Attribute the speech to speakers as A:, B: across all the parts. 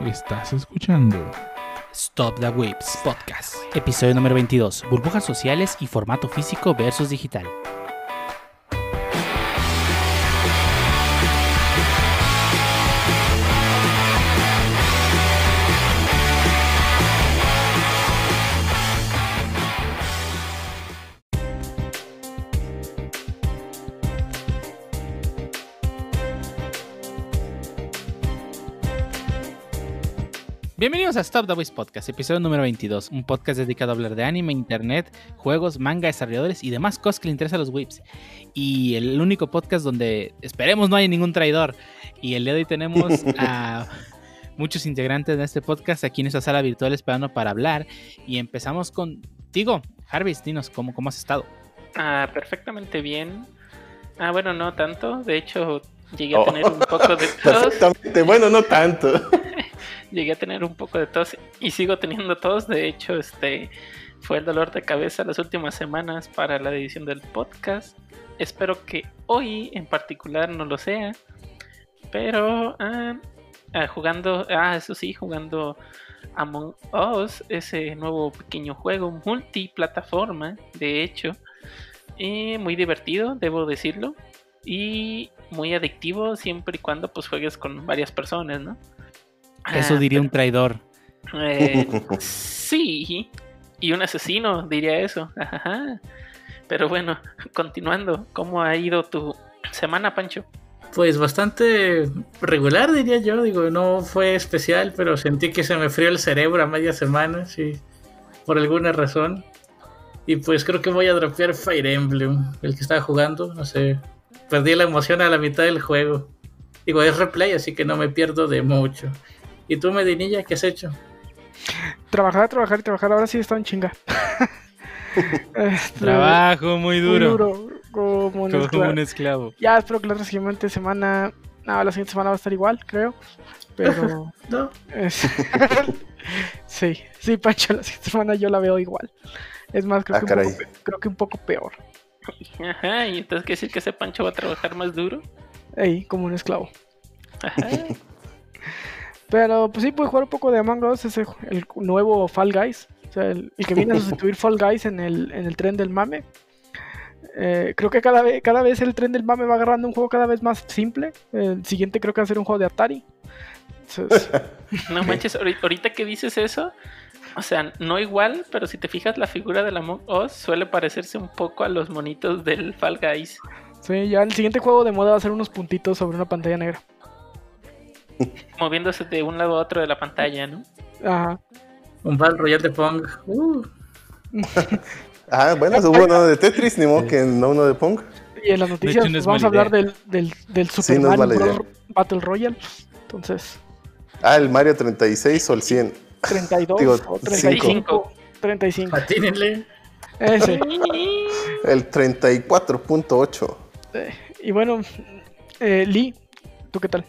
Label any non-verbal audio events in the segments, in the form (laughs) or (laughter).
A: Estás escuchando
B: Stop the Whips Podcast, episodio número 22, burbujas sociales y formato físico versus digital. Bienvenidos a Stop the Voice Podcast, episodio número 22, un podcast dedicado a hablar de anime, internet, juegos, manga, desarrolladores y demás cosas que le interesan a los whips. Y el único podcast donde esperemos no haya ningún traidor. Y el día de hoy tenemos (laughs) a muchos integrantes de este podcast aquí en esta sala virtual esperando para hablar. Y empezamos contigo, Jarvis, dinos, ¿cómo, cómo has estado?
C: Ah, perfectamente bien. Ah, bueno, no tanto. De hecho, llegué a tener un poco de (laughs) tos.
D: Perfectamente, bueno, no tanto.
C: Llegué a tener un poco de tos y sigo teniendo tos. De hecho, este fue el dolor de cabeza las últimas semanas para la edición del podcast. Espero que hoy en particular no lo sea. Pero ah, ah, jugando, ah, eso sí, jugando Among Us, ese nuevo pequeño juego multiplataforma, de hecho, y muy divertido, debo decirlo, y muy adictivo siempre y cuando pues juegues con varias personas, ¿no?
B: Eso
C: Ah,
B: diría un traidor.
C: eh, (laughs) sí, y un asesino diría eso. Ajá. Pero bueno, continuando, ¿cómo ha ido tu semana, Pancho?
E: Pues bastante regular, diría yo. Digo, no fue especial, pero sentí que se me frió el cerebro a media semana, sí, por alguna razón. Y pues creo que voy a dropear Fire Emblem, el que estaba jugando, no sé. Perdí la emoción a la mitad del juego. Digo, es replay, así que no me pierdo de mucho. ¿Y tú, Medinilla, qué has hecho?
F: Trabajar, trabajar y trabajar. Ahora sí está en chinga. (laughs) Este,
B: Trabajo muy
F: muy
B: duro.
F: duro, como un
B: Como
F: esclavo.
B: un esclavo.
F: Ya espero que la otra siguiente semana. No, la siguiente semana va a estar igual, creo. Pero. (laughs)
E: No,
F: es- (laughs) sí, sí, Pancho, la siguiente semana yo la veo igual. Es más, creo,
D: Ah,
F: que, un poco, creo que un poco peor.
C: Ajá, y entonces quiere decir que ese Pancho va a trabajar más duro.
F: Ey, como un esclavo.
C: Ajá.
F: Pero pues sí, pude jugar un poco de Among Us, ese, el nuevo Fall Guys. O sea, el, el que viene a (laughs) sustituir Fall Guys en el, en el tren del mame. Eh, creo que cada vez, cada vez el tren del mame va agarrando un juego cada vez más simple. El siguiente creo que va a ser un juego de Atari. Entonces, (laughs)
C: No manches, ahori- ahorita que dices eso, o sea, no igual, pero si te fijas, la figura de la Among Us suele parecerse un poco a los monitos del Fall Guys.
F: sí, ya el siguiente juego de moda va a ser unos puntitos sobre una pantalla negra. (laughs)
C: moviéndose de un lado a otro de la pantalla, ¿no?
F: Ajá.
E: un Battle Royale de Pong. Uh, (laughs)
D: Ah, bueno, hubo uno de Tetris, ni modo que no uno de Pong.
F: Y en las noticias
B: no es
F: vamos a hablar del, del, del Super
D: Sí, no es
F: Mario
D: mala idea.
F: Bros. Battle Royale. Entonces,
D: Ah, el Mario 36 o el 100.
F: 32 (laughs)
D: Digo,
F: o
D: cinco.
F: 35. 35.
E: patínenle.
F: Ese.
D: El 34.8.
F: Eh, y bueno, eh, Lee, ¿tú qué tal?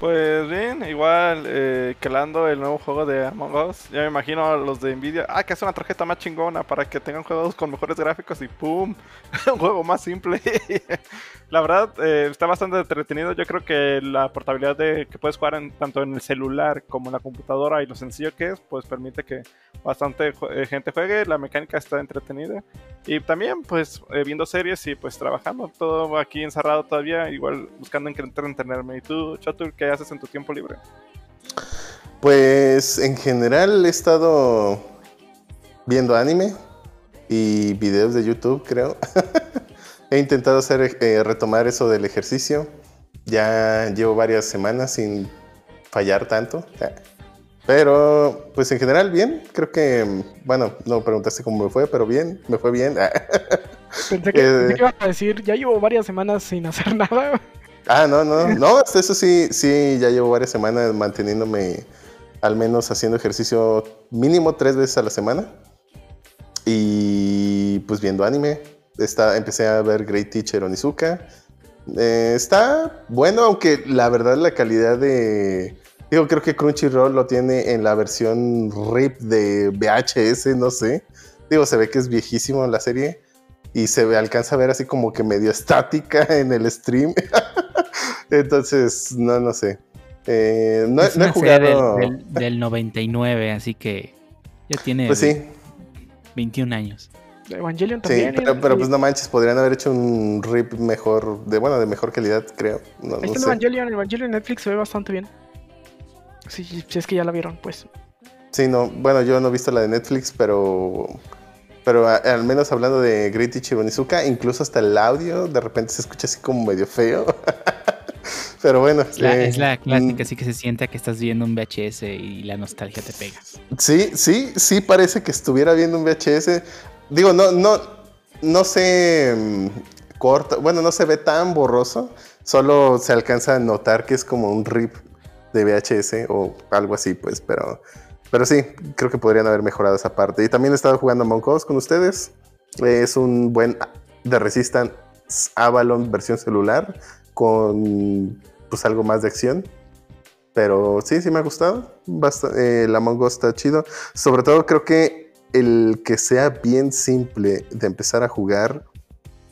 G: Pues bien, igual eh, calando el nuevo juego de Among Us. Ya me imagino a los de Nvidia. Ah, que es una tarjeta más chingona para que tengan juegos con mejores gráficos y ¡pum! (laughs) Un juego más simple. (laughs) la verdad, eh, está bastante entretenido. Yo creo que la portabilidad de que puedes jugar tanto en el celular como en la computadora y lo sencillo que es, pues permite que bastante eh, gente juegue. La mecánica está entretenida. Y también, pues, eh, viendo series y pues trabajando. Todo aquí encerrado todavía, igual buscando en- entretenerme. ¿Y tú, Chatur, qué haces en tu tiempo libre?
D: Pues en general he estado viendo anime y videos de YouTube, creo. (laughs) he intentado hacer eh, retomar eso del ejercicio. Ya llevo varias semanas sin fallar tanto. Pero, pues en general, bien. Creo que, bueno, no preguntaste cómo me fue, pero bien, me fue bien. (laughs)
F: Pensé que,
D: Eh.
F: pensé que ibas a decir, ya llevo varias semanas sin hacer (laughs) nada.
D: Ah, no, no, no, eso sí, sí, ya llevo varias semanas manteniéndome al menos haciendo ejercicio mínimo tres veces a la semana. Y pues viendo anime. Está, empecé a ver Great Teacher Onizuka. Eh, está bueno, aunque la verdad la calidad de... Digo, creo que Crunchyroll lo tiene en la versión RIP de VHS, no sé. Digo, se ve que es viejísimo la serie. Y se ve, alcanza a ver así como que medio estática en el stream. (laughs) Entonces, no, no sé. Eh, no,
B: Es
D: no he
B: una serie del-
D: jugado.
B: Del, del 99, así que ya tiene
D: Pues sí,
B: 21 años.
F: Evangelion
D: sí,
F: también.
D: pero,
F: y-
D: pero pues no manches, podrían haber hecho un rip mejor, de bueno, de mejor calidad, creo. No,
F: Ahí está. Evangelion, el Evangelion en Netflix se ve bastante bien. Sí, si es que ya la vieron, pues.
D: Sí, no, bueno, yo no he visto la de Netflix, pero pero a- al menos hablando de Great Ichigo Onizuka, incluso hasta el audio de repente se escucha así como medio feo. (laughs) (laughs) pero bueno,
B: Es la,
D: eh,
B: es la clásica,
D: mm,
B: así que se siente que estás viendo un VHS y la nostalgia te pega.
D: Sí, sí, sí parece que estuviera viendo un VHS. Digo, no, no, no se mm, corta, bueno, no se ve tan borroso, solo se alcanza a notar que es como un rip de VHS o algo así, pues, pero, pero sí, creo que podrían haber mejorado esa parte. Y también he estado jugando Among Us con ustedes. Es un buen de Resistance Avalon versión celular con pues algo más de acción. Pero sí, sí me ha gustado. Basta- eh, el Among Us está chido. Sobre todo creo que el que sea bien simple de empezar a jugar,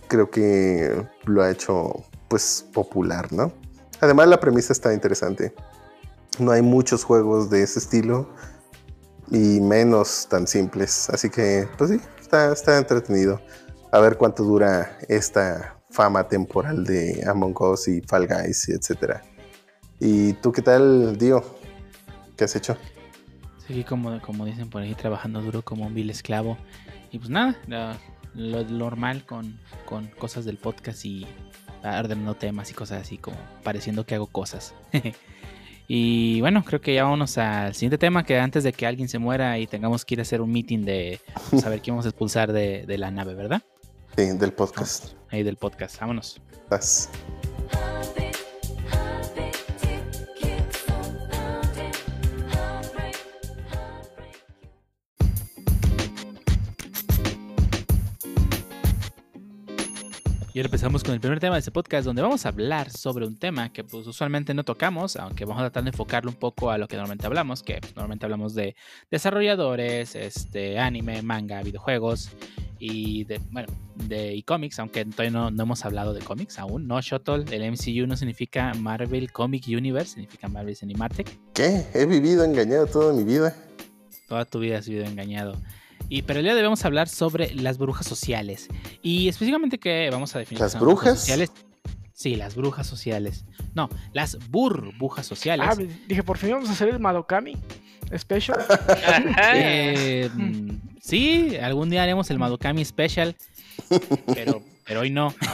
D: creo que lo ha hecho pues popular, ¿no? Además la premisa está interesante. No hay muchos juegos de ese estilo y menos tan simples. Así que pues sí, está, está entretenido. A ver cuánto dura esta fama temporal de Among Us y Fall Guys y etcétera. ¿Y tú qué tal, Dio? ¿Qué has hecho?
B: Seguí como, como dicen por ahí, trabajando duro como un vil esclavo. Y pues nada, lo, normal con, con cosas del podcast y ordenando temas y cosas así, como pareciendo que hago cosas. (laughs) y bueno, creo que ya vámonos al siguiente tema, que antes de que alguien se muera y tengamos que ir a hacer un meeting de saber quién vamos a expulsar de, de la nave, ¿verdad?
D: Sí, del podcast.
B: Ahí del podcast, vámonos.
D: Vas.
B: Y ahora empezamos con el primer tema de este podcast, donde vamos a hablar sobre un tema que pues usualmente no tocamos, aunque vamos a tratar de enfocarlo un poco a lo que normalmente hablamos, que pues, normalmente hablamos de desarrolladores, este, anime, manga, videojuegos y de, bueno, de y cómics, aunque todavía no, no hemos hablado de cómics aún, no Shuttle, el MCU no significa Marvel Comic Universe, significa Marvel Cinematic.
D: ¿Qué? He vivido engañado toda mi vida.
B: Toda tu vida has sido engañado. Y pero el día de hoy vamos a hablar sobre las brujas sociales. Y específicamente que vamos a definir. qué
D: ¿Las brujas?
B: sociales. Sí, las brujas sociales. No, las burbujas sociales.
F: Ah, dije, por fin vamos a hacer el Madokami Special. (laughs)
B: Eh, sí, algún día haremos el Madokami Special. Pero, pero hoy no. (laughs)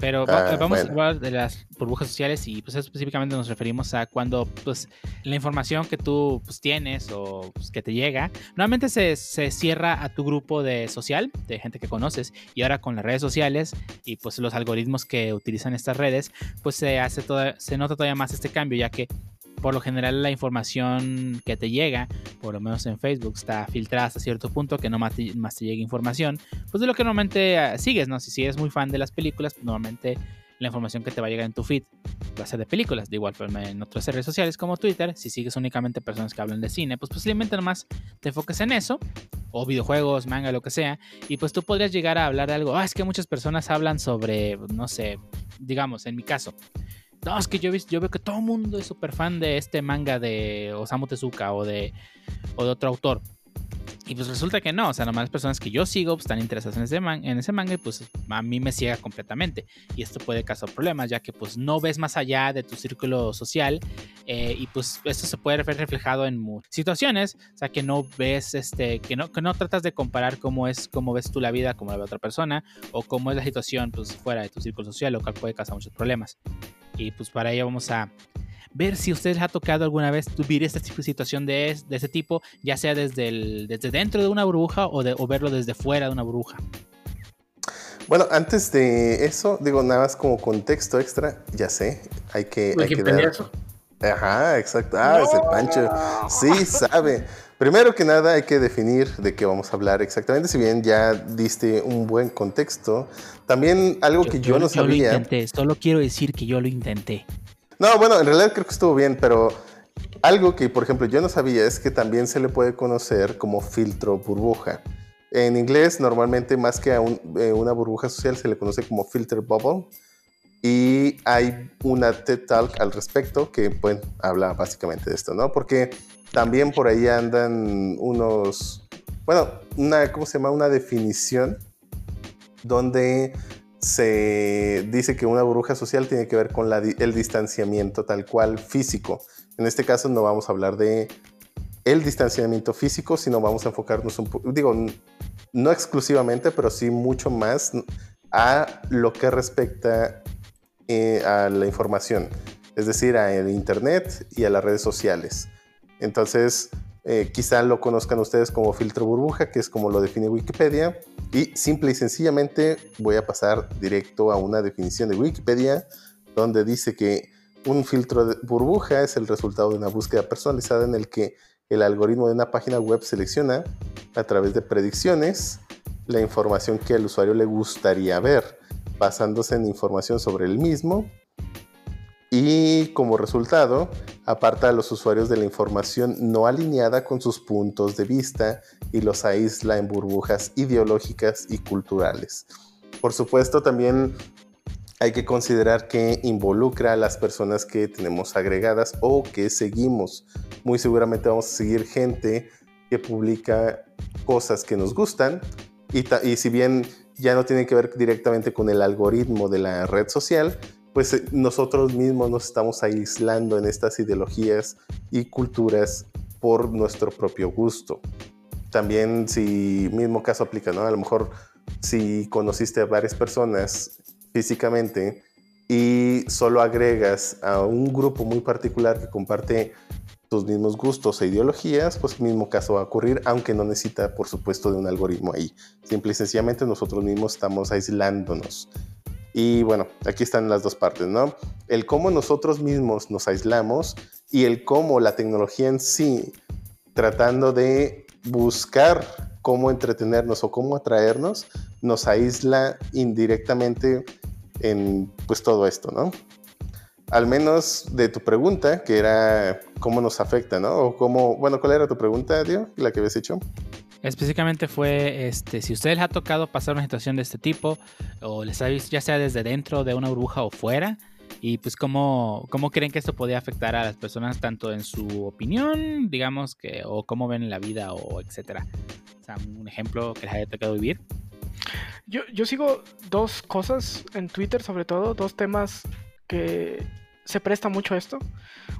B: Pero va-
D: Ah,
B: vamos
D: bueno.
B: a hablar de las burbujas sociales y pues específicamente nos referimos a cuando pues la información que tú pues, tienes o pues, que te llega, normalmente se, se cierra a tu grupo de social, de gente que conoces, y ahora con las redes sociales y pues los algoritmos que utilizan estas redes, pues se hace toda, se nota todavía más este cambio, ya que por lo general la información que te llega, por lo menos en Facebook, está filtrada hasta cierto punto que no más te, más te llegue información, pues de lo que normalmente eh, sigues, ¿no? Si, si eres muy fan de las películas, pues normalmente la información que te va a llegar en tu feed va a ser de películas, de igual forma en otras redes sociales como Twitter, si sigues únicamente personas que hablan de cine, pues posiblemente nomás te enfoques en eso, o videojuegos, manga, lo que sea, y pues tú podrías llegar a hablar de algo, ah, es que muchas personas hablan sobre, no sé, digamos, en mi caso, no, es que yo, yo veo que todo el mundo es súper fan de este manga de Osamu Tezuka o de, o de otro autor. Y pues resulta que no, o sea, nomás las personas que yo sigo pues, están interesadas en ese, man- en ese manga y pues a mí me ciega completamente. Y esto puede causar problemas ya que pues no ves más allá de tu círculo social eh, y pues esto se puede ver reflejado en situaciones, o sea, que no ves, este, que no, que no tratas de comparar cómo es, cómo ves tú la vida, cómo la ve otra persona o cómo es la situación pues fuera de tu círculo social, lo cual puede causar muchos problemas. Y pues para ello vamos a ver si ustedes les ha tocado alguna vez vivir esta situación de, es- de ese tipo, ya sea desde, el, desde dentro de una burbuja o, de, o verlo desde fuera de una burbuja.
D: Bueno, antes de eso, digo nada más como contexto extra, ya sé, hay que, hay que dar. Ajá, exacto. Ah, es el Pancho. Sí, sabe. Primero que nada hay que definir de qué vamos a hablar exactamente, si bien ya diste un buen contexto. También algo que yo, no
B: lo
D: sabía.
B: intenté, solo quiero decir que yo lo intenté.
D: No, bueno, en realidad creo que estuvo bien, pero algo que, por ejemplo, yo no sabía es que también se le puede conocer como filtro burbuja. En inglés, normalmente más que a un- eh, una burbuja social se le conoce como filter bubble. Y hay una TED Talk al respecto que pues, habla básicamente de esto, ¿no? Porque también por ahí andan unos, bueno, una, ¿cómo se llama? Una definición donde se dice que una burbuja social tiene que ver con el distanciamiento tal cual físico. En este caso no vamos a hablar de el distanciamiento físico, sino vamos a enfocarnos un poco, digo, no exclusivamente, pero sí mucho más a lo que respecta eh, a la información, es decir, a Internet y a las redes sociales. Entonces, eh, quizá lo conozcan ustedes como filtro burbuja, que es como lo define Wikipedia, y simple y sencillamente voy a pasar directo a una definición de Wikipedia, donde dice que un filtro de burbuja es el resultado de una búsqueda personalizada en el que el algoritmo de una página web selecciona a través de predicciones la información que al usuario le gustaría ver, basándose en información sobre el mismo y como resultado aparta a los usuarios de la información no alineada con sus puntos de vista y los aísla en burbujas ideológicas y culturales. Por supuesto, también hay que considerar que involucra a las personas que tenemos agregadas o que seguimos. Muy seguramente vamos a seguir gente que publica cosas que nos gustan y, si bien ya no tiene que ver directamente con el algoritmo de la red social, pues eh, nosotros mismos nos estamos aislando en estas ideologías y culturas por nuestro propio gusto. También si mismo caso aplica, ¿no? A lo mejor si conociste a varias personas físicamente y solo agregas a un grupo muy particular que comparte tus mismos gustos e ideologías, pues mismo caso va a ocurrir, aunque no necesita, por supuesto, de un algoritmo ahí. Simple y sencillamente nosotros mismos estamos aislándonos y bueno, aquí están las dos partes, ¿no? El cómo nosotros mismos nos aislamos y el cómo la tecnología en sí, tratando de buscar cómo entretenernos o cómo atraernos, nos aísla indirectamente en pues todo esto, ¿no? Al menos de tu pregunta, que era cómo nos afecta, ¿no? O cómo, bueno, ¿cuál era tu pregunta, Dio? La que habías hecho.
B: Específicamente fue este, si ustedes les ha tocado pasar una situación de este tipo, o les ha visto ya sea desde dentro de una burbuja o fuera, y pues cómo, cómo creen que esto podía afectar a las personas tanto en su opinión, digamos que, o cómo ven la vida, o etcétera. O sea, un ejemplo que les haya tocado vivir.
F: Yo, yo sigo dos cosas en Twitter, sobre todo, dos temas que se presta mucho a esto.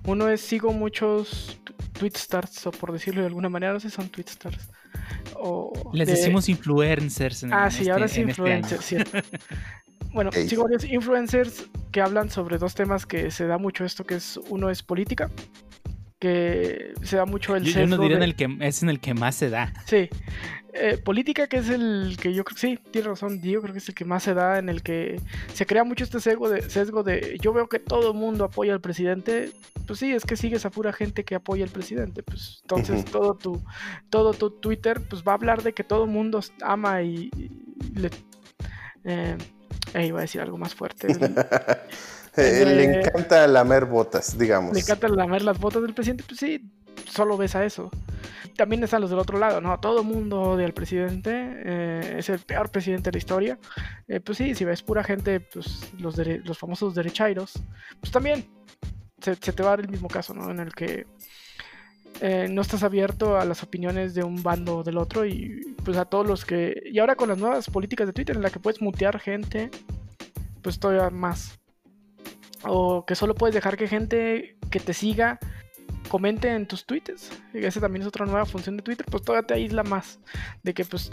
F: Uno es sigo muchos stars o por decirlo de alguna manera, no sé si son stars
B: les decimos influencers.
F: En, ah, sí, ahora este, sí, este influencers, (laughs) Bueno, sigo varios influencers que hablan sobre dos temas que se da mucho esto, que es uno es política, que se da mucho el
B: yo, yo no diría en el que es en el que más se da.
F: Sí, eh, política, que es el que yo creo que sí, tiene razón, Dio, creo que es el que más se da, en el que se crea mucho este sesgo de, sesgo de yo veo que todo el mundo apoya al presidente, pues sí, es que sigues a pura gente que apoya al presidente, pues entonces todo tu todo tu Twitter pues va a hablar de que todo el mundo ama y, le eh, eh, iba a decir algo más fuerte. (laughs)
D: le encanta lamer botas, digamos.
F: Le encanta lamer las botas del presidente, pues sí, solo ves a eso. También están los del otro lado, ¿no? Todo el mundo odia al presidente, eh, es el peor presidente de la historia. Eh, pues sí, si ves pura gente, pues los, los famosos derechairos, pues también se, te va a dar el mismo caso, ¿no? En el que eh, no estás abierto a las opiniones de un bando o del otro y pues a todos los que... Y ahora con las nuevas políticas de Twitter en la que puedes mutear gente, pues todavía más. O que solo puedes dejar que gente que te siga comente en tus tweets. Esa también es otra nueva función de Twitter, pues todavía te aísla más de que pues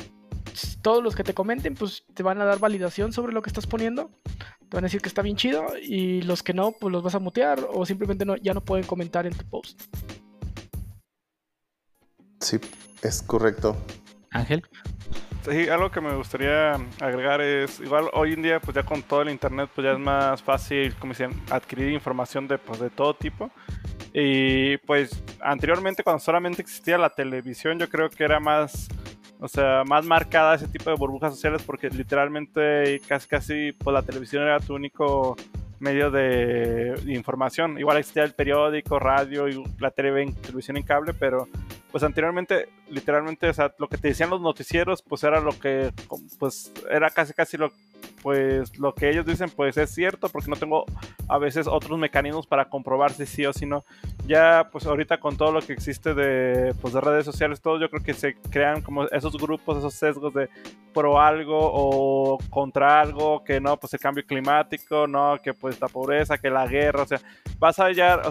F: todos los que te comenten pues te van a dar validación sobre lo que estás poniendo. Te van a decir que está bien chido y los que no pues los vas a mutear o simplemente no, ya no pueden comentar en tu post.
D: Sí, es correcto.
B: Ángel.
G: Sí, algo que me gustaría agregar es, igual hoy en día, pues ya con todo el internet, pues ya es más fácil, como dicen, adquirir información de, pues, de todo tipo. Y pues anteriormente, cuando solamente existía la televisión, yo creo que era más, o sea, más marcada ese tipo de burbujas sociales, porque literalmente casi, casi, pues la televisión era tu único medio de, información. Igual existía el periódico, radio y la televisión en cable, pero pues anteriormente, literalmente, o sea, lo que te decían los noticieros, pues era lo que, pues era casi casi lo pues lo que ellos dicen pues es cierto porque no tengo a veces otros mecanismos para comprobar si sí o si no. Ya pues ahorita con todo lo que existe de, pues, de redes sociales, todo yo creo que se crean como esos grupos, esos sesgos de pro algo o contra algo, que no, pues el cambio climático, no, que pues la pobreza, que la guerra, o sea, vas a hallar,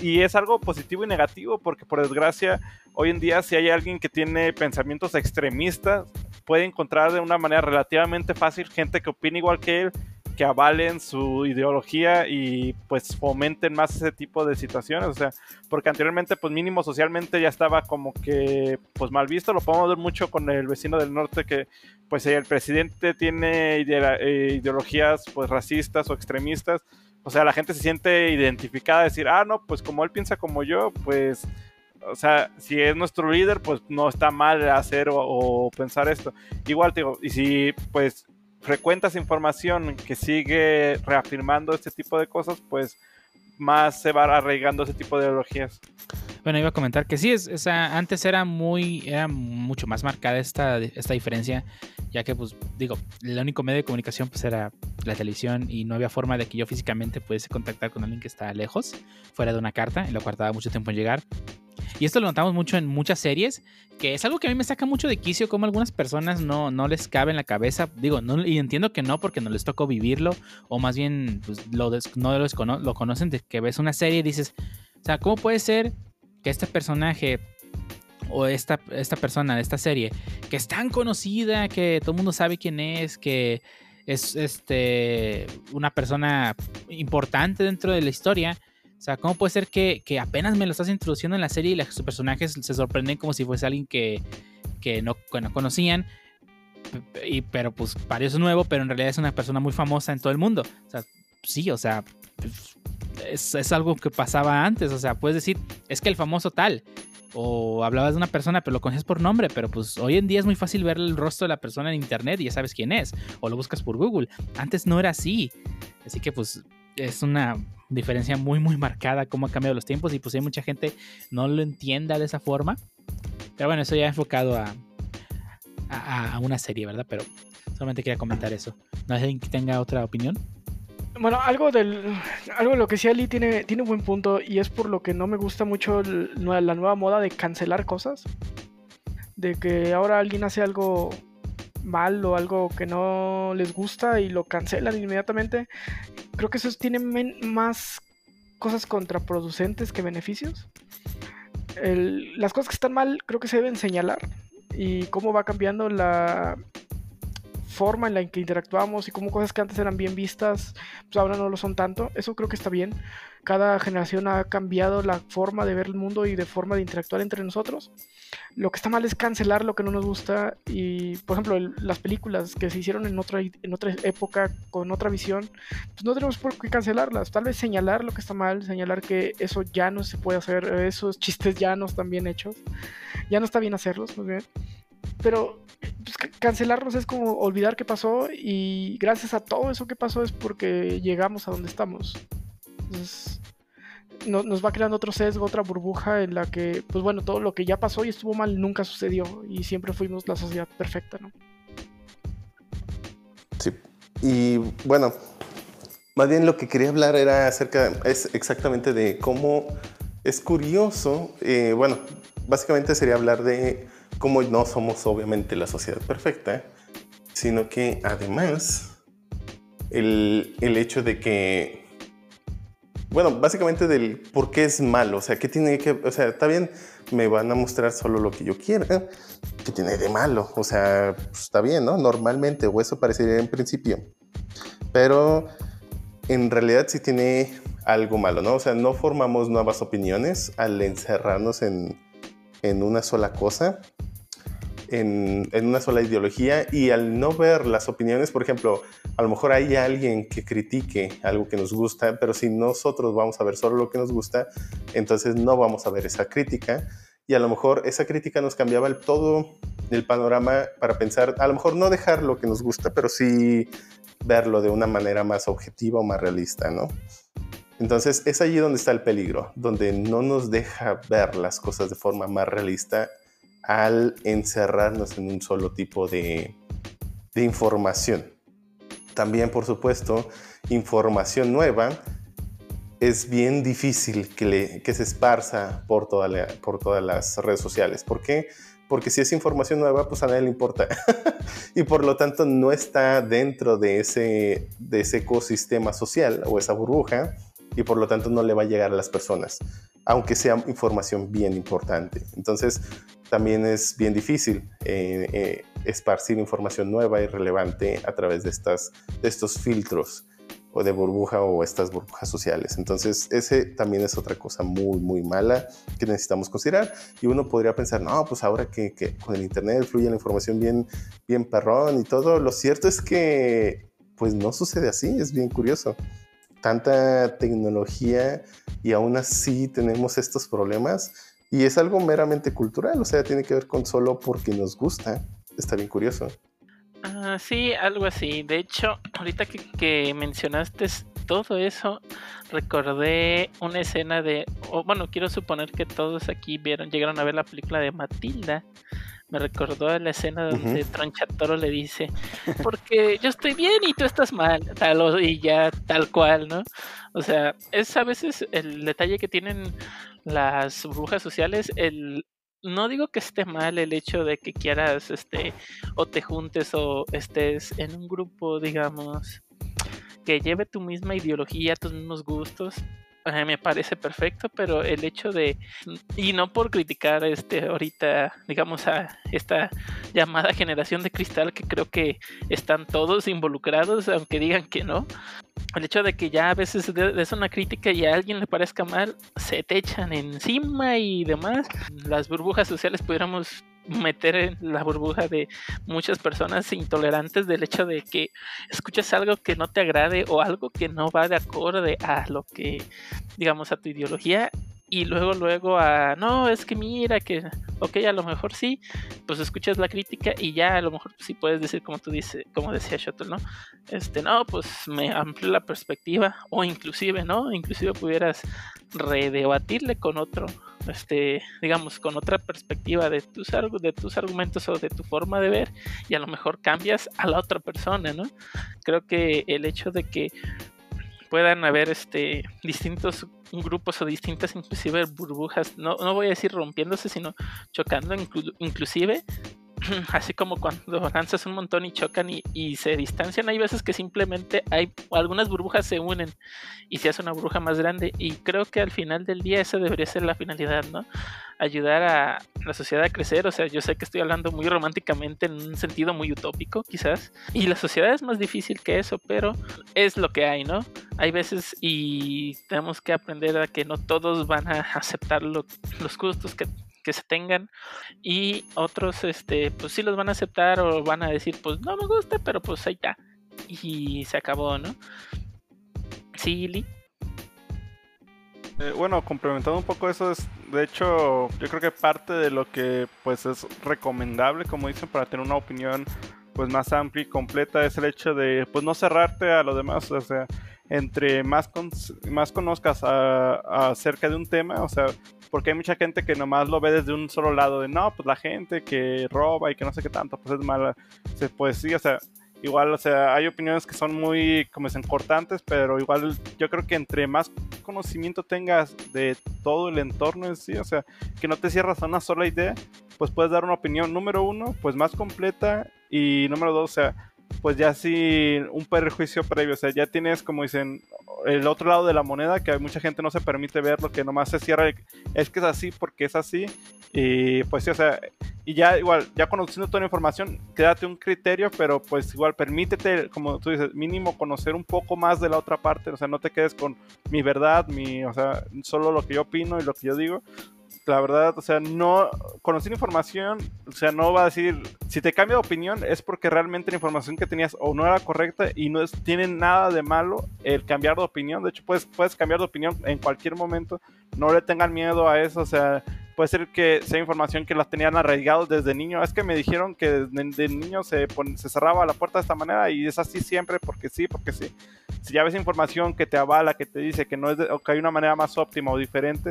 G: y es algo positivo y negativo porque por desgracia hoy en día si hay alguien que tiene pensamientos extremistas, puede encontrar de una manera relativamente fácil gente que opine igual que él, que avalen su ideología y pues fomenten más ese tipo de situaciones, o sea, porque anteriormente pues mínimo socialmente ya estaba como que pues mal visto, lo podemos ver mucho con el vecino del norte que pues el presidente tiene eh, ideologías pues racistas o extremistas, o sea, la gente se siente identificada, decir, ah, no, pues como él piensa como yo, pues o sea, si es nuestro líder, pues no está mal hacer o, pensar esto. Igual, digo, y si pues frecuentas información que sigue reafirmando este tipo de cosas, pues más se va arraigando ese tipo de ideologías.
B: Bueno, iba a comentar que sí, es, antes era muy, era mucho más marcada esta, esta diferencia, ya que, pues, digo, el único medio de comunicación pues era la televisión y no había forma de que yo físicamente pudiese contactar con alguien que está lejos, fuera de una carta, y lo cual tardaba mucho tiempo en llegar. Y esto lo notamos mucho en muchas series, que es algo que a mí me saca mucho de quicio, como algunas personas no, no les cabe en la cabeza. Digo, no, y entiendo que no, porque no les tocó vivirlo, o más bien pues, lo no lo, lo conocen de que ves una serie y dices, o sea, ¿cómo puede ser que este personaje o esta, esta persona de esta serie, que es tan conocida, que todo el mundo sabe quién es, que es este, una persona importante dentro de la historia, o sea, ¿cómo puede ser que, apenas me lo estás introduciendo en la serie y los personajes se sorprenden como si fuese alguien que, no, conocían? Y, pero pues para eso es nuevo, pero en realidad es una persona muy famosa en todo el mundo. O sea, sí, o sea, es, es, algo que pasaba antes. O sea, puedes decir, es que el famoso tal. O hablabas de una persona, pero lo conoces por nombre. Pero pues hoy en día es muy fácil ver el rostro de la persona en internet y ya sabes quién es. O lo buscas por Google. Antes no era así. Así que pues es una diferencia muy, muy marcada cómo han cambiado los tiempos y pues hay mucha gente no lo entienda de esa forma. Pero bueno, eso ya enfocado a, a, una serie, ¿verdad? Pero solamente quería comentar eso. ¿No hay alguien que tenga otra opinión?
F: Bueno, algo del algo de lo que sí Ali tiene, tiene un buen punto y es por lo que no me gusta mucho la nueva moda de cancelar cosas. De que ahora alguien hace algo mal o algo que no les gusta y lo cancelan inmediatamente. Creo que eso tiene más cosas contraproducentes que beneficios. las cosas que están mal creo que se deben señalar y cómo va cambiando la forma en la que interactuamos y cómo cosas que antes eran bien vistas, pues ahora no lo son tanto. Eso creo que está bien. Cada generación ha cambiado la forma de ver el mundo y de forma de interactuar entre nosotros. Lo que está mal es cancelar lo que no nos gusta y, por ejemplo, las películas que se hicieron en otra, en otra época, con otra visión, pues no tenemos por qué cancelarlas. Tal vez señalar lo que está mal, señalar que eso ya no se puede hacer, esos chistes ya no están bien hechos, ya no está bien hacerlos, muy bien. Pero pues, cancelarlos es como olvidar qué pasó y gracias a todo eso que pasó es porque llegamos a donde estamos. Entonces, nos va creando otro sesgo, otra burbuja en la que, pues bueno, todo lo que ya pasó y estuvo mal nunca sucedió y siempre fuimos la sociedad perfecta, ¿no?
D: Sí. Y bueno, más bien lo que quería hablar era acerca, es exactamente de cómo es curioso, eh, bueno, básicamente sería hablar de cómo no somos obviamente la sociedad perfecta, sino que además el, el hecho de que bueno, básicamente del por qué es malo, o sea, qué tiene que, o sea, está bien, me van a mostrar solo lo que yo quiera, qué tiene de malo, o sea, pues, está bien, ¿no? Normalmente, o eso parecería en principio, pero en realidad sí tiene algo malo, ¿no? O sea, no formamos nuevas opiniones al encerrarnos en, en una sola cosa en, una sola ideología y al no ver las opiniones, por ejemplo, a lo mejor hay alguien que critique algo que nos gusta, pero si nosotros vamos a ver solo lo que nos gusta, entonces no vamos a ver esa crítica y a lo mejor esa crítica nos cambiaba el, todo el panorama para pensar, a lo mejor no dejar lo que nos gusta, pero sí verlo de una manera más objetiva o más realista, ¿no? Entonces es allí donde está el peligro, donde no nos deja ver las cosas de forma más realista al encerrarnos en un solo tipo de, información. También, por supuesto, información nueva es bien difícil que, se esparza por, todas las redes sociales. ¿Por qué? Porque si es información nueva, pues a nadie le importa. (laughs) y por lo tanto no está dentro de ese ecosistema social o esa burbuja y por lo tanto no le va a llegar a las personas, aunque sea información bien importante. Entonces también es bien difícil eh, eh, esparcir información nueva y relevante a través de, estas, de estos filtros o de burbuja o estas burbujas sociales. Entonces, ese también es otra cosa muy, muy mala que necesitamos considerar. Y uno podría pensar, no, pues ahora que, que con el Internet fluye la información bien, bien perrón y todo, lo cierto es que pues no sucede así, es bien curioso. Tanta tecnología y aún así tenemos estos problemas y es algo meramente cultural, o sea, tiene que ver con solo porque nos gusta. Está bien curioso.
C: Ah, sí, algo así. De hecho, ahorita que, que mencionaste todo eso, recordé una escena de, o bueno, quiero suponer que todos aquí vieron, llegaron a ver la película de Matilda. Me recordó a la escena donde
D: Ujú.
C: Tronchatoro le dice, porque yo estoy bien y tú estás mal, tal o- y ya tal cual, ¿no? O sea, es a veces el detalle que tienen las brujas sociales, el no digo que esté mal el hecho de que quieras este o te juntes o estés en un grupo, digamos, que lleve tu misma ideología, tus mismos gustos, me parece perfecto, pero el hecho de, y no por criticar este ahorita, digamos, a esta llamada generación de cristal que creo que están todos involucrados, aunque digan que no, el hecho de que ya a veces de- es una crítica y a alguien le parezca mal, se te echan encima y demás. Las burbujas sociales pudiéramos meter en la burbuja de muchas personas intolerantes del hecho de que escuchas algo que no te agrade o algo que no va de acorde a lo que, digamos, a tu ideología y luego, luego a, no, es que mira que, ok, a lo mejor sí, pues escuchas la crítica y ya a lo mejor sí puedes decir como tú dices, como decía Shuttle, ¿no? Este, no, pues me amplió la perspectiva o inclusive, ¿no? Inclusive pudieras redebatirle con otro, este, digamos, con otra perspectiva de tus, de tus argumentos o de tu forma de ver y a lo mejor cambias a la otra persona, ¿no? Creo que el hecho de que puedan haber este distintos grupos o distintas inclusive burbujas, no, no voy a decir rompiéndose, sino chocando inclu- inclusive, (clears throat) así como cuando (laughs) lanzas un montón y chocan y, se distancian, hay veces que simplemente hay algunas burbujas se unen y se hace una burbuja más grande y creo que al final del día esa debería ser la finalidad, ¿no? Ayudar a la sociedad a crecer, o sea, yo sé que estoy hablando muy románticamente en un sentido muy utópico quizás y la sociedad es más difícil que eso, pero es lo que hay, ¿no? Hay veces y tenemos que aprender a que no todos van a aceptar lo- los gustos que, que se tengan y otros este pues sí los van a aceptar o van a decir pues no me gusta pero pues ahí está y se acabó no sí Lee
G: Eh, bueno, complementando un poco eso, es, de hecho, yo creo que parte de lo que pues es recomendable, como dicen, para tener una opinión pues más amplia y completa es el hecho de pues no cerrarte a lo demás, o sea, entre más, con- más conozcas acerca de un tema, o sea, porque hay mucha gente que nomás lo ve desde un solo lado, de no, pues la gente que roba y que no sé qué tanto, pues es mala, O sea, pues sí, o sea, igual, o sea, hay opiniones que son muy, como dicen, cortantes, pero igual yo creo que entre más conocimiento tengas de todo el entorno en sí, o sea, que no te cierras a una sola idea, pues puedes dar una opinión, número uno, pues más completa, y número dos, o sea, pues ya sin un perjuicio previo, o sea, ya tienes, como dicen, el otro lado de la moneda, que mucha gente no se permite ver lo que nomás se cierra, el- es que es así porque es así, y pues sí, o sea, y ya igual, ya conociendo toda la información, quédate un criterio, pero pues igual permítete, como tú dices, mínimo conocer un poco más de la otra parte, o sea, no te quedes con mi verdad, mi, o sea, solo lo que yo opino y lo que yo digo. La verdad, o sea, no conocer información, o sea, no va a decir, si te cambia de opinión es porque realmente la información que tenías o no era correcta y no es, tiene nada de malo el cambiar de opinión. De hecho, puedes, puedes cambiar de opinión en cualquier momento. No le tengan miedo a eso, o sea, puede ser que sea información que las tenían arraigados desde niño. Es que me dijeron que desde de niño se, se cerraba la puerta de esta manera y es así siempre porque sí, porque sí. Si ya ves información que te avala, que te dice que no es o que hay una manera más óptima o diferente,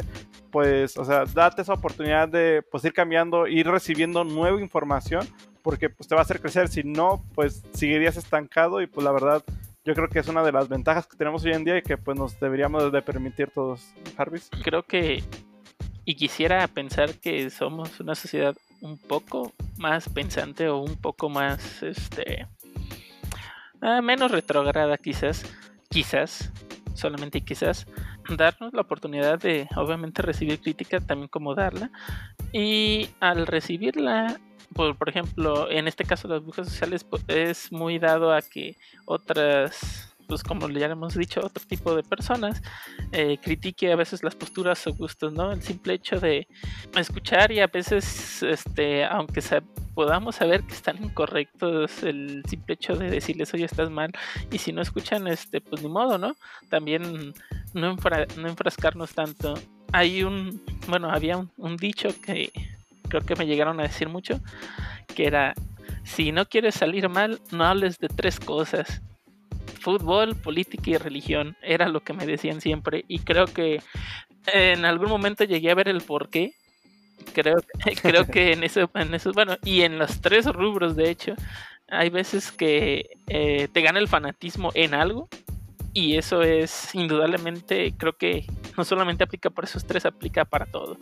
G: pues, o sea, date esa oportunidad de pues ir cambiando, ir recibiendo nueva información porque pues te va a hacer crecer, si no, pues seguirías estancado y pues la verdad yo creo que es una de las ventajas que tenemos hoy en día y que pues nos deberíamos de permitir todos, Jarvis.
C: Creo que y quisiera pensar que somos una sociedad un poco más pensante o un poco más este ah, menos retrograda quizás, quizás, solamente quizás darnos la oportunidad de obviamente recibir crítica también como darla y al recibirla por, por ejemplo en este caso las brujas sociales es muy dado a que otras pues como ya hemos dicho, otro tipo de personas, eh, critique a veces las posturas o gustos, ¿no? El simple hecho de escuchar y a veces, este, aunque podamos saber que están incorrectos, el simple hecho de decirles, oye, estás mal, y si no escuchan, este, pues ni modo, ¿no? También no, no enfrascarnos tanto. Hay un, bueno, había un, un dicho que creo que me llegaron a decir mucho, que era, si no quieres salir mal, no hables de tres cosas fútbol, política y religión. Era lo que me decían siempre. Y creo que en algún momento llegué a ver el por qué. Creo, (laughs) creo que en eso, en eso, bueno, y en los tres rubros, de hecho, hay veces que eh, te gana el fanatismo en algo. Y eso es indudablemente, creo que no solamente aplica para esos tres, aplica para todo.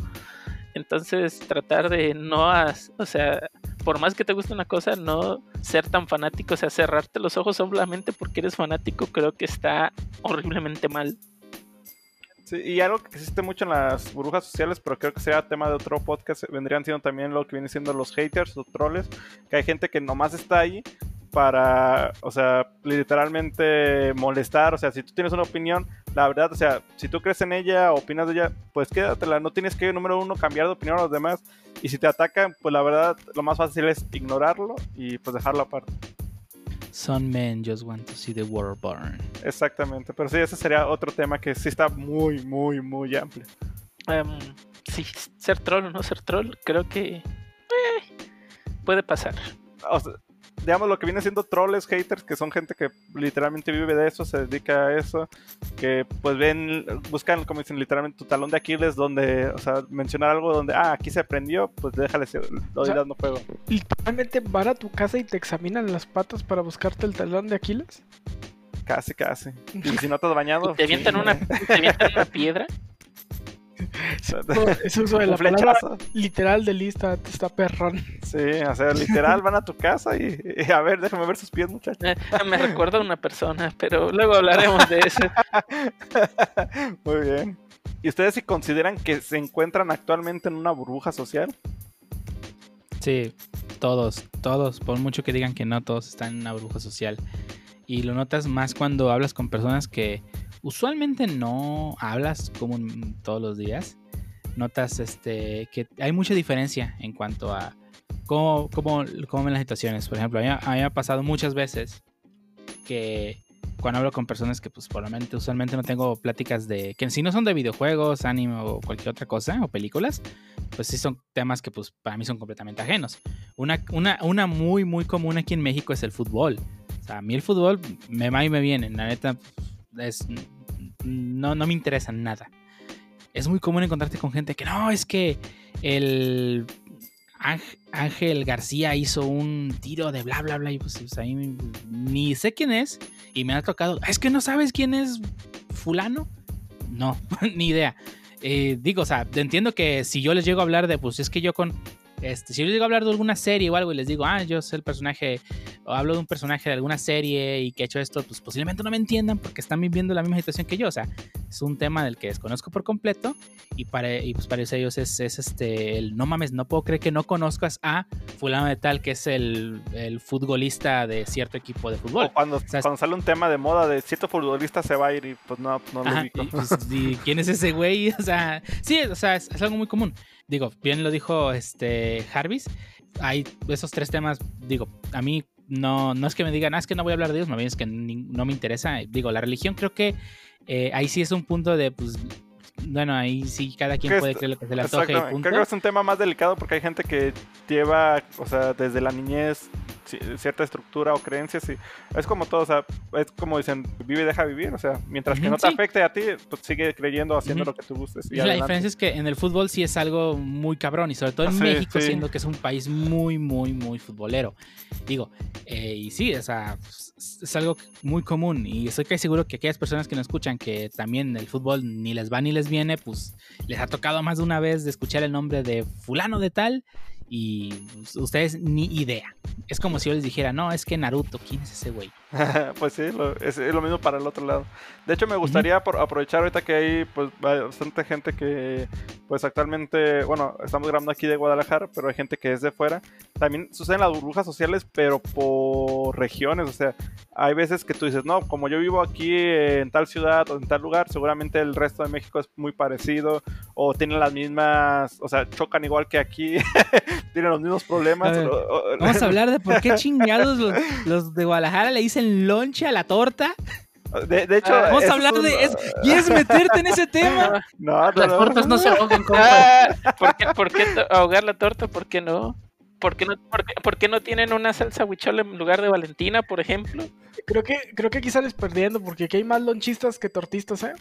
C: Entonces, tratar de no, o sea, por más que te guste una cosa, no ser tan fanático, o sea, cerrarte los ojos solamente porque eres fanático, creo que está horriblemente mal.
G: Sí, y algo que existe mucho en las burbujas sociales, pero creo que sea tema de otro podcast, vendrían siendo también lo que viene siendo los haters o troles, que hay gente que nomás está ahí para, o sea, literalmente molestar, o sea, si tú tienes una opinión, la verdad, o sea, si tú crees en ella, opinas de ella, pues quédatela, no tienes que, número uno, cambiar de opinión a los demás, y si te atacan, pues la verdad, lo más fácil es ignorarlo y pues dejarlo aparte.
B: Some men just want to see the world burn.
G: Exactamente, pero sí, ese sería otro tema que sí está muy, muy, muy amplio.
C: Um, sí, ser troll o no ser troll, creo que eh, puede pasar.
G: O sea, digamos, lo que viene siendo trolls, haters, que son gente que literalmente vive de eso, se dedica a eso, que pues ven, buscan, como dicen, literalmente tu talón de Aquiles, donde, o sea, mencionar algo donde, ah, aquí se prendió, pues déjale, lo o dando fuego.
F: ¿Literalmente van a tu casa y te examinan las patas para buscarte el talón de Aquiles?
G: Casi, casi. (laughs) Y si no te has bañado.
C: ¿Te avientan, una, ¿te avientan una piedra? (laughs)
F: Es uso de la palabra literal de lista, está perrón.
G: Sí, o sea, literal van a tu casa y, a ver, déjame ver sus pies, muchachos. Eh,
C: me recuerda a una persona, pero luego hablaremos de eso. (laughs)
G: Muy bien. ¿Y ustedes si consideran que se encuentran actualmente en una burbuja social?
B: Sí, todos, todos, por mucho que digan que no, todos están en una burbuja social. Y lo notas más cuando hablas con personas que usualmente no hablas como todos los días. Notas este, que hay mucha diferencia en cuanto a cómo, cómo, cómo ven las situaciones. Por ejemplo, a mí, me ha pasado muchas veces que cuando hablo con personas que pues usualmente no tengo pláticas de que si no son de videojuegos, anime o cualquier otra cosa o películas, pues sí son temas que pues para mí son completamente ajenos. Una, una, una muy muy común aquí en México es el fútbol. O sea, a mí el fútbol me va y me viene. La neta, es, no, no me interesa nada. Es muy común encontrarte con gente que no, es que el Ángel García hizo un tiro de bla bla bla y pues, pues ahí ni sé quién es y me ha tocado, es que no sabes quién es fulano. No, (laughs) ni idea. Eh, digo, o sea, entiendo que si yo les llego a hablar de, pues es que yo con este, si yo les digo hablar de alguna serie o algo y les digo, ah, yo soy el personaje, o hablo de un personaje de alguna serie y que he hecho esto, pues posiblemente no me entiendan porque están viviendo la misma situación que yo. O sea, es un tema del que desconozco por completo y para, y pues para ellos es, este, el no mames, no puedo creer que no conozcas a fulano de tal que es el, el futbolista de cierto equipo de fútbol.
G: O cuando, cuando sale un tema de moda de cierto futbolista se va a ir y pues no, no lo
B: ubico. Pues, ¿Quién es ese güey? (laughs) O sea, sí, o sea, es algo muy común digo, bien lo dijo este Jarvis, hay esos tres temas, digo, a mí no, no es que me digan, ah, es que no voy a hablar de Dios, más bien es que no me interesa. Digo, la religión creo que eh, ahí sí es un punto de, pues, bueno, ahí sí cada quien puede creer lo que se le antoje.
G: Creo que es un tema más delicado porque hay gente que lleva, o sea, desde la niñez cierta estructura o creencias y es como todo, o sea, es como dicen, vive y deja vivir, o sea, mientras que no te
B: sí.
G: afecte a ti, pues sigue creyendo, haciendo lo que tú gustes. y
B: la
G: adelante.
B: diferencia es que en el fútbol sí es algo muy cabrón y sobre todo en
G: Sí,
B: México
G: sí.
B: siendo que es un país muy muy muy futbolero digo eh, y sí o sea es es algo muy común y estoy casi seguro que aquellas personas que nos escuchan que también el fútbol ni les va ni les viene pues les ha tocado más de una vez de escuchar el nombre de fulano de tal y pues, ustedes ni idea. Es como si yo les dijera no es que Naruto quién es ese güey (laughs)
G: pues sí, lo- es, es lo mismo para el otro lado. De hecho, me gustaría por- aprovechar ahorita que hay pues bastante gente que pues actualmente, bueno, estamos grabando aquí de Guadalajara, pero hay gente que es de fuera. También suceden las burbujas sociales, pero por regiones, o sea, hay veces que tú dices, no, como yo vivo aquí en tal ciudad o en tal lugar, seguramente el resto de México es muy parecido o tienen las mismas, o sea, chocan igual que aquí, (laughs) tienen los mismos problemas.
B: A ver,
G: o- o-
B: vamos a (laughs) hablar de por qué chingados los, los de Guadalajara le dicen lonche a la torta
G: de, de hecho,
B: vamos
G: eso
B: a hablar de es- ¿quieres meterte en ese tema? (laughs)
G: No, no,
E: Las
G: no.
E: tortas no se ahogan, (laughs) compa.
C: Ah, ¿por, qué, por qué to- ahogar la torta? ¿Por qué no? ¿Por qué no, por qué, por qué no tienen una salsa huichol en lugar de Valentina, por ejemplo?
F: Creo que, creo que aquí sales perdiendo porque aquí hay más lonchistas que tortistas, ¿eh?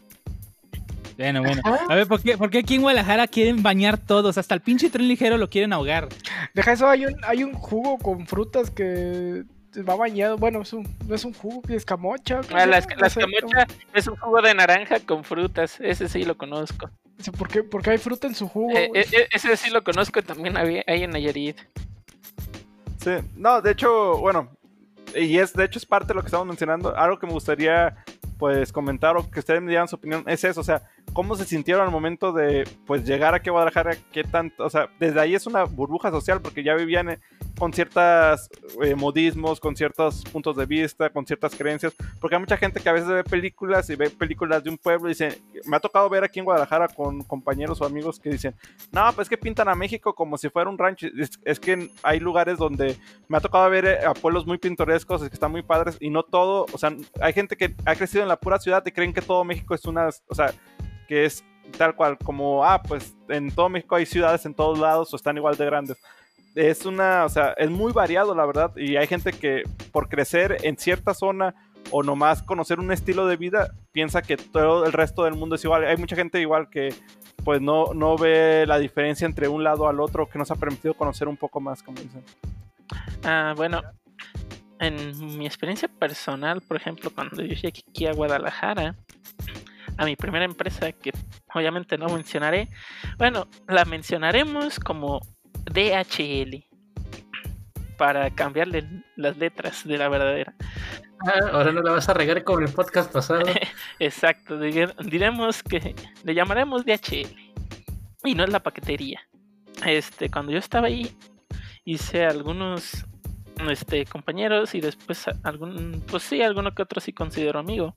B: Bueno, bueno. A ver, ¿por qué, por qué aquí en Guadalajara quieren bañar todos? Hasta el pinche tren ligero lo quieren ahogar.
F: Deja eso, hay un, hay un jugo con frutas que va bañado. Bueno, es un, no es un jugo, es camocha. ¿cómo
C: Ah, la, escamocha es un jugo de naranja con frutas. Ese sí lo conozco.
F: ¿Por qué, por qué hay fruta en su jugo?
C: Eh, eh, ese sí lo conozco también había, hay en Nayarit.
G: Sí, no, de hecho, bueno, y es de hecho es parte de lo que estamos mencionando. Algo que me gustaría pues comentar o que ustedes me dieran su opinión es eso, o sea, cómo se sintieron al momento de pues llegar a Guadalajara, qué tanto, o sea, desde ahí es una burbuja social porque ya vivían eh, con ciertos modismos, con ciertos puntos de vista, con ciertas creencias, porque hay mucha gente que a veces ve películas y ve películas de un pueblo y dice, me ha tocado ver aquí en Guadalajara con compañeros o amigos que dicen, no, pues que pintan a México como si fuera un rancho, es, es que hay lugares donde me ha tocado ver eh, a pueblos muy pintorescos que están muy padres y no todo, o sea, hay gente que ha crecido en la pura ciudad y creen que todo México es una, o sea, que es tal cual, como, ah, pues en todo México hay ciudades en todos lados o están igual de grandes. Es una, o sea, es muy variado, la verdad, y hay gente que por crecer en cierta zona o nomás conocer un estilo de vida, piensa que todo el resto del mundo es igual. Hay mucha gente igual que pues no, no ve la diferencia entre un lado al otro, que nos ha permitido conocer un poco más, como dicen.
C: Ah, bueno, en mi experiencia personal, por ejemplo, cuando yo llegué aquí a Guadalajara, a mi primera empresa, que obviamente no mencionaré, bueno, la mencionaremos como DHL, para cambiarle las letras de la verdadera.
E: Ah, ahora no la vas a regar como en el podcast pasado. (laughs)
C: Exacto, diremos que le llamaremos DHL y no es la paquetería. Este, cuando yo estaba ahí, hice algunos este, compañeros y después algún, pues sí, alguno que otro sí considero amigo.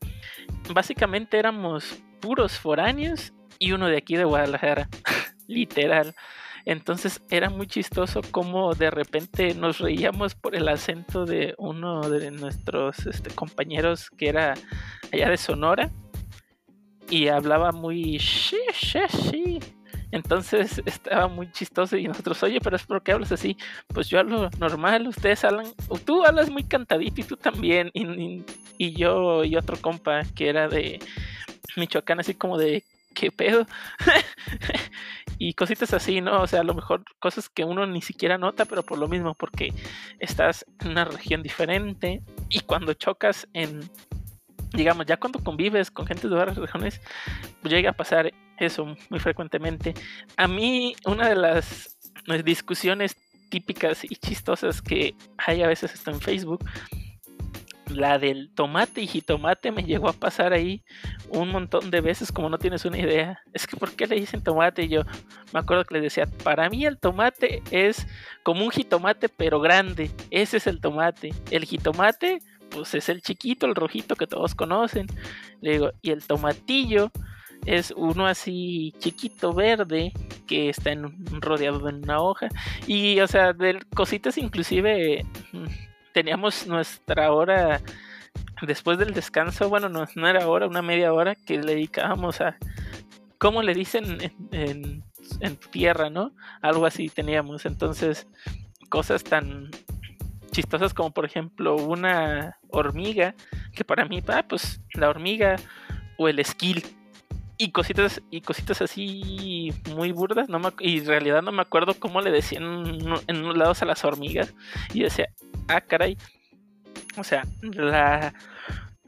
C: Básicamente éramos puros foráneos y uno de aquí de Guadalajara, (laughs) literal. Entonces era muy chistoso como de repente nos reíamos por el acento de uno de nuestros este, compañeros que era allá de Sonora y hablaba muy. Entonces (laughs) estaba muy chistoso y nosotros, oye, pero es porque hablas así. Pues yo hablo normal, ustedes hablan, o tú hablas muy cantadito y tú también. Y, y- yo y otro compa que era de Michoacán, así como de, ¿qué pedo? (laughs) y cositas así, ¿no? O sea, a lo mejor cosas que uno ni siquiera nota, pero por lo mismo, porque estás en una región diferente y cuando chocas en, digamos, ya cuando convives con gente de otras regiones, pues llega a pasar eso muy frecuentemente. A mí, una de las discusiones típicas y chistosas que hay a veces hasta en Facebook, la del tomate y jitomate me llegó a pasar ahí un montón de veces como no tienes una idea. (laughs) Es que ¿por qué le dicen tomate? Y yo me acuerdo que les decía, para mí el tomate es como un jitomate pero grande. Ese es el tomate. El jitomate pues es el chiquito, el rojito que todos conocen. Le digo, y el tomatillo es uno así chiquito verde que está en rodeado de una hoja. Y o sea, de cositas inclusive mm, teníamos nuestra hora después del descanso, bueno, no, no era hora, una media hora que le dedicábamos a, ¿cómo le dicen en, en, tierra, no? Algo así teníamos. Entonces, cosas tan chistosas como por ejemplo una hormiga, que para mí, ah, pues la hormiga o el skill y cositas y cositas así muy burdas no me, y en realidad no me acuerdo cómo le decían en, unos lados a las hormigas y decía ah caray o sea la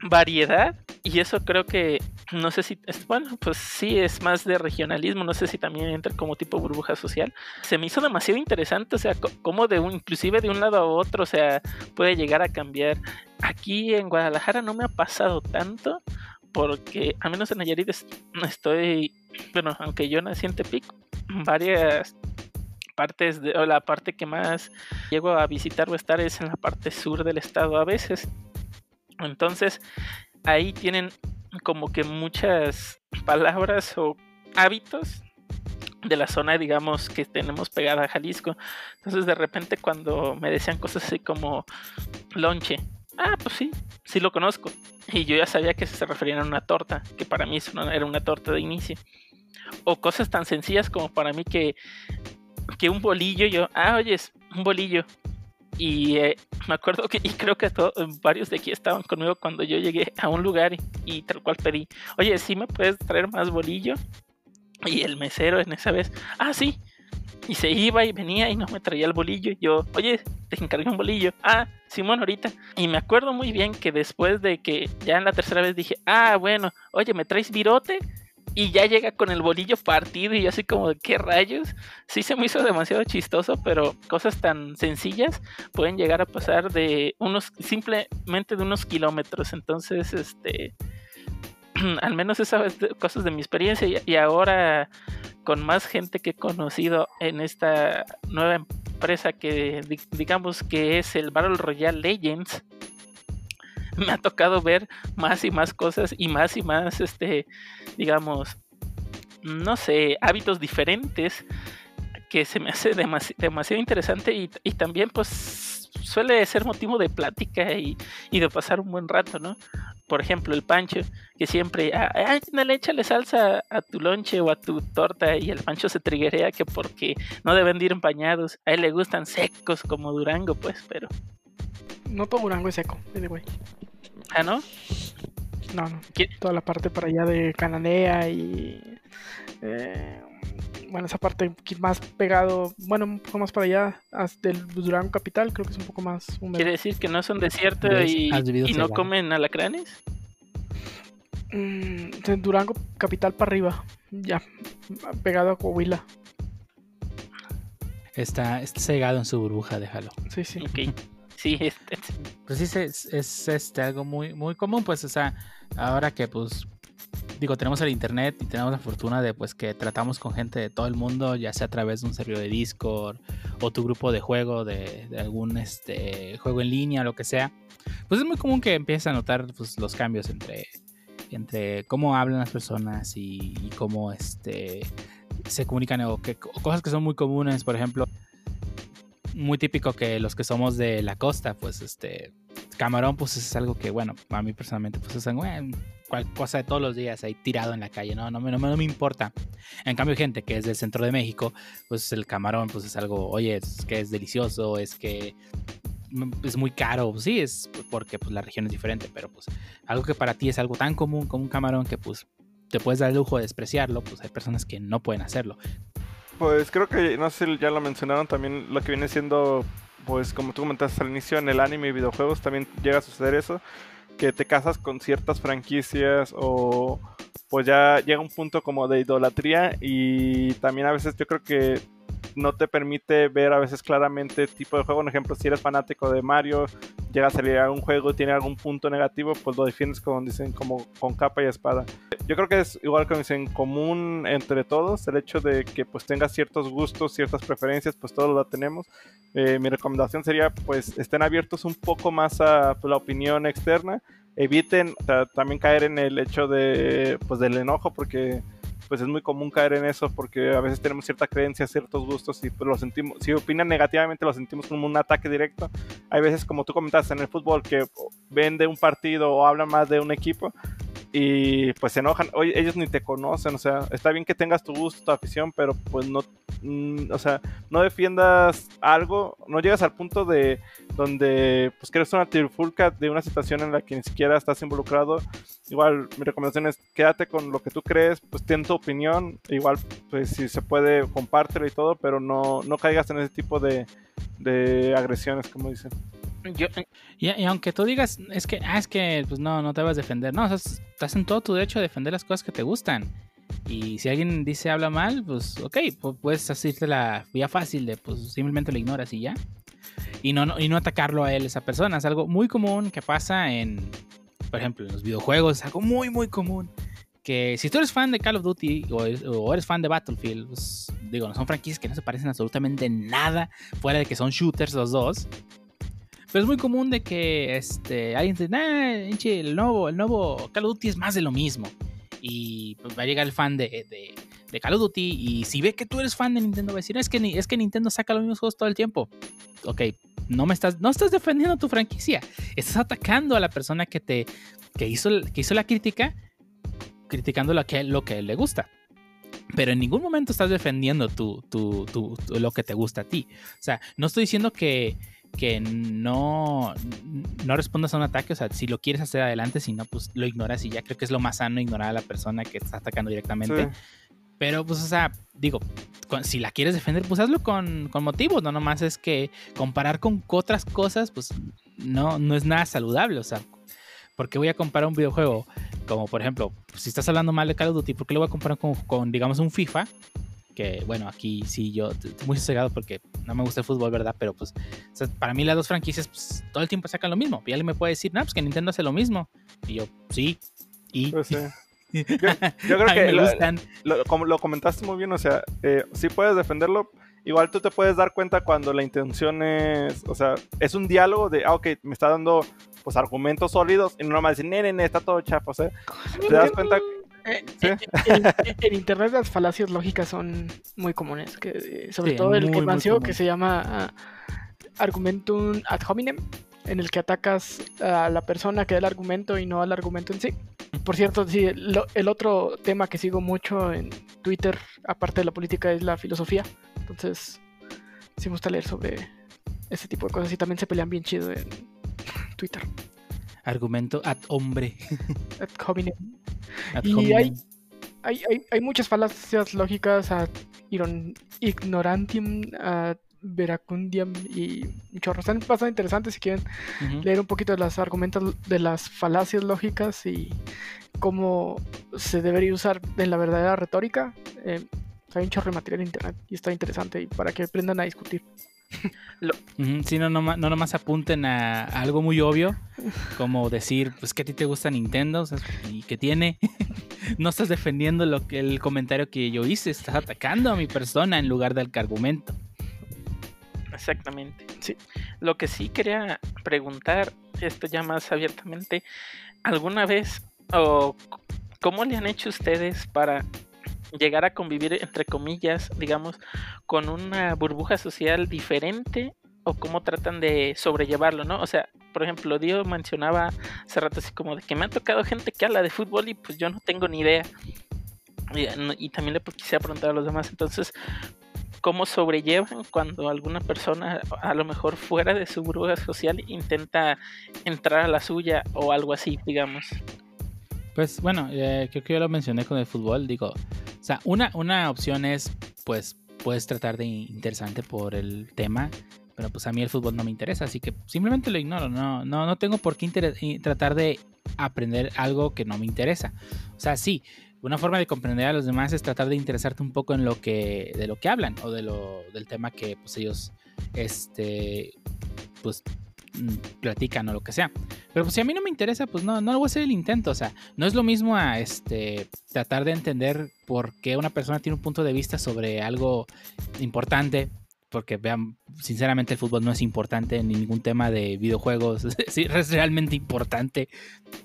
C: variedad y eso creo que no sé si bueno pues sí es más de regionalismo no sé si también entra como tipo burbuja social. Se me hizo demasiado interesante o sea como de un inclusive de un lado a otro o sea puede llegar a cambiar. Aquí en Guadalajara no me ha pasado tanto porque al menos en Nayarit es- estoy, bueno, aunque yo nací en Tepic, varias partes de, o la parte que más llego a visitar o estar es en la parte sur del estado a veces. Entonces, ahí tienen como que muchas palabras o hábitos de la zona, digamos, que tenemos pegada a Jalisco. Entonces, de repente, cuando me decían cosas así como lonche, ah, pues sí, sí lo conozco. Y yo ya sabía que se referían a una torta, que para mí era una torta de inicio. O cosas tan sencillas como para mí que, que un bolillo, yo, ah, oyes, un bolillo. Y eh, me acuerdo que, y creo que to- varios de aquí estaban conmigo cuando yo llegué a un lugar y, y tal cual pedí, oye, ¿sí me puedes traer más bolillo? Y el mesero en esa vez, ah, sí. (laughs) Y se iba y venía y no me traía el bolillo. Y yo, oye, te encargué un bolillo. Ah, Simón, ahorita. Y me acuerdo muy bien que después de que ya en la tercera vez dije, ah, bueno, oye, ¿me traes virote? Y ya llega con el bolillo partido y yo así como, ¿qué rayos? Sí se me hizo demasiado chistoso, pero cosas tan sencillas pueden llegar a pasar de unos, simplemente de unos kilómetros. Entonces, este, (clears throat) al menos esas cosas de mi experiencia y ahora con más gente que he conocido en esta nueva empresa que di- digamos que es el Battle Royale Legends (laughs) me ha tocado ver más y más cosas y más y más este digamos no sé hábitos diferentes que se me hace demasi- demasiado interesante y, y también pues suele ser motivo de plática y, y de pasar un buen rato, ¿no? Por ejemplo, el Pancho, que siempre, ah, ay, ándale, échale salsa a tu lonche o a tu torta y el Pancho se triguea que porque no deben de ir empañados. A él le gustan secos como Durango, pues, pero...
F: No todo Durango es seco, the way.
C: Ah, ¿no?
F: No, no.
C: ¿Qué?
F: Toda la parte para allá de Cananea y. eh, bueno, esa parte más pegado. Bueno, un poco más para allá. hasta el Durango capital, creo que es un poco más húmedo.
C: Quiere decir que no son desierto y, no comen alacranes.
F: Mm, de Durango capital para arriba. Ya. Pegado a Coahuila.
B: Está, está cegado en su burbuja, déjalo.
F: Sí, sí.
C: Ok. Sí, este,
B: Pues sí, es, es, este, algo muy, muy común, pues, o sea, ahora que, pues, digo, tenemos el internet y tenemos la fortuna de, pues, que tratamos con gente de todo el mundo, ya sea a través de un servidor de Discord o tu grupo de juego, de, algún, este, juego en línea, lo que sea, pues es muy común que empieces a notar, pues, los cambios entre, entre cómo hablan las personas y, cómo, este, se comunican o, o cosas que son muy comunes, por ejemplo, muy típico que los que somos de la costa, pues este camarón, pues es algo que, bueno, a mí personalmente, pues es algo, bueno, cual cosa de todos los días ahí tirado en la calle, no, no, me- no, no me importa. En cambio, gente que es del centro de México, pues el camarón, pues es algo, oye, es que es delicioso, es que es muy caro, pues, sí, es porque pues la región es diferente, pero pues algo que para ti es algo tan común como un camarón que pues te puedes dar el lujo de despreciarlo, pues hay personas que no pueden hacerlo.
G: Pues creo que, no sé si ya lo mencionaron también, lo que viene siendo, pues como tú comentaste al inicio, en el anime y videojuegos también llega a suceder eso, que te casas con ciertas franquicias o pues ya llega un punto como de idolatría y también a veces yo creo que no te permite ver a veces claramente el tipo de juego. Por ejemplo, si eres fanático de Mario, llega a salir algún juego y tiene algún punto negativo, pues lo defiendes como dicen, como con capa y espada. Yo creo que es igual que dicen común entre todos el hecho de que pues tengas ciertos gustos, ciertas preferencias, pues todos lo tenemos. Eh, mi recomendación sería pues estén abiertos un poco más a pues, la opinión externa. Eviten ta- también caer en el hecho de pues del enojo porque pues es muy común caer en eso porque a veces tenemos cierta creencia, ciertos gustos y pues lo sentimos, si opinan negativamente lo sentimos como un ataque directo. Hay veces como tú comentaste en el fútbol que ven de un partido o hablan más de un equipo, y pues se enojan. Oye, ellos ni te conocen, o sea, está bien que tengas tu gusto, tu afición, pero pues no, mm, o sea, no defiendas algo, no llegas al punto de donde pues eres una trifulca de una situación en la que ni siquiera estás involucrado. Igual mi recomendación es quédate con lo que tú crees, pues ten tu opinión, igual pues si se puede compártelo y todo, pero no, no caigas en ese tipo de, de agresiones, como dicen.
B: Yo, y, aunque tú digas, es que, ah, es que, pues no, no te vas a defender. No, estás en todo tu derecho a defender las cosas que te gustan. Y si alguien dice habla mal, pues ok, pues puedes hacerte la vía fácil de, pues simplemente lo ignoras y ya. Y no, y no atacarlo a él, esa persona. Es algo muy común que pasa en, por ejemplo, en los videojuegos. Es algo muy, muy común. Que si tú eres fan de Call of Duty o, o eres fan de Battlefield, pues digo, no son franquicias que no se parecen absolutamente nada, fuera de que son shooters los dos. Pero es muy común de que este, alguien dice, nah, el nuevo, el nuevo Call of Duty es más de lo mismo. Y pues, va a llegar el fan de, de, Call of Duty y si ve que tú eres fan de Nintendo va a decir, es que, es que Nintendo saca los mismos juegos todo el tiempo. Ok, no me estás, no estás defendiendo tu franquicia. Estás atacando a la persona que te que hizo, que hizo la crítica, criticando lo que, lo que le gusta. Pero en ningún momento estás defendiendo tu, tu, lo que te gusta a ti. O sea, no estoy diciendo que, que no, no respondas a un ataque. O sea, si lo quieres hacer adelante, si no, pues lo ignoras y ya creo que es lo más sano ignorar a la persona que está atacando directamente. Pero, pues, o sea, digo, si la quieres defender, pues hazlo con, con, motivos, no nomás es que comparar con otras cosas, pues no, no es nada saludable. O sea, ¿por qué voy a comparar un videojuego como, por ejemplo, si estás hablando mal de Call of Duty, ¿por qué lo voy a comparar con, con digamos, un FIFA? Que bueno, aquí sí yo estoy muy sosegado porque no me gusta el fútbol, ¿verdad? Pero pues para mí las dos franquicias pues, todo el tiempo sacan lo mismo. Y alguien me puede decir, no, pues que Nintendo hace lo mismo. Y yo, sí. Y...
G: Pues (laughs) yo, creo que lo, como lo comentaste muy bien, o sea, eh, sí puedes defenderlo. Igual tú te puedes dar cuenta cuando la intención es, o sea, es un diálogo de, ah, ok, me está dando pues argumentos sólidos y no nomás decir, nene, nene, está todo chapo, o sea, te das cuenta
F: eh, en, internet las falacias lógicas son muy comunes, que, eh, sobre todo el que nació que se llama uh, argumentum ad hominem, en el que atacas a la persona que da el argumento y no al argumento en sí. Por cierto, sí, el otro tema que sigo mucho en Twitter, aparte de la política, es la filosofía. Entonces, sí me gusta leer sobre ese tipo de cosas y también se pelean bien chido en Twitter.
B: Argumento ad hombre.
F: Ad hominem y hay, hay, hay, muchas falacias lógicas a ignorantium, a veracundium y chorros. Están bastante interesantes si quieren leer un poquito de los argumentos de las falacias lógicas y cómo se debería usar en la verdadera retórica. Eh, hay un chorro de material en internet y está interesante y para que aprendan a discutir.
B: Si no, no, no nomás apunten a, algo muy obvio, como decir, pues que a ti te gusta Nintendo y que tiene. (laughs) no estás defendiendo lo que el comentario que yo hice, estás atacando a mi persona en lugar del argumento.
C: Exactamente. Sí. Lo que sí quería preguntar, esto ya más abiertamente, ¿alguna vez o cómo le han hecho ustedes para llegar a convivir, entre comillas, digamos, con una burbuja social diferente o cómo tratan de sobrellevarlo, ¿no? O sea, por ejemplo, Dio mencionaba hace rato así como de que me ha tocado gente que habla de fútbol y pues yo no tengo ni idea. Y, también le quisiera preguntar a los demás, entonces, ¿cómo sobrellevan cuando alguna persona, a lo mejor fuera de su burbuja social, intenta entrar a la suya o algo así, digamos?
B: Pues bueno, eh, creo que yo lo mencioné con el fútbol. Digo, o sea, una, una opción es, pues, puedes tratar de interesante por el tema, pero pues a mí el fútbol no me interesa, así que simplemente lo ignoro. No, no, no tengo por qué tratar de aprender algo que no me interesa. O sea, sí, una forma de comprender a los demás es tratar de interesarte un poco en lo que, de lo que hablan o de lo, del tema que pues ellos, este, pues platican o lo que sea. Pero pues si a mí no me interesa, pues no, no voy a hacer el intento. O sea, no es lo mismo a este tratar de entender por qué una persona tiene un punto de vista sobre algo importante. Porque vean, sinceramente el fútbol no es importante en ningún tema de videojuegos. (laughs) si es realmente importante,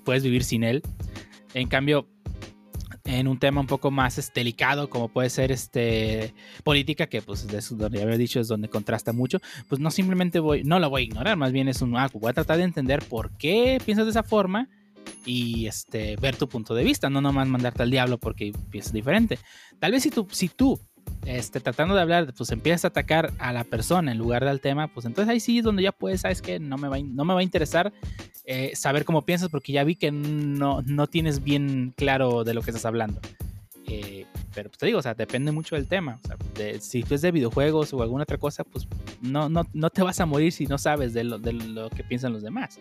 B: puedes vivir sin él. En cambio, en un tema un poco más este, delicado como puede ser este política que pues es donde ya había dicho es donde contrasta mucho pues no simplemente voy no lo voy a ignorar más bien es un ah, voy a tratar de entender por qué piensas de esa forma y este, ver tu punto de vista, no nomás mandarte al diablo porque piensas diferente. Tal vez si tú, si tú este, tratando de hablar, pues empiezas a atacar a la persona en lugar del tema, pues entonces ahí sí es donde ya puedes, sabes que no me va, no me va a interesar eh, saber cómo piensas porque ya vi que no, no tienes bien claro de lo que estás hablando. Eh, pero pues te digo, o sea, depende mucho del tema. O sea, de, si es de videojuegos o alguna otra cosa, pues no, no, no te vas a morir si no sabes de lo, de lo que piensan los demás.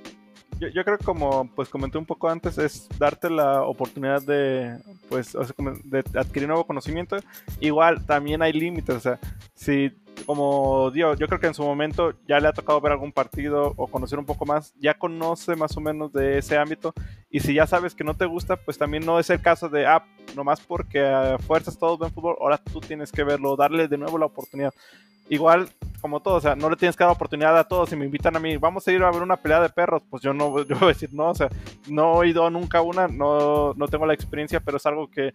G: Yo, yo, creo que como pues comenté un poco antes es darte la oportunidad de pues o sea, de adquirir nuevo conocimiento. Igual también hay límites o sea si como digo, yo creo que en su momento ya le ha tocado ver algún partido o conocer un poco más, ya conoce más o menos de ese ámbito y si ya sabes que no te gusta, pues también no es el caso de, ah, nomás porque a fuerzas todos ven fútbol, ahora tú tienes que verlo, darle de nuevo la oportunidad. Igual, como todo, o sea, no le tienes que dar oportunidad a todos. Si me invitan a mí, vamos a ir a ver una pelea de perros, pues yo no (laughs) yo voy a decir no, o sea, no he ido nunca una, no, no tengo la experiencia, pero es algo que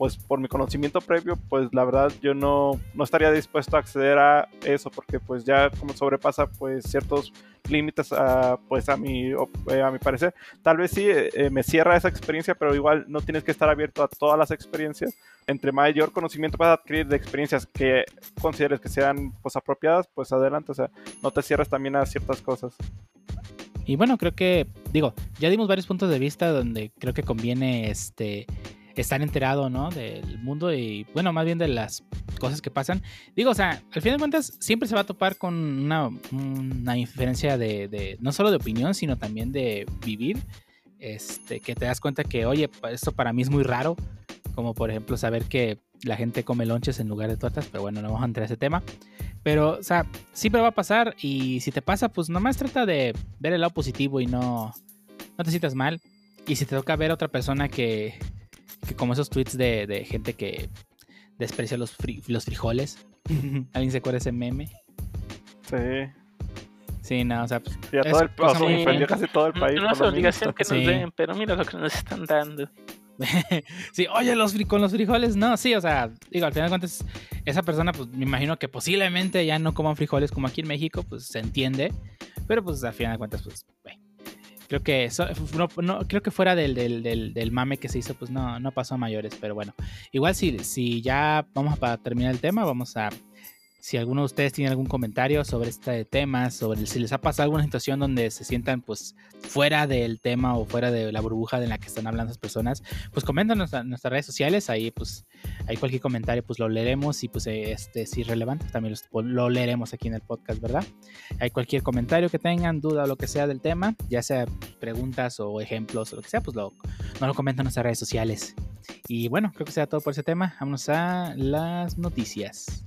G: pues por mi conocimiento previo, pues la verdad yo no, no estaría dispuesto a acceder a eso, porque pues ya como sobrepasa pues ciertos límites a, pues a mi, eh, a mi parecer. Tal vez sí eh, me cierra esa experiencia, pero igual no tienes que estar abierto a todas las experiencias. Entre mayor conocimiento vas a adquirir de experiencias que consideres que sean pues apropiadas, pues adelante, o sea, no te cierres también a ciertas cosas.
B: Y bueno, creo que, digo, ya dimos varios puntos de vista donde creo que conviene este estar enterado, ¿no? Del mundo y, bueno, más bien de las cosas que pasan. Digo, o sea, al fin de cuentas, siempre se va a topar con una, una diferencia de, no solo de opinión, sino también de vivir. Este, que te das cuenta que, oye, esto para mí es muy raro. Como por ejemplo saber que la gente come lonches en lugar de tortas, pero bueno, no vamos a entrar a ese tema. Pero, o sea, siempre va a pasar y si te pasa, pues nomás trata de ver el lado positivo y no, no te sientas mal. Y si te toca ver a otra persona que, que como esos tweets de, de gente que desprecia los, fri los frijoles. ¿Alguien se acuerda de ese meme?
G: Sí.
B: Sí, no, o sea, pues,
G: ya todo el, o sea, casi todo el país.
C: No es obligación que nos sí. den, pero mira lo que nos están dando. (laughs)
B: sí, oye, los con los frijoles, no, sí, o sea, digo, al final de cuentas, esa persona, pues me imagino que posiblemente ya no coman frijoles como aquí en México, pues se entiende, pero pues al final de cuentas, pues, bueno, creo que eso, no, no, creo que fuera del, del, del, del, mame que se hizo, pues no, no pasó a mayores, pero bueno, igual si, si ya vamos para terminar el tema, vamos a si alguno de ustedes tiene algún comentario sobre este tema, sobre si les ha pasado alguna situación donde se sientan pues fuera del tema o fuera de la burbuja de la que están hablando las personas, pues coméntanos en nuestras redes sociales, ahí pues ahí cualquier comentario pues lo leeremos y pues este si es relevante también los, lo leeremos aquí en el podcast, ¿verdad? Hay cualquier comentario que tengan, duda o lo que sea del tema, ya sea preguntas o ejemplos o lo que sea, pues lo, nos lo comentan en nuestras redes sociales. Y bueno, creo que sea todo por ese tema. Vamos a las noticias.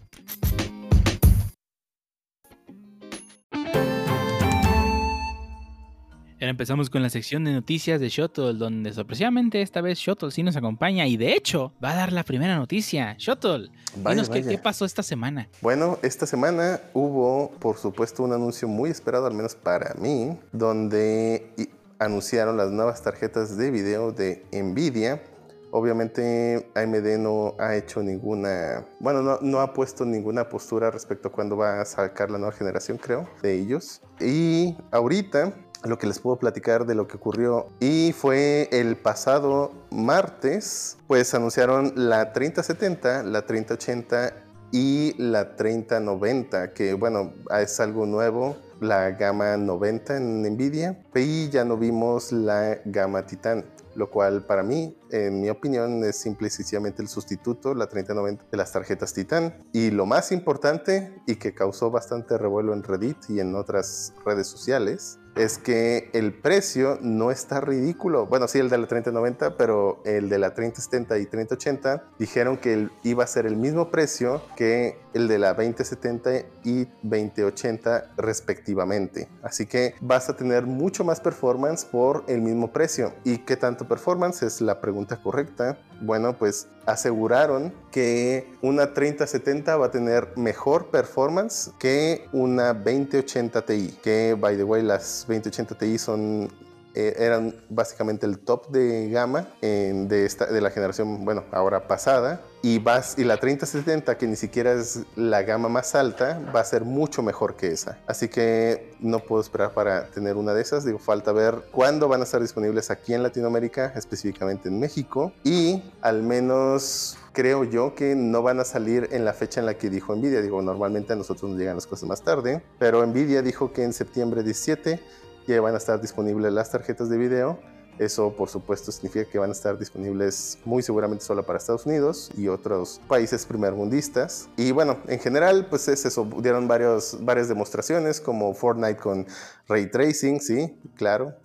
B: Ahora empezamos con la sección de noticias de Shottle, donde sorpresivamente esta vez Shottle sí nos acompaña y de hecho va a dar la primera noticia. Shottle, dinos qué, qué, pasó esta semana.
D: Bueno, esta semana hubo, por supuesto, un anuncio muy esperado, al menos para mí, donde anunciaron las nuevas tarjetas de video de Nvidia. Obviamente AMD no ha hecho ninguna, bueno, no, no, ha puesto ninguna postura respecto a cuándo va a sacar la nueva generación, creo, de ellos. Y ahorita lo que les puedo platicar de lo que ocurrió. Y fue el pasado martes, pues anunciaron la 3070, la 3080 y la 3090, que bueno, es algo nuevo, la gama 90 en Nvidia. Y ya no vimos la gama Titan lo cual para mí, en mi opinión, es simple y sencillamente el sustituto, la 3090 de las tarjetas Titan. Y lo más importante, y que causó bastante revuelo en Reddit y en otras redes sociales, es que el precio no está ridículo. Bueno, sí, el de la 3090, pero el de la 3070 y 3080 dijeron que iba a ser el mismo precio que el de la 2070 y 2080 respectivamente. Así que vas a tener mucho más performance por el mismo precio. ¿Y qué tanto performance? Es la pregunta correcta. Bueno, pues aseguraron que una 3070 va a tener mejor performance que una 2080 Ti, que by the way las 2080 Ti son eh, eran básicamente el top de gama de, esta, de la generación, bueno, ahora pasada. Y, vas, y la 3070, que ni siquiera es la gama más alta, va a ser mucho mejor que esa. Así que no puedo esperar para tener una de esas. Digo, falta ver cuándo van a estar disponibles aquí en Latinoamérica, específicamente en México. Y al menos creo yo que no van a salir en la fecha en la que dijo Nvidia. Digo, normalmente a nosotros nos llegan las cosas más tarde. Pero Nvidia dijo que en septiembre 17 ya van a estar disponibles las tarjetas de video. Eso, por supuesto, significa que van a estar disponibles muy seguramente solo para Estados Unidos y otros países primermundistas. Y bueno, en general, pues es eso. Dieron varios, varias demostraciones, como Fortnite con ray tracing, sí, claro.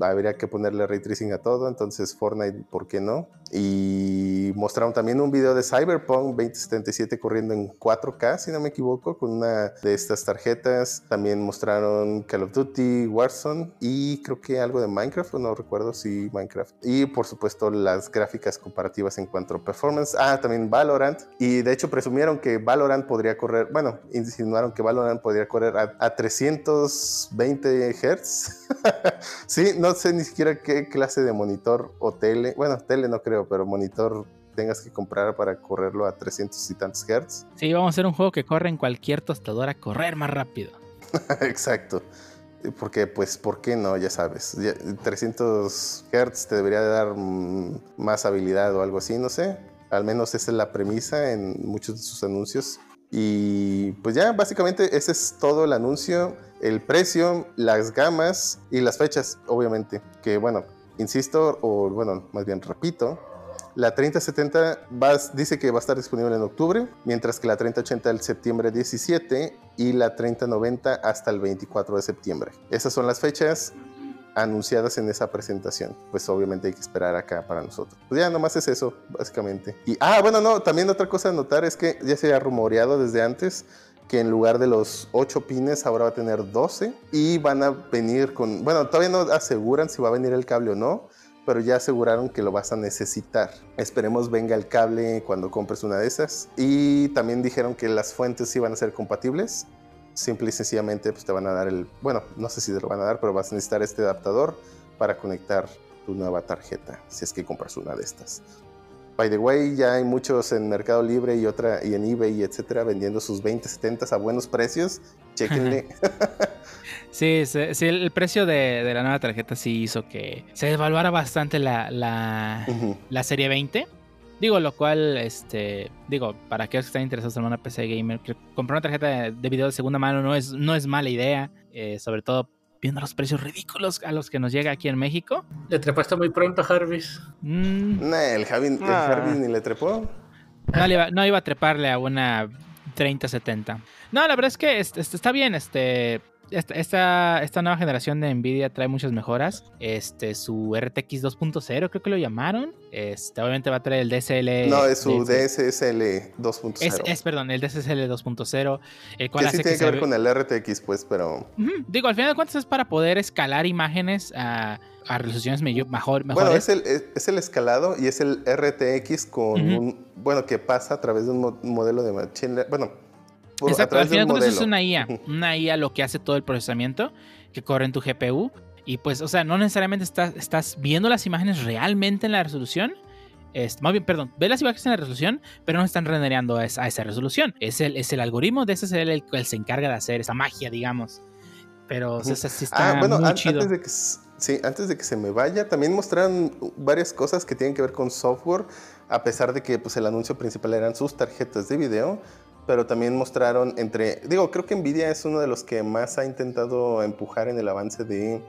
D: Habría que ponerle ray tracing a todo, entonces Fortnite, ¿por qué no? Y mostraron también un video de Cyberpunk 2077 corriendo en 4K, si no me equivoco, con una de estas tarjetas. También mostraron Call of Duty, Warzone y creo que algo de Minecraft, no recuerdo si Minecraft. Y por supuesto las gráficas comparativas en cuanto a performance. Ah, también Valorant. Y de hecho presumieron que Valorant podría correr, bueno, insinuaron que Valorant podría correr a, a 320 Hz. (laughs) sí, no sé ni siquiera qué clase de monitor o tele. Bueno, tele no creo, pero monitor tengas que comprar para correrlo a 300 y tantos Hz.
B: Sí, vamos a hacer un juego que corre en cualquier tostadora, correr más rápido. (laughs)
D: Exacto. Porque, pues, ¿por qué no? Ya sabes. Ya- 300 Hz te debería de dar mm, más habilidad o algo así, no sé. Al menos esa es la premisa en muchos de sus anuncios. Y pues ya, básicamente ese es todo el anuncio. El precio, las gamas y las fechas, obviamente. Que bueno, insisto, o bueno, más bien repito, la 3070 va- dice que va a estar disponible en octubre, mientras que la 3080 el septiembre 17 y la 3090 hasta el 24 de septiembre. Esas son las fechas anunciadas en esa presentación. Pues obviamente hay que esperar acá para nosotros. Pues ya nomás es eso, básicamente. Y ah, bueno, no, también otra cosa a notar es que ya se había rumoreado desde antes que en lugar de los 8 pines ahora va a tener 12 y van a venir con, bueno, todavía no aseguran si va a venir el cable o no, pero ya aseguraron que lo vas a necesitar. Esperemos venga el cable cuando compres una de esas. Y también dijeron que las fuentes sí van a ser compatibles. Simple y sencillamente pues te van a dar el, bueno, no sé si te lo van a dar, pero vas a necesitar este adaptador para conectar tu nueva tarjeta, si es que compras una de estas. By the way, ya hay muchos en Mercado Libre y otra y en eBay etcétera vendiendo sus 2070 a buenos precios. Chequenle. (laughs)
B: Sí, sí, sí, el precio de, de la nueva tarjeta sí hizo que se devaluara bastante la, la, la serie 20. Digo, lo cual, este, digo, para aquellos que están interesados en una PC gamer, que comprar una tarjeta de, de video de segunda mano no es, no es mala idea, eh, sobre todo viendo los precios ridículos a los que nos llega aquí en México.
E: Le trepaste muy pronto, Jarvis.
B: Mm,
D: Nah, el Javi, el
G: Ah.
D: Harvey ni le trepó.
B: no, le iba, no iba a treparle a una 3070. No, la verdad es que este, este, está bien, este... Esta, esta, esta nueva generación de Nvidia trae muchas mejoras. Este, su RTX 2.0, creo que lo llamaron. Este, obviamente va a traer el DSL.
D: No, es su
B: DS.
D: DSSL 2.0.
B: Es, es, perdón, el DSL 2.0, el cual
D: que
B: hace
D: sí tiene que ver
B: ve-
D: con el RTX, pues, pero...
B: Digo, al final de cuentas es para poder escalar imágenes a, a resoluciones mejor, mejores.
D: Bueno, es el, es, es el escalado y es el RTX con un... Bueno, que pasa a través de un mo- modelo de machine Bueno, por- a
B: Exacto, al
D: través de
B: final
D: un
B: de cuentas es
D: modelo.
B: una IA. Una IA lo que hace todo el procesamiento que corre en tu GPU. Y pues, o sea, no necesariamente estás, estás viendo las imágenes realmente en la resolución. Es, más bien, perdón, ves las imágenes en la resolución, pero no están rendereando a esa, a esa resolución. Es el, es el algoritmo de SSL el que se encarga de hacer esa magia, digamos. Pero o sea, sí está
D: Ah, bueno,
B: muy
D: an-
B: chido.
D: antes de que sí, antes de que se me vaya, también mostraron varias cosas que tienen que ver con software, a pesar de que pues el anuncio principal eran sus tarjetas de video, pero también mostraron entre, digo, creo que Nvidia es uno de los que más ha intentado empujar en el avance de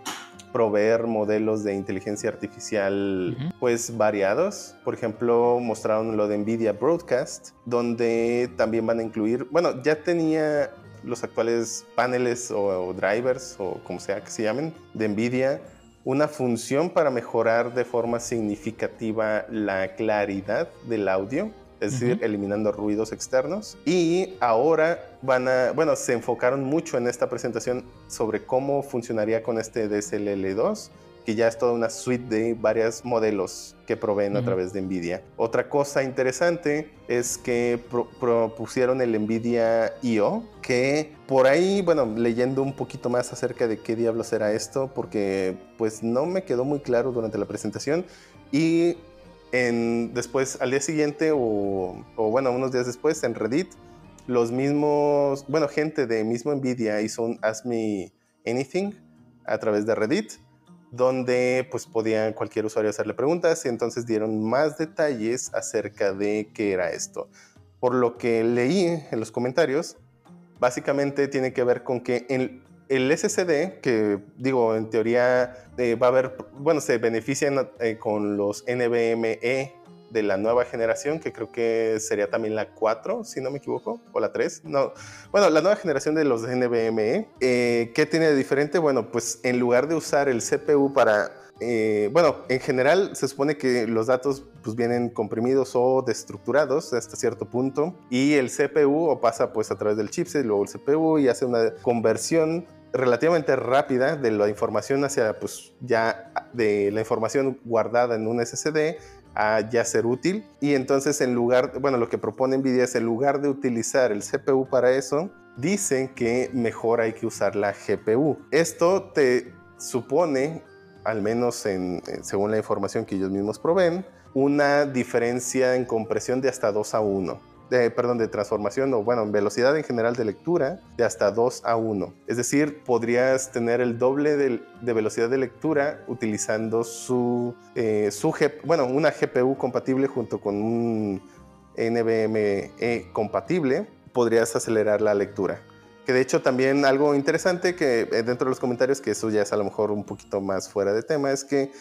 D: proveer modelos de inteligencia artificial
B: Ujú.
D: pues variados. Por ejemplo, mostraron lo de Nvidia Broadcast, donde también van a incluir, bueno, ya tenía los actuales paneles o, o drivers o como sea que se llamen de Nvidia una función para mejorar de forma significativa la claridad del audio, es decir, eliminando ruidos externos. Y ahora van a, bueno, se enfocaron mucho en esta presentación sobre cómo funcionaría con este DSLL2 que ya es toda una suite de varios modelos que proveen a través de NVIDIA. Otra cosa interesante es que pro- propusieron el NVIDIA IO, que por ahí, bueno, leyendo un poquito más acerca de qué diablos era esto, porque pues no me quedó muy claro durante la presentación y en, después al día siguiente o, o bueno, unos días después en Reddit, los mismos, bueno, gente de mismo NVIDIA hizo un Ask Me Anything a través de Reddit donde pues podía cualquier usuario hacerle preguntas y entonces dieron más detalles acerca de qué era esto. Por lo que leí en los comentarios, básicamente tiene que ver con que el, el SSD, que digo, en teoría eh, va a haber, bueno, se benefician eh, con los NVMe de la nueva generación, que creo que sería también la 4, si no me equivoco, o la 3, no, bueno, la nueva generación de los NVMe, eh, ¿qué tiene de diferente? Bueno, pues en lugar de usar el CPU para, eh, bueno, en general se supone que los datos pues vienen comprimidos o destructurados hasta cierto punto y el CPU o pasa pues a través del chipset, luego el CPU y hace una conversión relativamente rápida de la información hacia pues ya de la información guardada en un SSD a ya ser útil. Y entonces en lugar, bueno, lo que propone Nvidia es en lugar de utilizar el CPU para eso, dicen que mejor hay que usar la GPU. Esto te supone, al menos en, en- según la información que ellos mismos proveen, una diferencia en compresión de hasta 2 a 1. De, perdón, de transformación o bueno, en velocidad en general de lectura de hasta 2 a 1. Es decir, podrías tener el doble de, velocidad de lectura utilizando su, eh, su bueno, una GPU compatible junto con un NVMe compatible, podrías acelerar la lectura. Que de hecho también algo interesante que eh, dentro de los comentarios, que eso ya es a lo mejor un poquito más fuera de tema, es que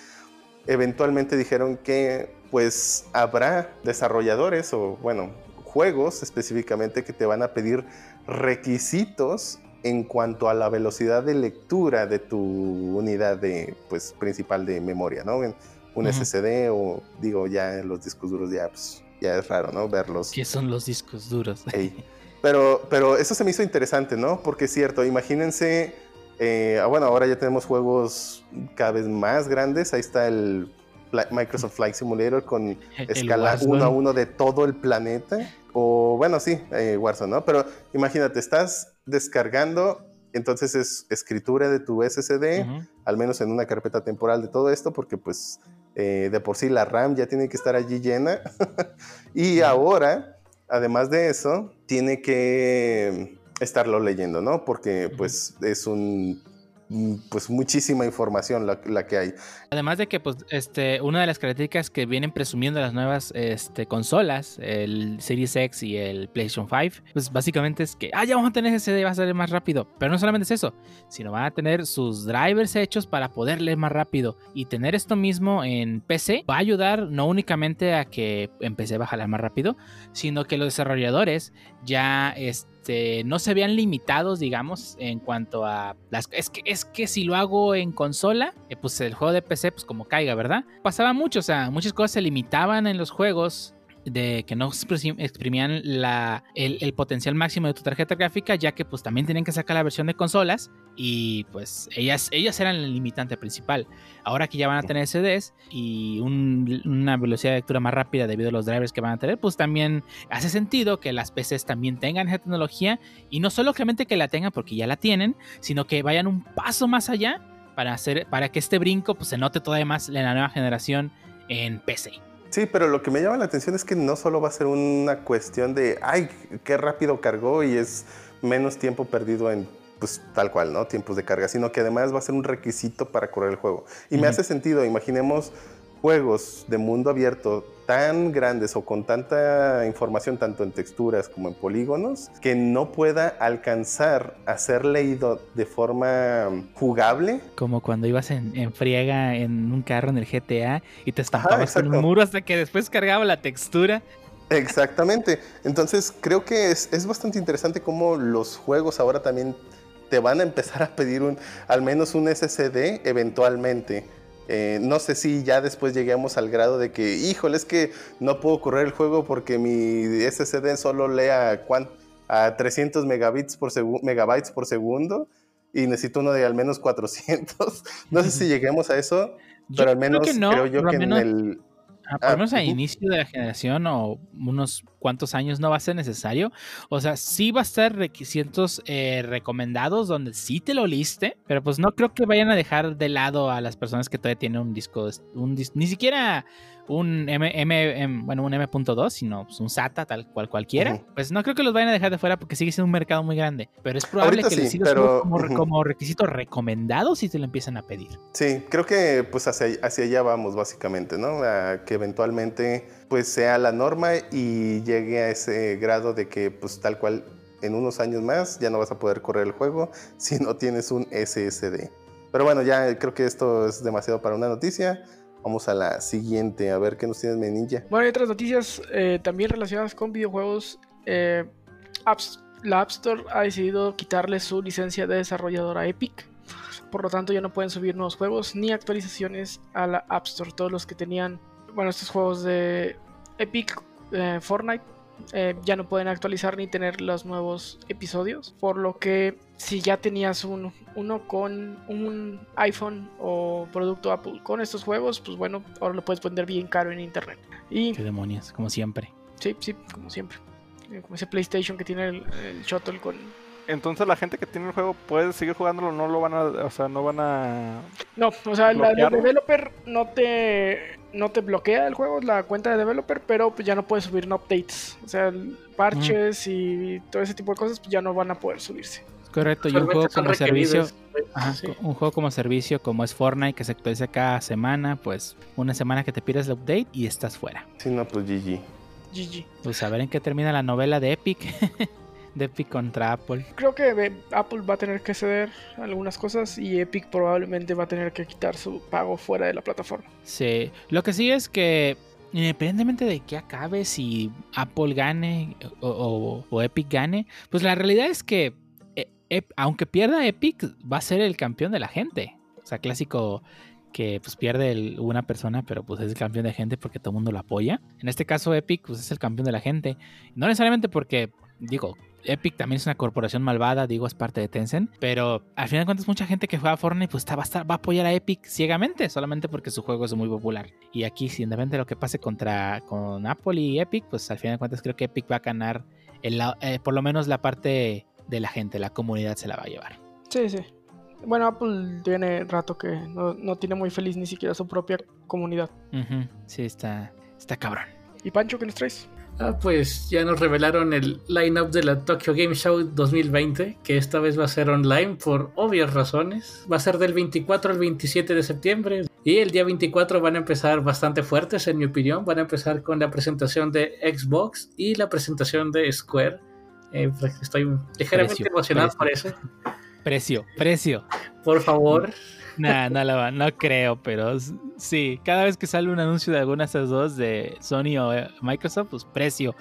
D: eventualmente dijeron que pues habrá desarrolladores o bueno, juegos específicamente que te van a pedir requisitos en cuanto a la velocidad de lectura de tu unidad de pues principal de memoria, ¿no? Un
B: Ujú.
D: SSD o digo ya en los discos duros ya pues, ya es raro, ¿no? Verlos.
B: ¿Qué son los discos duros?
D: Ey. (laughs) Pero, pero eso se me hizo interesante, ¿no? Porque es cierto, imagínense, eh, ah, bueno, ahora ya tenemos juegos cada vez más grandes. Ahí está el Microsoft Flight Simulator con escala uno a uno de todo el planeta. O bueno, sí, eh, Warzone, ¿no? Pero imagínate, estás descargando, entonces es escritura de tu SSD, al menos en una carpeta temporal de todo esto, porque pues eh, de por sí la RAM ya tiene que estar allí llena. (laughs) y ahora, además de eso, tiene que estarlo leyendo, ¿no? Porque pues es un pues muchísima información la, que hay.
B: Además de que, pues, este, una de las características que vienen presumiendo las nuevas este, consolas, el Series X y el PlayStation 5, pues básicamente es que, ah, ya vamos a tener SSD, va a ser más rápido. Pero no solamente es eso, sino van a tener sus drivers hechos para poder leer más rápido. Y tener esto mismo en PC va a ayudar no únicamente a que en PC va a jalar más rápido, sino que los desarrolladores ya este, no se vean limitados, digamos, en cuanto a las... Es que, es que si lo hago en consola, eh, pues el juego de PC, pues como caiga, ¿verdad? Pasaba mucho, o sea, muchas cosas se limitaban en los juegos de que no exprim- exprimían la, el, el potencial máximo de tu tarjeta gráfica, ya que pues también tenían que sacar la versión de consolas y pues ellas, ellas eran el limitante principal. Ahora que ya van a tener CDs y un- una velocidad de lectura más rápida debido a los drivers que van a tener, pues también hace sentido que las PCs también tengan esa tecnología y no solo solamente que la tengan porque ya la tienen, sino que vayan un paso más allá para hacer para que este brinco pues, se note todavía más en la nueva generación en PC.
D: Sí, pero lo que me llama la atención es que no solo va a ser una cuestión de, ay, qué rápido cargó y es menos tiempo perdido en, pues tal cual, ¿no? Tiempos de carga, sino que además va a ser un requisito para correr el juego. Y me hace sentido, imaginemos juegos de mundo abierto tan grandes o con tanta información, tanto en texturas como en polígonos, que no pueda alcanzar a ser leído de forma jugable
B: Como cuando ibas en, en friega en un carro en el GTA y te estampabas en un muro hasta que después cargaba la textura.
D: Exactamente. Entonces creo que es, es bastante interesante cómo los juegos ahora también te van a empezar a pedir un, al menos un SSD eventualmente. Eh, no sé si ya después lleguemos al grado de que, híjole, es que no puedo correr el juego porque mi SSD solo lea a 300 megabits por megabytes por segundo y necesito uno de al menos 400. (laughs) No sé si lleguemos a eso, pero al menos
B: no,
D: creo yo que
B: menos-
D: en el...
B: Ah, por
D: Ah,
B: lo menos a
D: ujú.
B: inicio de la generación o unos cuantos años no va a ser necesario. O sea, sí va a estar requisitos eh, recomendados donde sí te lo liste, pero pues no creo que vayan a dejar de lado a las personas que todavía tienen un disco, un dis- ni siquiera un M, M- M- bueno, un M.2, sino pues, un SATA tal cual cualquiera.
D: Ujú.
B: Pues no creo que los vayan a dejar de fuera porque sigue siendo un mercado muy grande. Pero es probable
D: Ahorita
B: que les
D: sí,
B: siga
D: pero-
B: como, como requisito recomendado si te lo empiezan a pedir.
D: Sí, creo que pues hacia, hacia allá vamos básicamente, ¿no? A que eventualmente pues sea la norma y llegue a ese grado de que pues tal cual en unos años más ya no vas a poder correr el juego (laughs) si no tienes un SSD. Pero bueno, ya creo que esto es demasiado para una noticia. Vamos a la siguiente, a ver qué nos tienes, Ninja.
F: Bueno, y otras noticias eh, también relacionadas con videojuegos. eh, la App Store ha decidido quitarle su licencia de desarrollador a Epic. Por lo tanto, ya no pueden subir nuevos juegos ni actualizaciones a la App Store. Todos los que tenían, bueno, estos juegos de Epic, eh, Fortnite, ya no pueden actualizar ni tener los nuevos episodios. Por lo que si ya tenías un, uno con un iPhone o producto Apple con estos juegos, pues bueno, ahora lo puedes vender bien caro en internet. Y
B: Qué demonios, como siempre.
F: sí, sí, como siempre. Eh, Como ese PlayStation que tiene el, el shuttle con...
G: Entonces la gente que tiene el juego puede seguir jugándolo, no lo van a, o sea, no van a...
F: No, o sea, la,
G: ¿Bloquearlo?
F: developer no te, no te bloquea el juego, la cuenta de developer, pero pues ya no puedes subir no updates. O sea, el- parches y todo ese tipo de cosas pues ya no van a poder subirse.
B: Correcto, y un juego como servicio. Ajá,
E: Sí.
B: co- Un juego como servicio como es Fortnite que se actualiza cada semana, pues una semana que te pides el update y estás fuera.
D: Si no, pues GG.
F: GG.
B: Pues a ver en qué termina la novela de Epic. (laughs) de Epic contra Apple.
F: Creo que Apple va a tener que ceder algunas cosas y Epic probablemente va a tener que quitar su pago fuera de la plataforma.
B: Sí, lo que sí es que independientemente de que acabe, si Apple gane o, o- o Epic gane, pues la realidad es que aunque pierda Epic, va a ser el campeón de la gente. O sea, clásico que pues pierde una persona, pero pues es el campeón de gente porque todo el mundo lo apoya. En este caso Epic pues es el campeón de la gente. No necesariamente porque, digo, Epic también es una corporación malvada, digo, es parte de Tencent, pero al final de cuentas mucha gente que juega Fortnite pues va, a a apoyar a Epic ciegamente, solamente porque su juego es muy popular. Y aquí, si de lo que pase contra con Apple y Epic, pues al final de cuentas creo que Epic va a ganar eh, por lo menos la parte de la gente, la comunidad se la va a llevar.
F: Sí, sí. Bueno, Apple tiene rato que no, no tiene muy feliz ni siquiera su propia comunidad.
B: Ujú, Sí, está, está cabrón.
F: ¿Y Pancho qué nos traes?
E: Ah, pues ya nos revelaron el line-up de la Tokyo Game Show 2020, que esta vez va a ser online por obvias razones. Va a ser del 24 al 27 de septiembre. Y el día 24 van a empezar bastante fuertes, en mi opinión. Van a empezar con la presentación de Xbox y la presentación de Square. Eh, pues, estoy ligeramente
B: Precio,
E: emocionado
B: precio.
E: por eso.
B: Precio, precio.
E: Por favor,
B: Nah, no, la va- no creo, pero sí, cada vez que sale un anuncio de alguna de estas dos, de Sony o eh, Microsoft, pues precio.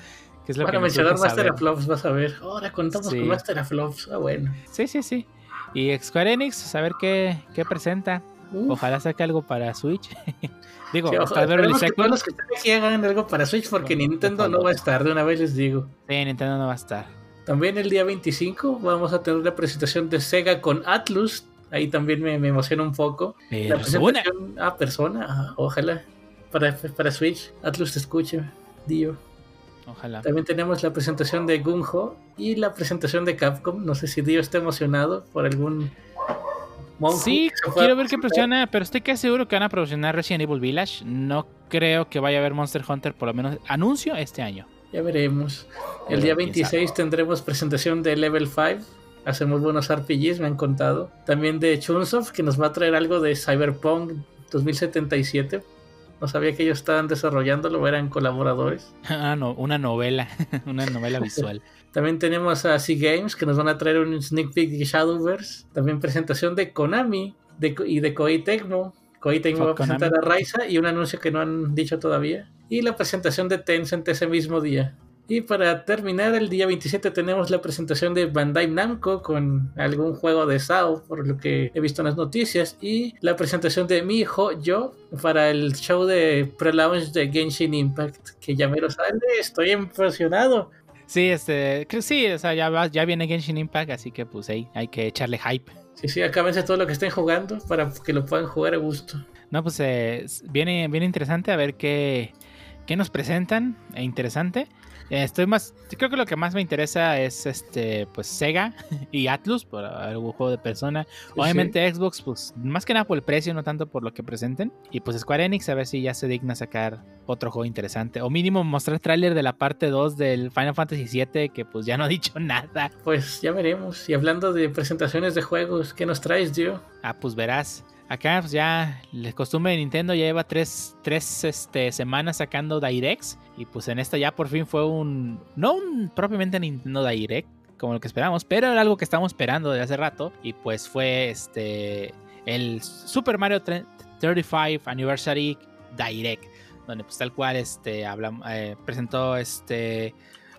B: Que es lo
E: van
B: que
E: a mencionar
B: urge
E: Master
B: saber.
E: of Flops, vas a ver. Ahora contamos
B: Sí.
E: con Master of Flops. Ah, bueno.
B: Sí, sí, sí. Y Square Enix, saber qué, qué presenta.
E: Uf.
B: Ojalá saque algo para Switch. (laughs) Digo,
E: Sí,
B: Beverly
E: esperemos que los que estén aquí hagan algo para Switch porque Nintendo no va a estar, de una vez les digo.
B: Sí, Nintendo no va a estar.
E: También el día 25 vamos a tener la presentación de Sega con Atlus. Ahí también me, me emociona un poco. La
B: Persona.
E: presentación a persona, ah, ojalá. Para, para Switch, Atlus te escuche, Dio.
B: Ojalá.
E: También tenemos la presentación de Gunho y la presentación de Capcom. No sé si Dio está emocionado por algún.
B: Sí, quiero ver qué presiona, pero estoy casi seguro que van a promocionar Resident Evil Village. No creo que vaya a haber Monster Hunter, por lo menos anuncio este año.
E: Ya veremos. El día
B: quién
E: 26 tendremos presentación de Level 5. Hacemos buenos RPGs, me han contado. También de Chunsoft, que nos va a traer algo de Cyberpunk 2077. No sabía que ellos estaban desarrollándolo, eran colaboradores. (laughs)
B: Ah, no, una novela, (laughs) una novela visual. (laughs)
E: También tenemos a Sea Games, que nos van a traer un sneak peek de Shadowverse. También presentación de Konami de, y de Koei Tecmo. Koei Tecmo va a presentar a Raiza y un anuncio que no han dicho todavía. Y la presentación de Tencent ese mismo día. Y para terminar, el día 27 tenemos la presentación de Bandai Namco con algún juego de SAO, por lo que he visto en las noticias. Y la presentación de mi hijo, yo, para el show de pre-launch de Genshin Impact, que ya me lo sale. Estoy emocionado.
B: Sí, este, sí, o sea, ya, va- ya viene Genshin Impact, así que pues ahí hay que echarle hype.
E: Sí, sí, acábense todo lo que estén jugando para que lo puedan jugar a gusto.
B: No, pues eh, viene, viene interesante a ver qué, qué nos presentan. E interesante. Estoy más. Creo que lo que más me interesa es este. Pues Sega (laughs) y Atlus por algún juego de persona. Obviamente Xbox, pues más que nada por el precio, no tanto por lo que presenten. Y pues Square Enix, a ver si ya se digna sacar otro juego interesante. O mínimo mostrar tráiler de la parte 2 del Final Fantasy VII, que pues ya no ha (laughs) dicho nada.
E: Pues ya veremos. Y hablando de presentaciones de juegos, ¿qué nos traes, Dio?
B: Ah, pues verás. Acá pues ya, la costumbre de Nintendo ya lleva tres, tres este, semanas sacando Directs. Y pues en esta ya por fin fue un... No un propiamente Nintendo Direct, como lo que esperamos, pero era algo que estábamos esperando desde hace rato. Y pues fue este... El Super Mario 35 Anniversary Direct. Donde pues tal cual este, hablam- eh, presentó este...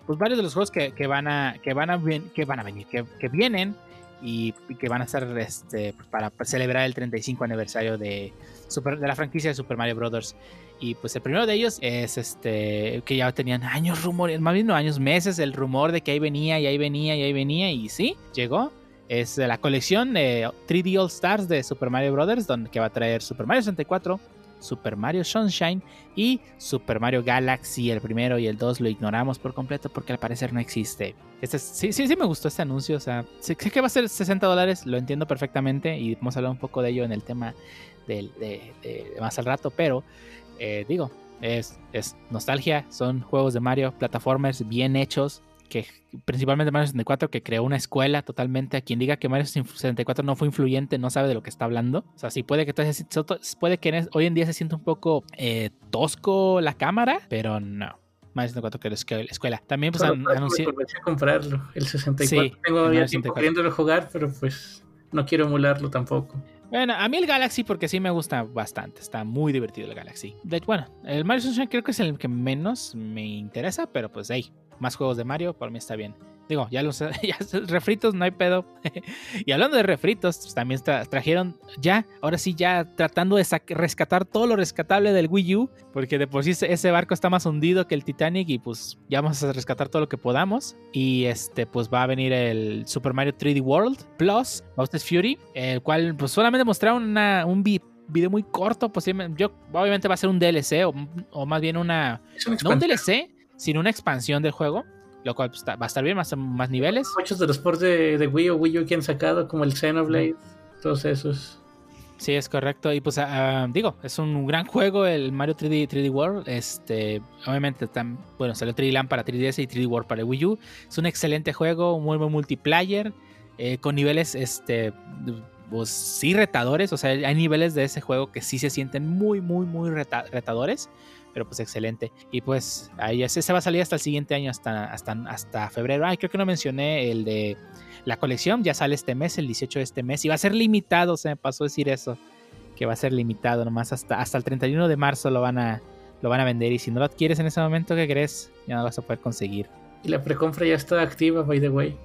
B: Pues varios de los juegos que, que van a que van a que van a venir, que vienen y, que van a estar este, para celebrar el 35 aniversario de, Super- de la franquicia de Super Mario Bros. Y pues el primero de ellos es este que ya tenían años rumores, más bien no años, meses el rumor de que ahí venía y ahí venía y ahí venía y sí, llegó. Es la colección de 3D All Stars de Super Mario Bros. donde que va a traer Super Mario 64, Super Mario Sunshine y Super Mario Galaxy. El primero y el 2 lo ignoramos por completo porque al parecer no existe. Este es- sí, sí, sí me gustó este anuncio. O sea, sé, que va a ser 60 dólares, lo entiendo perfectamente y vamos a hablar un poco de ello en el tema de más al rato. Pero eh, digo, es, es nostalgia, son juegos de Mario, plataformers bien hechos. Que principalmente Mario 64, que creó una escuela totalmente. A quien diga que Mario 64 no fue influyente, no sabe de lo que está hablando. O sea, sí puede que, entonces- puede que hoy en día se sienta un poco eh, tosco la cámara, pero no. Mario 64 que es la escuela. También pues
E: Solo
B: an-
E: a comprarlo, el 64.
B: Sí,
E: Tengo ya tiempo
B: 64.
E: queriéndolo jugar, pero pues no quiero emularlo tampoco.
B: Bueno, a mí el Galaxy porque sí me gusta bastante. Está muy divertido el Galaxy. De bueno, el Mario Sunshine creo que es el que menos me interesa, pero pues hey, más juegos de Mario, por mí está bien. Digo, ya los (laughs) ya, refritos, no hay pedo. (laughs) y hablando de refritos, pues, también tra- trajeron ya, ahora sí, ya tratando de rescatar todo lo rescatable del Wii U, porque de por sí ese- barco está más hundido que el Titanic y pues ya vamos a rescatar todo lo que podamos. Y este, pues va a venir el Super Mario 3D World Plus, Bowser's Fury, el cual pues solamente mostraron una- un vi- video muy corto, posiblemente, yo, obviamente va a ser un DLC o, o más bien una, no un. DLC, sino una expansión del juego, lo cual pues, va a estar bien, va a ser más niveles.
E: Muchos de los ports de, de Wii o Wii U que han sacado, como el Xenoblade, todos esos.
B: Sí, es correcto. Y pues ah, digo, es un gran juego el Mario 3D, 3D World. Este, obviamente, bueno, salió 3D Land para 3DS y 3D World para Wii U. Es un excelente juego, un muy buen multiplayer, eh, con niveles, este, pues sí retadores. O sea, hay niveles de ese juego que sí se sienten muy, muy, muy reta- retadores. Pero pues excelente. Y pues ahí ese se va a salir hasta el siguiente año, hasta, hasta, hasta febrero. Ay, creo que no mencioné el de la colección. Ya sale este mes, el 18 de este mes. Y va a ser limitado, se me pasó decir eso. Que va a ser limitado nomás hasta, hasta el 31 de marzo lo van a lo van a vender. Y si no lo adquieres en ese momento, ¿qué crees? Ya no lo vas a poder conseguir.
E: Y la precompra ya está activa, by the way.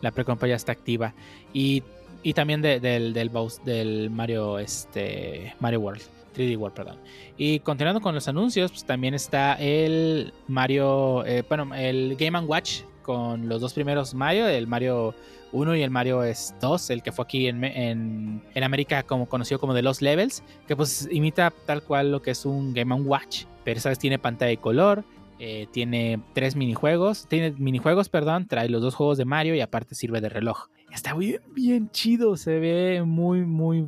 B: La precompra ya está activa. Y, y también de- del, del, del Mario, este, Mario World. 3D World, perdón. Y continuando con los anuncios, pues también está el Mario, eh, bueno, el Game Watch con los dos primeros Mario, el Mario 1 y el Mario es 2, el que fue aquí en, en, América como conocido como de Los Levels, que pues imita tal cual lo que es un Game Watch, pero esa vez tiene pantalla de color, eh, tiene tres minijuegos, tiene minijuegos, perdón, trae los dos juegos de Mario y aparte sirve de reloj. Está bien, bien chido, se ve muy, muy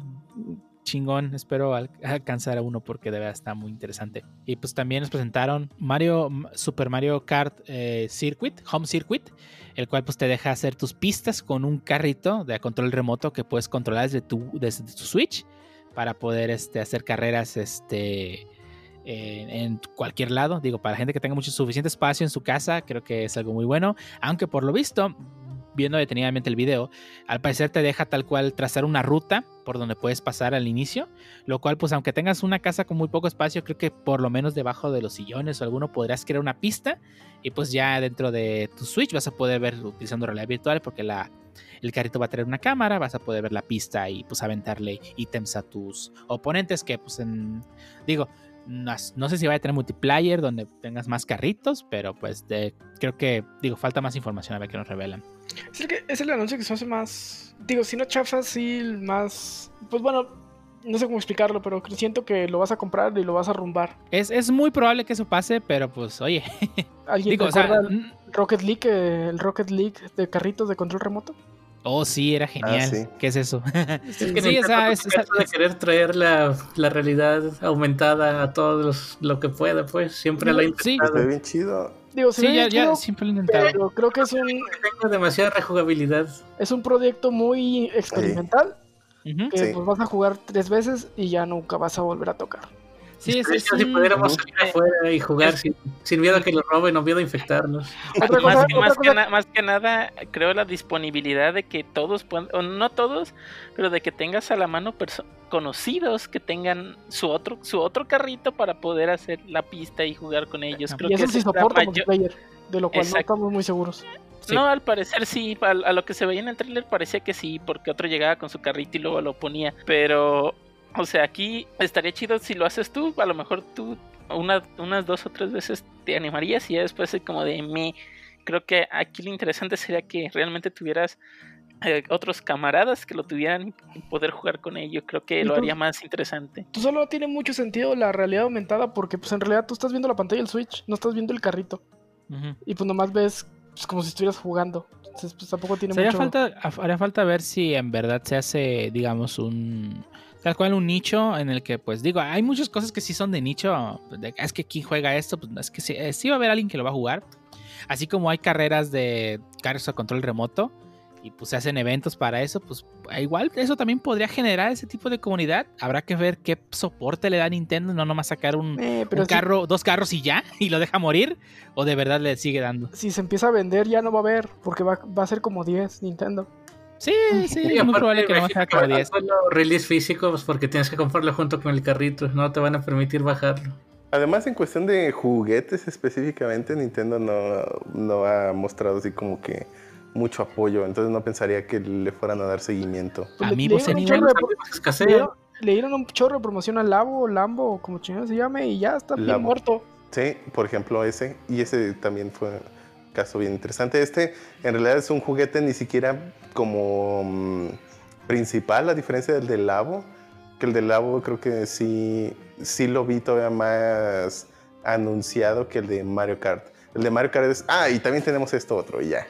B: chingón. Espero al- alcanzar a uno porque de verdad está muy interesante. Y pues también nos presentaron Mario, Super Mario Kart eh, Circuit, Home Circuit, el cual pues te deja hacer tus pistas con un carrito de control remoto que puedes controlar desde tu, desde tu Switch para poder este, hacer carreras este, en, en cualquier lado. Digo, para gente que tenga mucho suficiente espacio en su casa, creo que es algo muy bueno. Aunque por lo visto, viendo detenidamente el video, al parecer te deja tal cual trazar una ruta por donde puedes pasar al inicio, lo cual pues aunque tengas una casa con muy poco espacio, creo que por lo menos debajo de los sillones o alguno podrás crear una pista y pues ya dentro de tu Switch vas a poder ver utilizando realidad virtual porque la, el carrito va a tener una cámara, vas a poder ver la pista y pues aventarle ítems a tus oponentes que pues en, digo, No, no sé si va a tener multiplayer donde tengas más carritos, pero pues de- creo que, digo, falta más información a ver qué nos revelan.
F: Es el, que- es el anuncio que se hace más. Digo, si no chafas, sí, más. Pues bueno, no sé cómo explicarlo, pero siento que lo vas a comprar y lo vas a rumbar.
B: Es, es muy probable que eso pase, pero pues, oye,
F: ¿Alguien (laughs)
B: digo, o sea,
F: el Rocket League, el Rocket League de carritos de control remoto?
B: Oh, sí, era genial.
D: sí.
B: ¿Qué es eso? (laughs)
E: Es
B: Sí,
E: que
B: o
E: Nintendo
B: sea, es-
E: de
B: es-
E: querer traer la, la realidad aumentada a todos los- lo que pueda, pues siempre lo ha
B: Sí.
D: Se
E: intentado.
D: ve bien chido.
F: Digo,
B: sí, ya, ya
F: chido,
B: siempre lo he intentado.
F: pero creo que es un,
E: Tengo demasiada rejugabilidad.
F: es un proyecto muy experimental que
D: Sí.
F: pues vas a jugar tres veces y ya nunca vas a volver a tocar.
B: Sí, es
E: si pudiéramos salir afuera y jugar sin, sin miedo a que lo roben o miedo a infectarnos.
C: Más, que,
F: otra
C: más, que
F: cosa-
C: na- más que nada, creo la disponibilidad de que todos puedan, o no todos, pero de que tengas a la mano conocidos que tengan su otro su otro carrito para poder hacer la pista y jugar con ellos. Creo
F: y
C: que
F: eso sí
C: es la
F: soporta
C: mayor-
F: multiplayer, de lo cual
C: Exacto.
F: no estamos muy seguros.
B: Sí.
C: No, al parecer sí, a, a lo que se veía en el tráiler parecía que sí, porque otro llegaba con su carrito y luego lo ponía, pero o sea, aquí estaría chido si lo haces tú, a lo mejor tú una- unas dos o tres veces te animarías y ya después es como de mí. Creo que aquí lo interesante sería que realmente tuvieras eh, otros camaradas que lo tuvieran y poder jugar con ellos. Creo que lo
F: tú-
C: haría más interesante.
F: Tú solo tiene mucho sentido la realidad aumentada porque pues en realidad tú estás viendo la pantalla del Switch, no estás viendo el carrito. Y pues nomás ves pues, como si estuvieras jugando. Entonces pues tampoco tiene mucho...
B: falta, haría falta ver si en verdad se hace, digamos, un tal cual un nicho en el que, pues digo, hay muchas cosas que sí son de nicho. de- es que quien juega esto, pues es que sí, eh, sí va a haber alguien que lo va a jugar. Así como hay carreras de carros a control remoto y pues se hacen eventos para eso, pues igual eso también podría generar ese tipo de comunidad. Habrá que ver qué soporte le da Nintendo, no nomás sacar un,
F: Eh, si-
B: carro, dos carros y ya, (laughs) y lo deja morir, o de verdad le sigue dando.
F: si se empieza a vender ya no va a haber, porque va, va a ser como 10 Nintendo.
B: Sí, sí,
E: Y
B: es muy
E: aparte,
B: probable que no sea como
E: que
B: 10.
E: solo release físico, pues porque tienes que comprarlo junto con el carrito, no te van a permitir bajarlo.
D: Además, en cuestión de juguetes específicamente, Nintendo no, no ha mostrado así como que mucho apoyo. Entonces no pensaría que le fueran a dar seguimiento.
B: A mí,
F: dieron
B: en
F: le dieron- le dieron un chorro de promoción al Labo, Lambo, o como chingado se llame, y ya está bien muerto.
D: Sí, por ejemplo ese. Y ese también fue caso bien interesante. Este en realidad es un juguete ni siquiera como mm, principal, a diferencia del del Labo. Que el del Labo creo que sí, sí lo vi todavía más anunciado que el de Mario Kart. El de Mario Kart es, ah, y también tenemos esto otro, ya.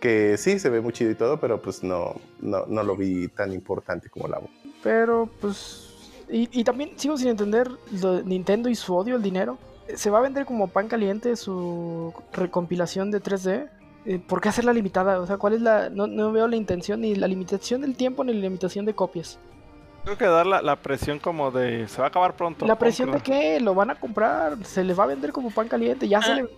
D: Que sí, se ve muy chido y todo, pero pues no, no, no lo vi tan importante como Labo.
F: Pero pues. Y, y también sigo sin entender Nintendo y su odio al dinero. ¿Se va a vender como pan caliente su recompilación de 3D? Eh, ¿Por qué hacerla limitada? O sea, ¿cuál es la.? No, no veo la intención, ni la limitación del tiempo, ni la limitación de copias.
G: Creo que dar la, la presión como de se va a acabar pronto.
F: ¿La presión de qué? ¿Lo van a comprar? ¿Se les va a vender como pan caliente? Ya se
C: Ah.
F: le.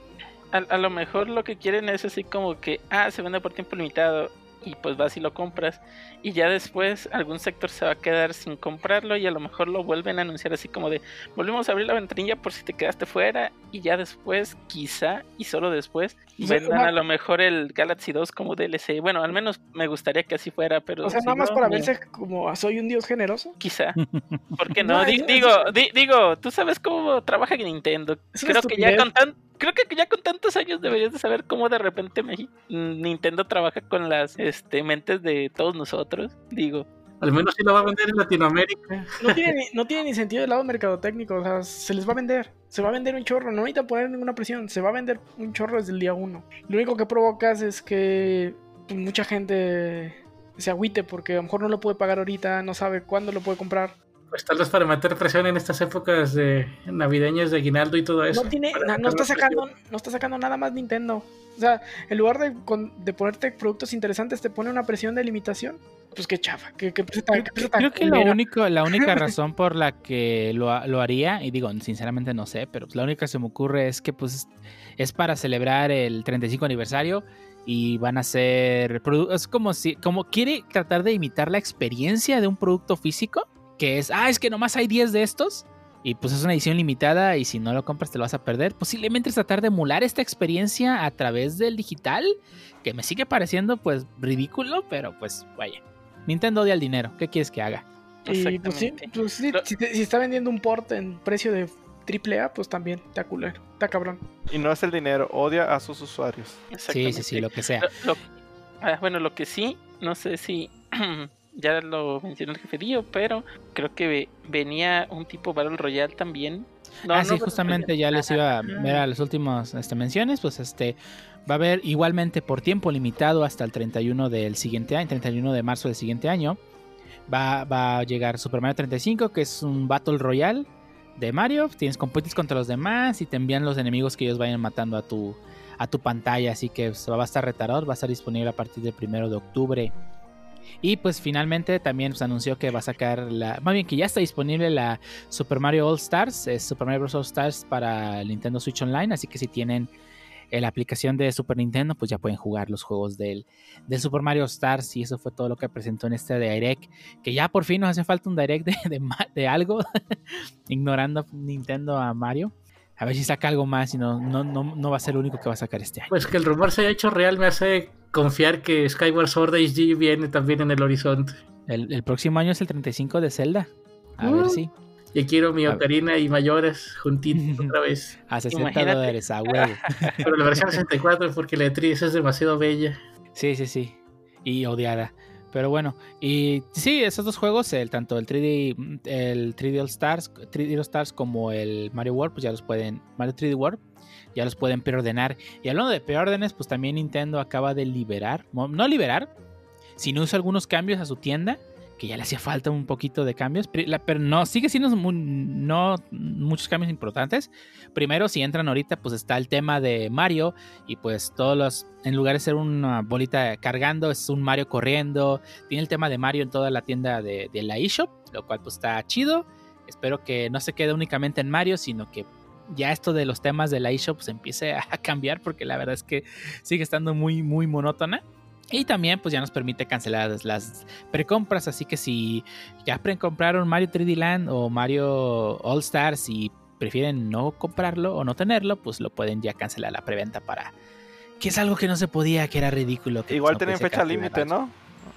C: A, a lo mejor lo que quieren es así como que, ah, se vende por tiempo limitado y pues vas y lo compras y ya después algún sector se va a quedar sin comprarlo y a lo mejor lo vuelven a anunciar así como de, volvemos a abrir la ventanilla por si te quedaste fuera y ya después, quizá y solo después,
F: O sea,
C: vendan
F: una-
C: a lo mejor el Galaxy 2 como DLC. Bueno, al menos me gustaría que así fuera, pero...
F: O sea,
C: si
F: nada más
C: no,
F: para verse como "Ah, soy un dios generoso.
C: Quizá. (laughs) ¿Por qué
F: No,
C: no? Di- digo, di- digo, tú sabes cómo trabaja Nintendo. Creo que ya con tan, creo que ya con tantos años deberías de saber cómo de repente Nintendo trabaja con las este, mentes de todos nosotros. Digo,
E: Al menos sí lo va a vender en Latinoamérica.
F: No tiene, ni, no tiene ni sentido del lado mercadotécnico. O sea, se les va a vender. Se va a vender un chorro. No necesitan poner ninguna presión. Se va a vender un chorro desde el día uno. Lo único que provocas es que pues, mucha gente se agüite porque a lo mejor no lo puede pagar ahorita, no sabe cuándo lo puede comprar.
E: Pues tal vez para meter presión en estas épocas de navideñas de aguinaldo y todo eso.
F: No tiene, no está sacando,
E: presión.
F: no está sacando nada más Nintendo. O sea, en lugar de, con- de ponerte productos interesantes, te pone una presión de limitación. Pues qué chafa, qué, qué tan
B: Creo que lo único, la (laughs) única razón por la que lo, lo haría, y digo, sinceramente no sé, pero pues la única que se me ocurre es que pues es para celebrar el 35 aniversario y van a ser es como si como quiere tratar de imitar la experiencia de un producto físico, que es, ah, es que nomás hay 10 de estos y pues es una edición limitada y si no lo compras te lo vas a perder. Posiblemente es tratar de emular esta experiencia a través del digital, que me sigue pareciendo pues ridículo, pero pues vaya. Nintendo odia el dinero, ¿qué quieres que haga?
F: Y pues sí, pues sí, si, te- si está vendiendo un port en precio de triple A, pues también está culero, está cabrón.
G: Y no es el dinero, odia a sus usuarios.
B: Sí, sí, sí, lo que sea.
C: Lo- lo- ah, bueno, lo que sí, no sé si (clears throat) ya lo mencionó el jefe Dio, pero creo que ve- venía un tipo Battle Royale también. No,
B: ah,
C: no
B: sí, justamente ya les iba a ver a las últimas este, menciones, pues este va a haber igualmente por tiempo limitado hasta el 31 del siguiente año, 31 de marzo del siguiente año. Va, va a llegar Super Mario 35, que es un Battle Royale de Mario. Tienes compites contra los demás y te envían los enemigos que ellos vayan matando a tu, a tu pantalla. Así que va a estar retador, va a estar disponible a partir del 1 de octubre. Y pues finalmente también anunció que va a sacar la. Más bien que ya está disponible la Super Mario All Stars. Es Super Mario Bros. All Stars para Nintendo Switch Online. Así que si tienen eh, la aplicación de Super Nintendo, pues ya pueden jugar los juegos del, Super Mario Stars. Y eso fue todo lo que presentó en este Direct. Que ya por fin nos hace falta un Direct de, de, de algo. (laughs) ignorando Nintendo a Mario. A ver si saca algo más y no, no, no, no va a ser el único que va a sacar este año.
E: Pues que el rumor se haya hecho real me hace confiar que Skyward Sword HD viene también en el horizonte.
B: El, el próximo año es el 35 de Zelda. A ver
E: Uh.
B: si.
E: Y quiero mi. Ocarina y Mayores juntitos (laughs) otra vez.
B: A 60
C: Imagínate.
B: dólares a huevo. (laughs)
E: Pero la versión 64 porque la de 3 es demasiado bella.
B: Sí, sí, sí. Y odiada. Pero bueno, y sí, esos dos juegos, el, tanto el 3D, el 3D All Stars, 3D All Stars como el Mario World, pues ya los pueden, Mario 3D World, ya los pueden preordenar. Y hablando de preórdenes, pues también Nintendo acaba de liberar, no liberar, sino hizo algunos cambios a su tienda, que ya le hacía falta un poquito de cambios, pero no, sigue siendo mu- no muchos cambios importantes. Primero, si entran ahorita, pues está el tema de Mario, y pues todos los, en lugar de ser una bolita cargando, es un Mario corriendo. Tiene el tema de Mario en toda la tienda de, de la eShop, lo cual pues está chido. Espero que no se quede únicamente en Mario, sino que ya esto de los temas de la eShop se empiece a (laughs) cambiar, porque la verdad es que sigue estando muy, muy monótona. Y también pues ya nos permite cancelar las- precompras, así que si ya precompraron Mario 3D Land o Mario All Stars y prefieren no comprarlo o no tenerlo, pues lo pueden ya cancelar la preventa para... Que es algo que no se podía, que era ridículo. que
G: Igual
B: no
G: tienen
B: podía
G: fecha límite. ¿no?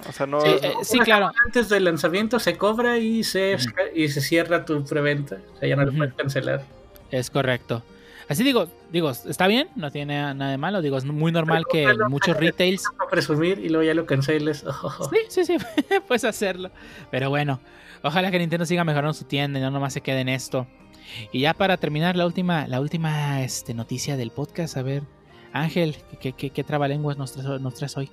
G: O sea, no.
B: Sí, eh, sí, claro.
E: Antes del lanzamiento se cobra y se, y se cierra tu preventa. O sea, ya no lo puedes cancelar.
B: Es correcto. Así digo, digo, está bien, no tiene nada de malo. Digo, es muy normal que muchos retails
E: presumir y luego ya lo canceles. Oh, (laughs)
B: Sí, sí, sí, (laughs) puedes hacerlo. Pero bueno, ojalá que Nintendo siga mejorando su tienda y no nomás se quede en esto. Y ya para terminar la última, la última este, noticia del podcast, a ver, Ángel, ¿qué, qué, qué trabalenguas nos traes, nos traes hoy?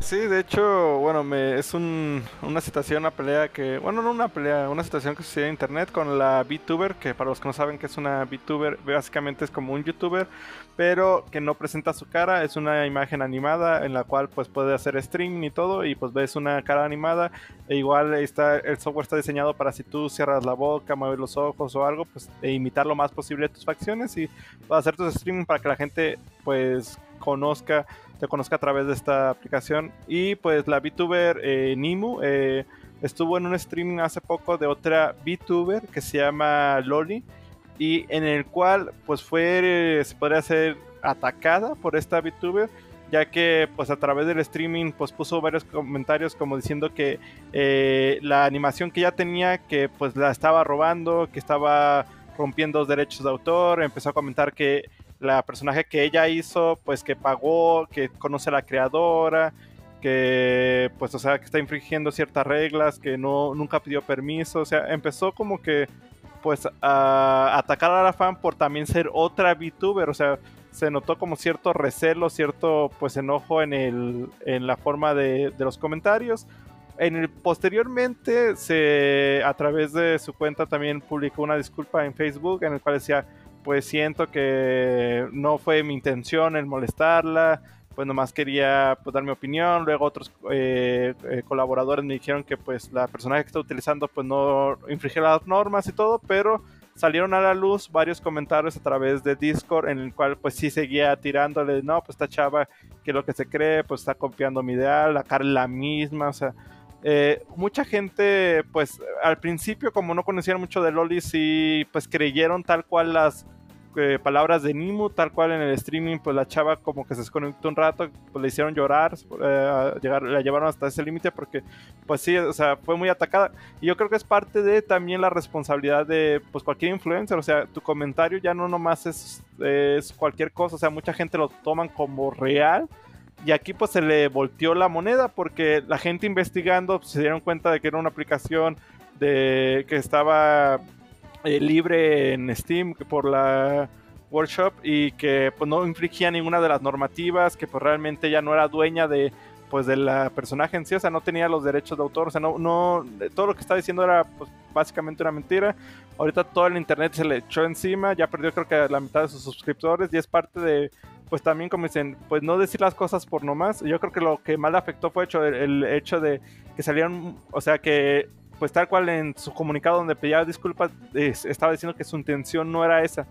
G: Sí, de hecho, bueno, me, es un, una situación, una pelea que, bueno, no una pelea, una situación que sucede en internet con la VTuber, que para los que no saben que es una VTuber, básicamente es como un YouTuber, pero que no presenta su cara, es una imagen animada en la cual pues puede hacer streaming y todo, y pues ves una cara animada, e igual está, el software está diseñado para si tú cierras la boca, mueves los ojos o algo, pues e imitar lo más posible tus facciones y hacer tus streaming para que la gente pues conozca te conozca a través de esta aplicación. Y pues la VTuber eh, Nimu eh, estuvo en un streaming hace poco de otra VTuber que se llama Loli. Y en el cual pues fue, se podría ser atacada por esta VTuber. Ya que pues a través del streaming pues puso varios comentarios como diciendo que eh, la animación que ya tenía que pues la estaba robando, que estaba rompiendo los derechos de autor, empezó a comentar que la personaje que ella hizo, pues que pagó, que conoce a la creadora, que pues o sea que está infringiendo ciertas reglas, que no nunca pidió permiso, o sea, empezó como que pues a atacar a la fan por también ser otra VTuber, o sea, se notó como cierto recelo, cierto pues enojo en el en la forma de, de los comentarios. En el, posteriormente, se, a través de su cuenta también publicó una disculpa en Facebook en el cual decía, pues siento que no fue mi intención el molestarla, pues nomás quería pues, dar mi opinión. Luego otros eh, eh, colaboradores me dijeron que pues la personaje que está utilizando pues no infringe las normas y todo, pero salieron a la luz varios comentarios a través de Discord en el cual pues sí seguía tirándole, no, pues esta chava que lo que se cree, pues está copiando mi ideal, la cara es la misma, o sea, eh, mucha gente, pues al principio como no conocían mucho de Loli, sí, pues creyeron tal cual las eh, palabras de Nimu, tal cual en el streaming, pues la chava como que se desconectó un rato, pues le hicieron llorar, eh, llegar, la llevaron hasta ese límite porque, pues sí, o sea, fue muy atacada. Y yo creo que es parte de también la responsabilidad de, pues cualquier influencer, o sea, tu comentario ya no nomás es, es cualquier cosa, o sea, mucha gente lo toman como real. Y aquí pues se le volteó la moneda porque la gente investigando pues, se dieron cuenta de que era una aplicación de que estaba eh, libre en Steam por la workshop y que pues no infringía ninguna de las normativas, que pues realmente ya no era dueña de pues de la personaje en sí, o sea, no tenía los derechos de autor, o sea, no, no, todo lo que estaba diciendo era pues básicamente una mentira. Ahorita todo el internet se le echó encima, ya perdió creo que la mitad de sus suscriptores y es parte de, pues también como dicen, pues no decir las cosas por nomás. Yo creo que lo que más le afectó fue hecho, el hecho de que salieron, o sea, que pues tal cual en su comunicado donde pedía disculpas, estaba diciendo que su intención no era esa.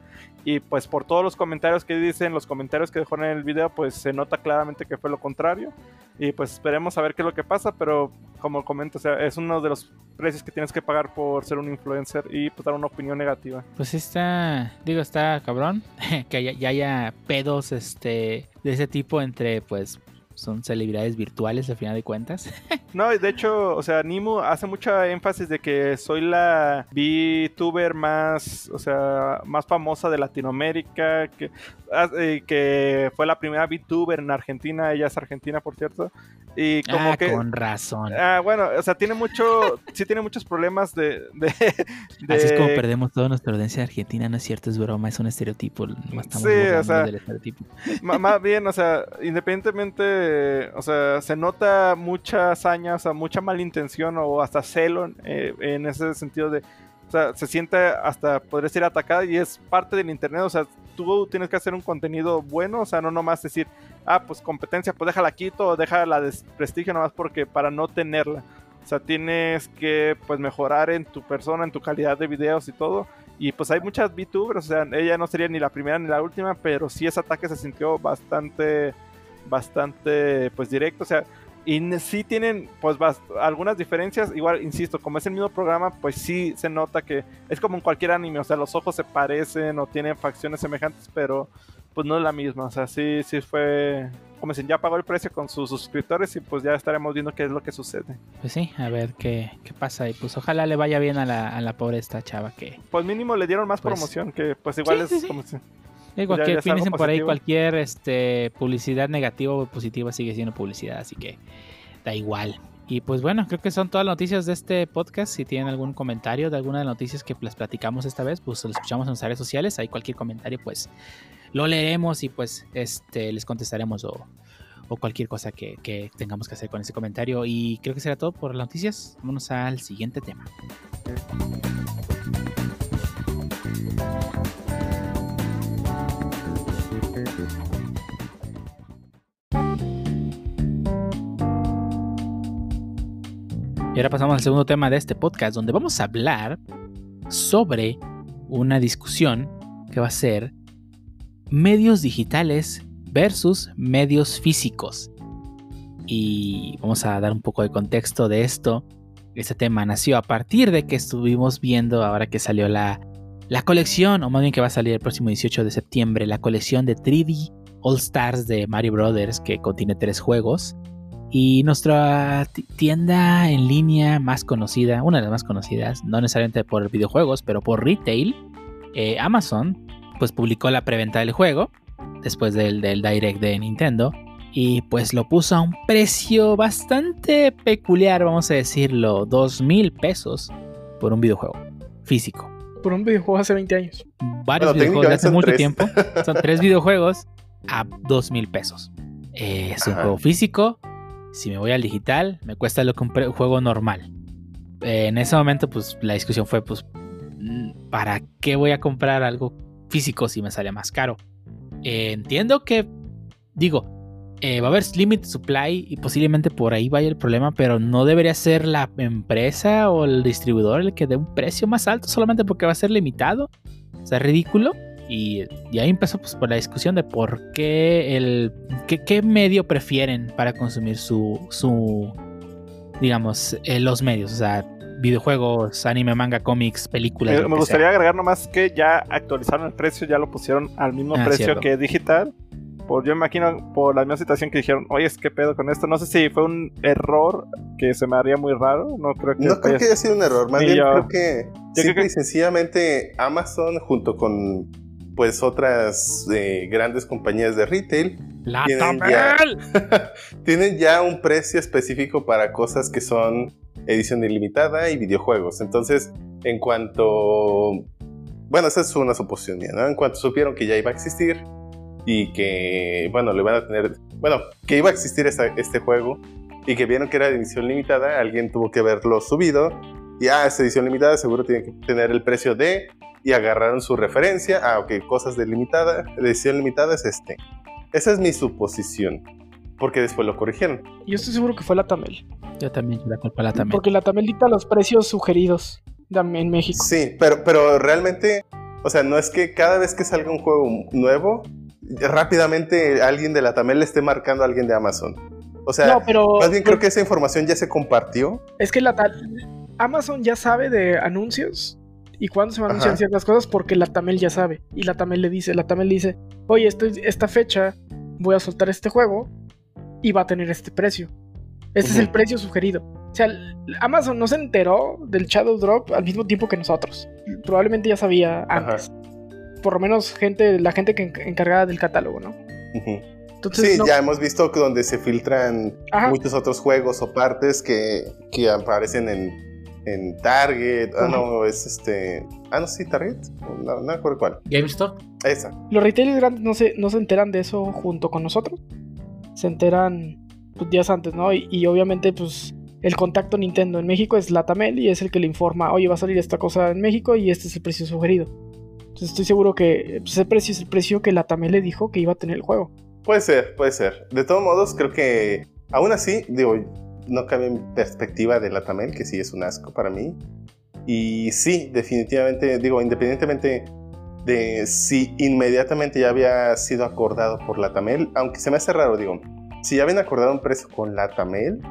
G: Y pues por todos los comentarios que dicen, los comentarios que dejó en el video, pues se nota claramente que fue lo contrario. Y pues esperemos a ver qué es lo que pasa, pero como comento, o sea, es uno de los precios que tienes que pagar por ser un influencer y pues dar una opinión negativa.
B: Pues está, digo, está cabrón (laughs) que ya haya pedos este de ese tipo entre pues son celebridades virtuales al final de cuentas. (laughs)
G: no, de hecho, o sea, Nimu hace mucha énfasis de que soy la VTuber más, o sea, más famosa de Latinoamérica, que, ah, eh, que fue la primera VTuber en Argentina, ella es argentina, por cierto. Y como
B: ah,
G: que,
B: con razón.
G: Ah, bueno, o sea, tiene mucho, sí tiene muchos problemas de, de,
B: Así es como perdemos toda nuestra audiencia argentina, no es cierto, es broma, es un estereotipo.
G: Estamos sí, o sea, del estereotipo. Más bien, o sea, independientemente o sea, se nota mucha hazaña, o sea, mucha malintención o hasta celo eh, en ese sentido de, o sea, se siente hasta podría ser atacada y es parte del internet, o sea, tú tienes que hacer un contenido bueno, o sea, no nomás decir, ah, pues competencia, pues déjala quito o déjala desprestigio nomás porque para no tenerla. O sea, tienes que pues mejorar en tu persona, en tu calidad de videos y todo. Y pues hay muchas VTubers, o sea, ella no sería ni la primera ni la última, pero sí ese ataque se sintió bastante bastante pues directo, o sea, y sí tienen pues algunas diferencias, igual insisto, como es el mismo programa, pues sí se nota que es como en cualquier anime, o sea, los ojos se parecen o tienen facciones semejantes, pero pues no es la misma, o sea, sí, sí fue, como dicen, ya pagó el precio con sus suscriptores y pues ya estaremos viendo qué es lo que sucede.
B: Pues sí, a ver qué, qué pasa y pues ojalá le vaya bien a la, a la pobre esta chava que...
G: Pues mínimo le dieron más pues promoción, que pues igual es como si
B: cualquier, ya, por ahí cualquier este, publicidad negativa o positiva sigue siendo publicidad, así que da igual. Y pues bueno, creo que son todas las noticias de este podcast. Si tienen algún comentario de alguna de las noticias que les platicamos esta vez, pues lo escuchamos en nuestras redes sociales. Ahí cualquier comentario, pues lo leeremos y pues este les contestaremos o, o cualquier cosa que, que, tengamos que hacer con ese comentario. Y creo que será todo por las noticias. Vámonos al siguiente tema. Y ahora pasamos al segundo tema de este podcast, donde vamos a hablar sobre una discusión que va a ser medios digitales versus medios físicos. Y vamos a dar un poco de contexto de esto. Este tema nació a partir de que estuvimos viendo, ahora que salió la, la colección, o más bien que va a salir el próximo 18 de septiembre, la colección de 3D All Stars de Mario Brothers, que contiene tres juegos. Y nuestra tienda en línea más conocida, una de las más conocidas, no necesariamente por videojuegos, pero por retail, eh, Amazon, pues publicó la preventa del juego después del, del direct de Nintendo. Y pues lo puso a un precio bastante peculiar, vamos a decirlo, dos mil pesos por un videojuego físico.
F: Por un videojuego hace 20 años.
B: Varios videojuegos de hace mucho tiempo. Son tres (laughs) videojuegos a dos mil pesos. Eh, es un juego físico si me voy al digital, me cuesta lo que un, juego normal. en ese momento, pues la discusión fue, pues, mm, ¿para qué voy a comprar algo físico si me sale más caro? Eh, entiendo que, digo, eh, va a haber limited supply y posiblemente por ahí vaya el problema, pero no debería ser la empresa o el distribuidor el que dé un precio más alto solamente porque va a ser limitado. O sea, ridículo. Y, ahí empezó pues, por la discusión de por qué el. qué, medio prefieren para consumir su. su digamos, eh, los medios. O sea, videojuegos, anime, manga, cómics, películas.
G: Me,
B: lo
G: me gustaría
B: sea.
G: agregar nomás que ya actualizaron el precio, ya lo pusieron al mismo
B: Ah,
G: precio
B: cierto.
G: que digital. Por, yo me imagino por la misma situación que dijeron, oye, es que pedo con esto. No sé si fue un error que se me haría muy raro. No creo que.
D: No creo que haya sido un error, más bien
G: yo-
D: creo que
G: yo
D: simple
G: creo que-
D: y sencillamente Amazon junto con pues otras eh, grandes compañías de retail
B: ¡La
D: tienen ya- (laughs) tienen ya un precio específico para cosas que son edición ilimitada y videojuegos. Entonces, en cuanto... Bueno, esa es una suposición ¿no? En cuanto supieron que ya iba a existir y que, bueno, le van a tener... Bueno, que iba a existir esta- este juego y que vieron que era de edición limitada, alguien tuvo que verlo subido y, ah, es edición limitada, seguro tiene que tener el precio de... Y agarraron su referencia, ah, ok, cosas de limitada, de edición limitada es este. Esa es mi suposición, porque después lo corrigieron.
F: Yo estoy seguro que fue la Tamel.
B: Yo también la culpa la Tamel.
F: Porque la Tamel dicta los precios sugeridos en México.
D: Sí, pero, pero realmente, o sea, no es que cada vez que salga un juego nuevo, rápidamente alguien de la Tamel le esté marcando a alguien de Amazon. O sea,
F: no, pero
D: más bien creo que esa información ya se compartió.
F: es que la Amazon ya sabe de anuncios y cuándo se van a anunciar
D: Ajá.
F: ciertas cosas porque la Tamel ya sabe. Y la Tamel le dice, la Tamel dice, oye, esta fecha voy a soltar este juego y va a tener este precio. Este es el precio sugerido. O sea, Amazon no se enteró del Shadow Drop al mismo tiempo que nosotros. Probablemente ya sabía antes. Por lo menos gente, la gente que enc- encargada del catálogo, ¿no? Entonces,
D: Sí,
F: no-
D: ya hemos visto donde se filtran
F: Ajá.
D: muchos otros juegos o partes que, que aparecen en, en Target. Ah, no, es este. Ah, no, sí, Target. No, no me acuerdo cuál.
E: GameStop.
D: Esa.
F: Los retailers grandes no se, no se enteran de eso junto con nosotros. Se enteran pues, días antes, ¿no? Y, y obviamente, pues, el contacto Nintendo en México es la Tamel y es el que le informa, oye, va a salir esta cosa en México y este es el precio sugerido. Entonces estoy seguro que pues, ese precio es el precio que la Tamel le dijo que iba a tener el juego.
D: Puede ser, puede ser. De todos modos, creo que aún así, digo, no cambia mi perspectiva de la Tamel, que sí es un asco para mí. Y sí, definitivamente, digo, independientemente de si inmediatamente ya había sido acordado por la Tamel, aunque se me hace raro, digo, si ya habían acordado un precio con la Tamel,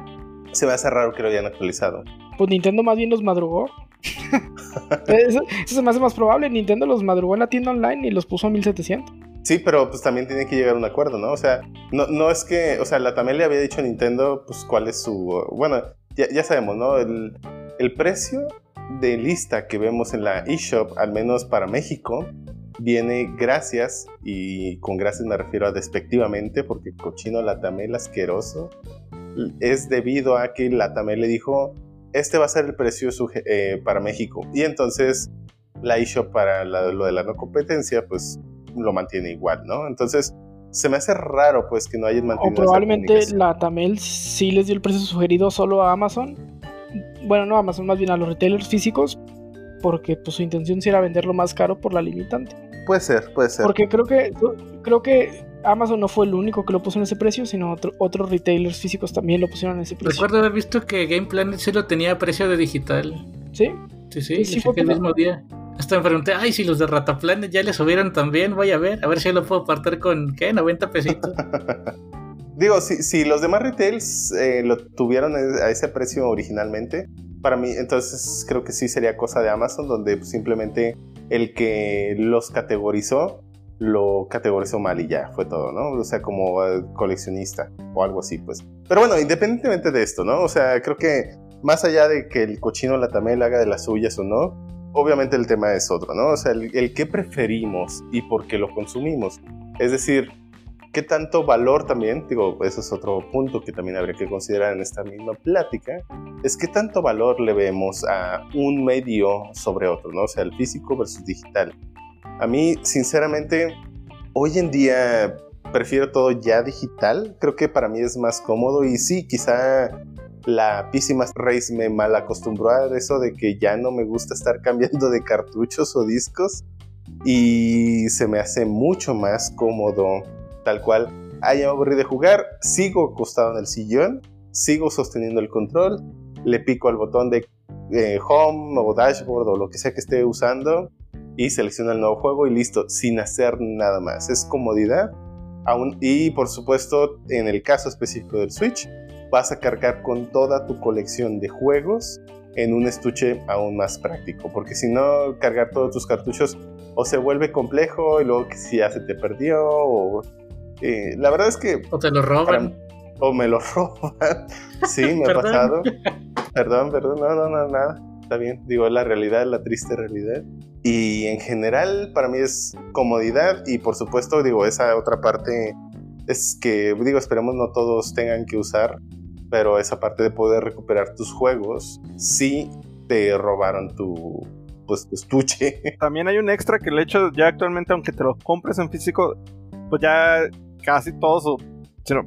D: se me hace raro que lo hayan actualizado.
F: Pues Nintendo más bien los madrugó. (laughs) eso, eso se me hace más probable. Nintendo los madrugó en la tienda online y los puso a 1700.
D: Sí, pero pues también tiene que llegar a un acuerdo, ¿no? O sea, no, no es que, o sea, la Tamel le había dicho a Nintendo, pues cuál es su, bueno, ya, ya sabemos, ¿no? El, el precio de lista que vemos en la eShop, al menos para México, viene gracias, y con gracias me refiero a despectivamente, porque cochino la Tamel asqueroso, es debido a que la Tamel le dijo, este va a ser el precio eh, para México. Y entonces la eShop para lo de la no competencia, pues lo mantiene igual, ¿no? Entonces, se me hace raro, pues, que no hayan
F: O
D: mantenido esa
F: probablemente la Tamel sí les dio el precio sugerido solo a Amazon. Bueno, no a Amazon, más bien a los retailers físicos. Porque pues su intención sí era venderlo más caro por la limitante.
D: Puede ser, puede ser.
F: Porque creo que creo que Amazon no fue el único que lo puso en ese precio, sino otro- otros retailers físicos también lo pusieron en ese precio.
E: Recuerdo haber visto que Game Planet sí lo tenía a precio de digital.
F: ¿Sí?
E: Sí, sí,
F: Sí, sí fue
E: el mismo día. Hasta me pregunté, ay, si los de Rataplanet ya le subieron también, voy a ver, a ver si lo puedo partir con, ¿qué? 90 pesitos. (laughs)
D: Digo, si, si los demás retails eh, lo tuvieron a ese precio originalmente, para mí, entonces creo que sí sería cosa de Amazon, donde simplemente el que los categorizó, lo categorizó mal y ya, fue todo, ¿no? O sea, como eh, coleccionista o algo así, pues. Pero bueno, independientemente de esto, ¿no? O sea, creo que más allá de que el cochino Latamel haga de las suyas o no, obviamente el tema es otro, ¿no? O sea, el, el qué preferimos y por qué lo consumimos. Es decir, qué tanto valor también, digo, eso es otro punto que también habría que considerar en esta misma plática, es qué tanto valor le vemos a un medio sobre otro, ¿no? O sea, el físico versus digital. A mí, sinceramente, hoy en día prefiero todo ya digital, creo que para mí es más cómodo y sí, quizá la Master Race me mal acostumbró a eso de que ya no me gusta estar cambiando de cartuchos o discos y se me hace mucho más cómodo tal cual. Ah, ya me aburrí de jugar, sigo acostado en el sillón, sigo sosteniendo el control, le pico al botón de eh, home o dashboard o lo que sea que esté usando y selecciono el nuevo juego y listo, sin hacer nada más. Es comodidad. Aún, y por supuesto, en el caso específico del Switch, vas a cargar con toda tu colección de juegos en un estuche aún más práctico, porque si no, cargar todos tus cartuchos o se vuelve complejo y luego que si ya se te perdió o... eh, la verdad es que...
E: O te lo roban.
D: O me lo (laughs) roban. Sí, me ha pasado. (laughs) Perdón, perdón, no, no, no, nada. Está bien. Digo, la realidad, la triste realidad. Y en general, para mí es comodidad y por supuesto, digo, esa otra parte es que, digo, esperemos no todos tengan que usar, pero esa parte de poder recuperar tus juegos, si te robaron tu, pues, tu estuche. (laughs)
G: También hay un extra que el hecho ya actualmente, aunque te lo compres en físico, pues ya casi todos, o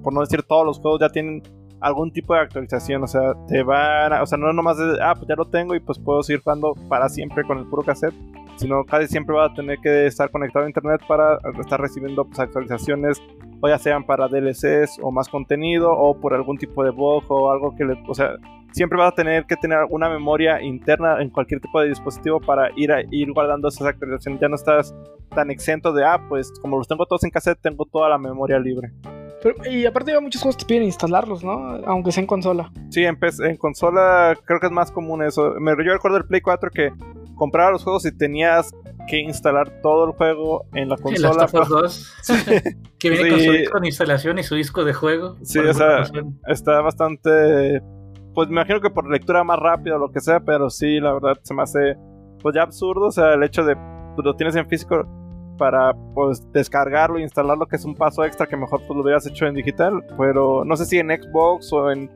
G: por no decir todos los juegos ya tienen algún tipo de actualización, o sea, te van, a- o sea, no nomás de, ah, pues ya lo tengo y pues puedo seguir jugando para siempre con el puro cassette, sino casi siempre vas a tener que estar conectado a internet para estar recibiendo pues, actualizaciones, o ya sean para DLCs o más contenido, o por algún tipo de bug o algo que le, o sea, siempre vas a tener que tener una memoria interna en cualquier tipo de dispositivo para ir a ir guardando esas actualizaciones. Ya no estás tan exento de, ah, pues como los tengo todos en cassette, tengo toda la memoria libre.
F: Pero- y aparte hay muchos juegos que te piden instalarlos, ¿no? Aunque sea en consola.
G: Sí, en, en consola creo que es más común eso. Me, yo recuerdo el Play 4 que compraba los juegos y tenías que instalar todo el juego en la consola.
E: Us 2. (laughs) que viene con
G: Sí.
E: su disco de instalación y su disco de juego.
G: Sí, o sea. Está bastante. Pues me imagino que por lectura más rápida o lo que sea, pero sí, la verdad se me hace. Pues ya absurdo, o sea, el hecho de. Pues, lo tienes en físico para pues descargarlo e instalarlo, que es un paso extra que mejor pues lo hubieras hecho en digital. Pero no sé si en Xbox o en.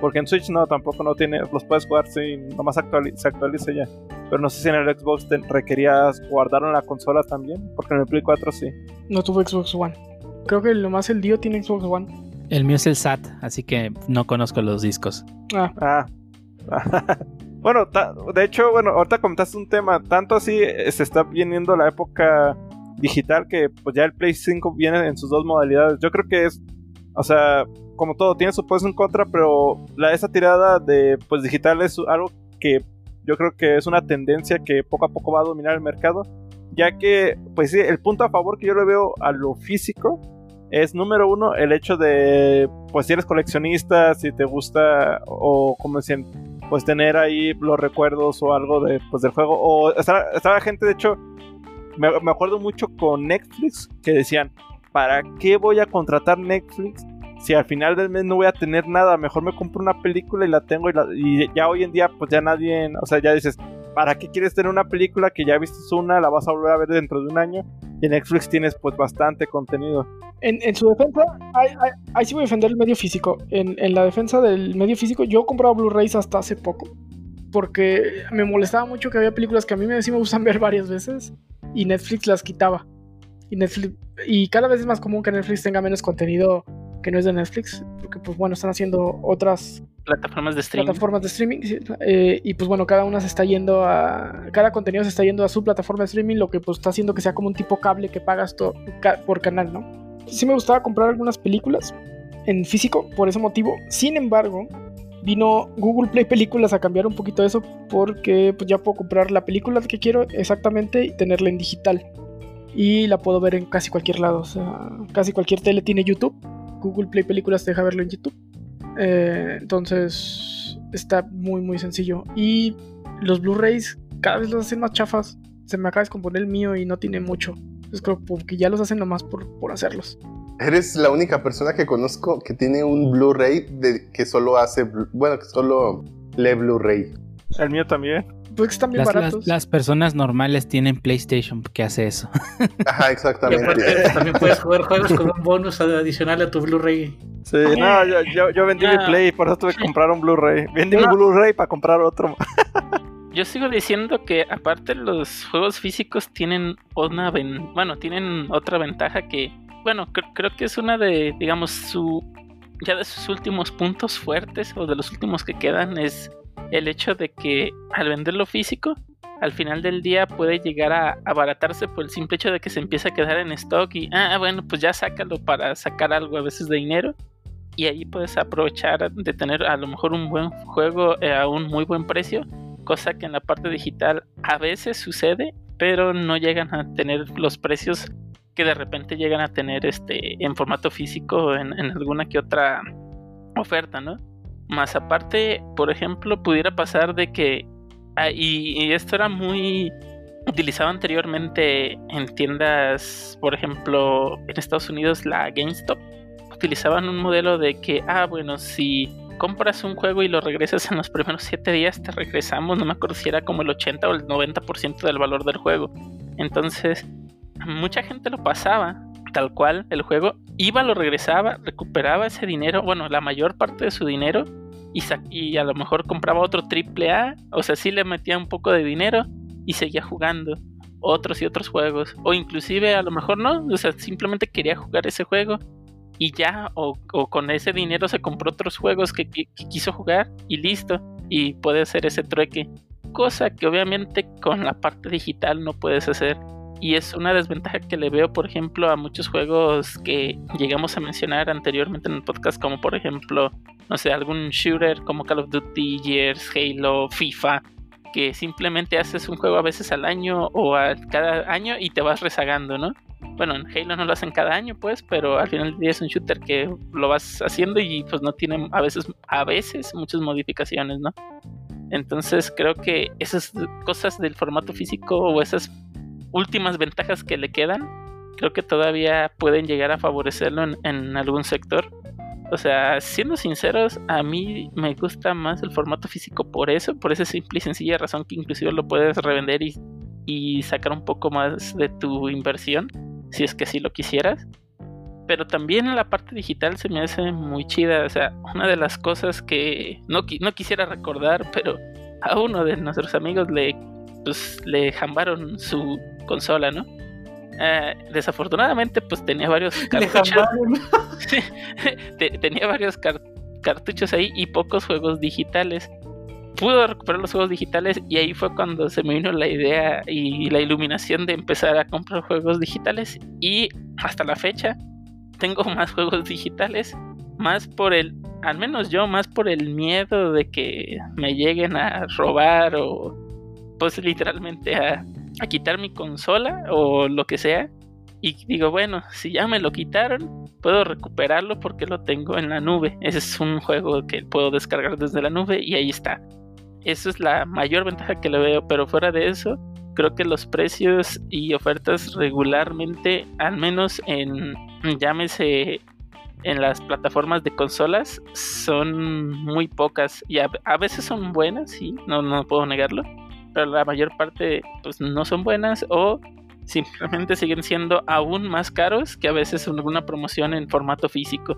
G: Porque en Switch no, tampoco no tiene. Los puedes jugar si nomás actuali- se actualiza ya. Pero no sé si en el Xbox te requerías guardarlo en la consola también. Porque en el Play 4 sí.
F: No tuvo Xbox One. Creo que lo más el Dio tiene Xbox One.
B: El mío es el SAT, así que no conozco los discos.
F: Ah,
G: Ah. (laughs) bueno, de hecho, bueno, ahorita comentaste un tema, tanto así eh, se está viniendo la época digital que pues ya el Play 5 viene en sus dos modalidades. Yo creo que es, o sea, como todo, tiene su pros en contra, pero la, esa tirada de pues digital es algo que yo creo que es una tendencia que poco a poco va a dominar el mercado, ya que, pues sí, el punto a favor que yo le veo a lo físico es número uno el hecho de, pues si eres coleccionista, si te gusta o como decían, pues tener ahí los recuerdos o algo de, pues, del juego. O estaba, gente, de hecho, me acuerdo mucho con Netflix que decían, ¿para qué voy a contratar Netflix si al final del mes no voy a tener nada? Mejor me compro una película y la tengo y, ya hoy en día pues ya nadie, o sea, ya dices, ¿para qué quieres tener una película que ya viste una, la vas a volver a ver dentro de un año? Y Netflix tienes pues bastante contenido.
F: En, su defensa, ahí sí voy a defender el medio físico. En, en la defensa del medio físico, yo compraba Blu-rays hasta hace poco. Porque me molestaba mucho que había películas que a mí me, sí me gustan (laughs) ver varias veces y Netflix las quitaba. Y, Netflix, y cada vez es más común que Netflix tenga menos contenido que no es de Netflix. Porque, pues bueno, están haciendo otras
C: Plataformas de streaming.
F: plataformas de streaming. eh, y pues bueno, cada una se está yendo a. Cada contenido se está yendo a su plataforma de streaming, lo que pues está haciendo que sea como un tipo cable que pagas ca- por canal, ¿no? Sí me gustaba comprar algunas películas en físico por ese motivo. Sin embargo, vino Google Play Películas a cambiar un poquito eso porque pues ya puedo comprar la película que quiero exactamente y tenerla en digital. Y la puedo ver en casi cualquier lado. O sea, casi cualquier tele tiene YouTube. Google Play Películas te deja verlo en YouTube. Eh, entonces está muy muy sencillo. Y los Blu-rays cada vez los hacen más chafas. Se me acaba de descomponer el mío y no tiene mucho. Es creo que ya los hacen nomás por, por hacerlos.
D: Eres la única persona que conozco que tiene un Blu-ray de- que solo hace, bueno, que solo lee Blu-ray.
G: El mío también.
F: Pues que están bien
B: Las, las-
F: baratos.
B: las personas normales tienen PlayStation que hace eso.
D: Ajá,
E: Y
D: exactamente.
E: aparte también puedes jugar juegos como un bonus adicional a tu Blu-ray.
G: Sí, no, yo, yo, yo vendí mi
C: Ah.
G: Play, por eso tuve que comprar un Blu-ray. Vendí mi
F: Ah.
G: Blu-ray para comprar otro. (laughs)
C: Yo sigo diciendo que aparte los juegos físicos tienen una ven- bueno, tienen otra ventaja que, bueno, cre- creo que es una de, digamos, su ya de sus últimos puntos fuertes o de los últimos que quedan es el hecho de que al venderlo físico, al final del día puede llegar a abaratarse por el simple hecho de que se empieza a quedar en stock y, ah, bueno, pues ya sácalo para sacar algo a veces de dinero y ahí puedes aprovechar de tener a lo mejor un buen juego eh, a un muy buen precio cosa que en la parte digital a veces sucede, pero no llegan a tener los precios que de repente llegan a tener este en formato físico en, en alguna que otra oferta, ¿no? Más aparte, por ejemplo, pudiera pasar de que, ah, y, y esto era muy utilizado anteriormente en tiendas, por ejemplo, en Estados Unidos, la GameStop, utilizaban un modelo de que, ah, bueno, si compras un juego y lo regresas en los primeros 7 días, te regresamos, no me acuerdo si era como el 80 o el 90% del valor del juego. Entonces, mucha gente lo pasaba tal cual el juego, iba, lo regresaba, recuperaba ese dinero, bueno, la mayor parte de su dinero, y, a lo mejor compraba otro triple A, o sea, sí le metía un poco de dinero y seguía jugando otros y otros juegos, o inclusive a lo mejor no, o sea, simplemente quería jugar ese juego y ya, o, con ese dinero se compró otros juegos que, quiso jugar y listo, y puede hacer ese trueque, cosa que obviamente con la parte digital no puedes hacer. Y es una desventaja que le veo, por ejemplo, a muchos juegos que llegamos a mencionar anteriormente en el podcast, como por ejemplo, no sé, algún shooter como Call of Duty, Gears, Halo, FIFA, que simplemente haces un juego a veces al año o a cada año y te vas rezagando, ¿no? bueno, en Halo no lo hacen cada año, pues, pero al final del día es un shooter que lo vas haciendo y pues no tiene a veces, a veces muchas modificaciones, ¿no? Entonces creo que esas cosas del formato físico o esas últimas ventajas que le quedan, creo que todavía pueden llegar a favorecerlo en, en algún sector. O sea, siendo sinceros, a mí me gusta más el formato físico por eso, por esa simple y sencilla razón que inclusive lo puedes revender y, y sacar un poco más de tu inversión si es que sí lo quisieras. Pero también la parte digital se me hace muy chida. O sea, una de las cosas que no, no quisiera recordar, pero a uno de nuestros amigos le, pues, le jambaron su consola, ¿no? Eh, desafortunadamente, pues tenía varios (laughs) cartuchos. (laughs) tenía varios cartuchos ahí y pocos juegos digitales pudo recuperar los juegos digitales y ahí fue cuando se me vino la idea y la iluminación de empezar a comprar juegos digitales y hasta la fecha tengo (laughs) más juegos digitales, más por el, al menos yo, más por el miedo de que me lleguen a robar o pues literalmente a, a quitar mi consola o lo que sea. Y digo, bueno, si ya me lo quitaron, puedo recuperarlo porque lo tengo en la nube. Ese es un juego que puedo descargar desde la nube y ahí está. Esa es la mayor ventaja que le veo, pero fuera de eso, creo que los precios y ofertas regularmente, al menos en, llámese, en las plataformas de consolas, son muy pocas y a, veces son buenas, sí, no, no puedo negarlo, pero la mayor parte pues no son buenas o simplemente siguen siendo aún más caros que a veces una promoción en formato físico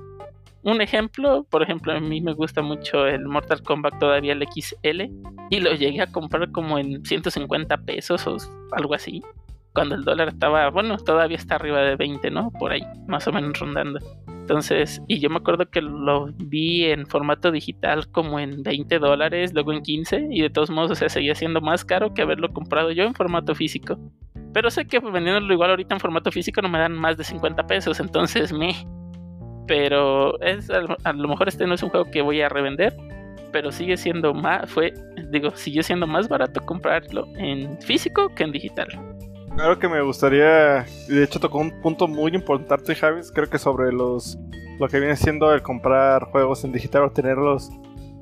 C: un ejemplo, por ejemplo, a mí me gusta mucho el Mortal Kombat todavía el XL y lo llegué a comprar como en 150 pesos o algo así. Cuando el dólar estaba, bueno, todavía está arriba de 20, ¿no? Por ahí, más o menos rondando. Entonces, y yo me acuerdo que lo vi en formato digital como en 20 dólares, luego en 15, y de todos modos, o sea, seguía siendo más caro que haberlo comprado yo en formato físico. Pero sé que vendiéndolo igual ahorita en formato físico no me dan más de 50 pesos, entonces me pero es a lo mejor este no es un juego que voy a revender, pero sigue siendo más, fue, digo, sigue siendo más barato comprarlo en físico que en digital.
G: Claro que me gustaría, de hecho tocó un punto muy importante Javis, creo que sobre los lo que viene siendo el comprar juegos en digital o tenerlos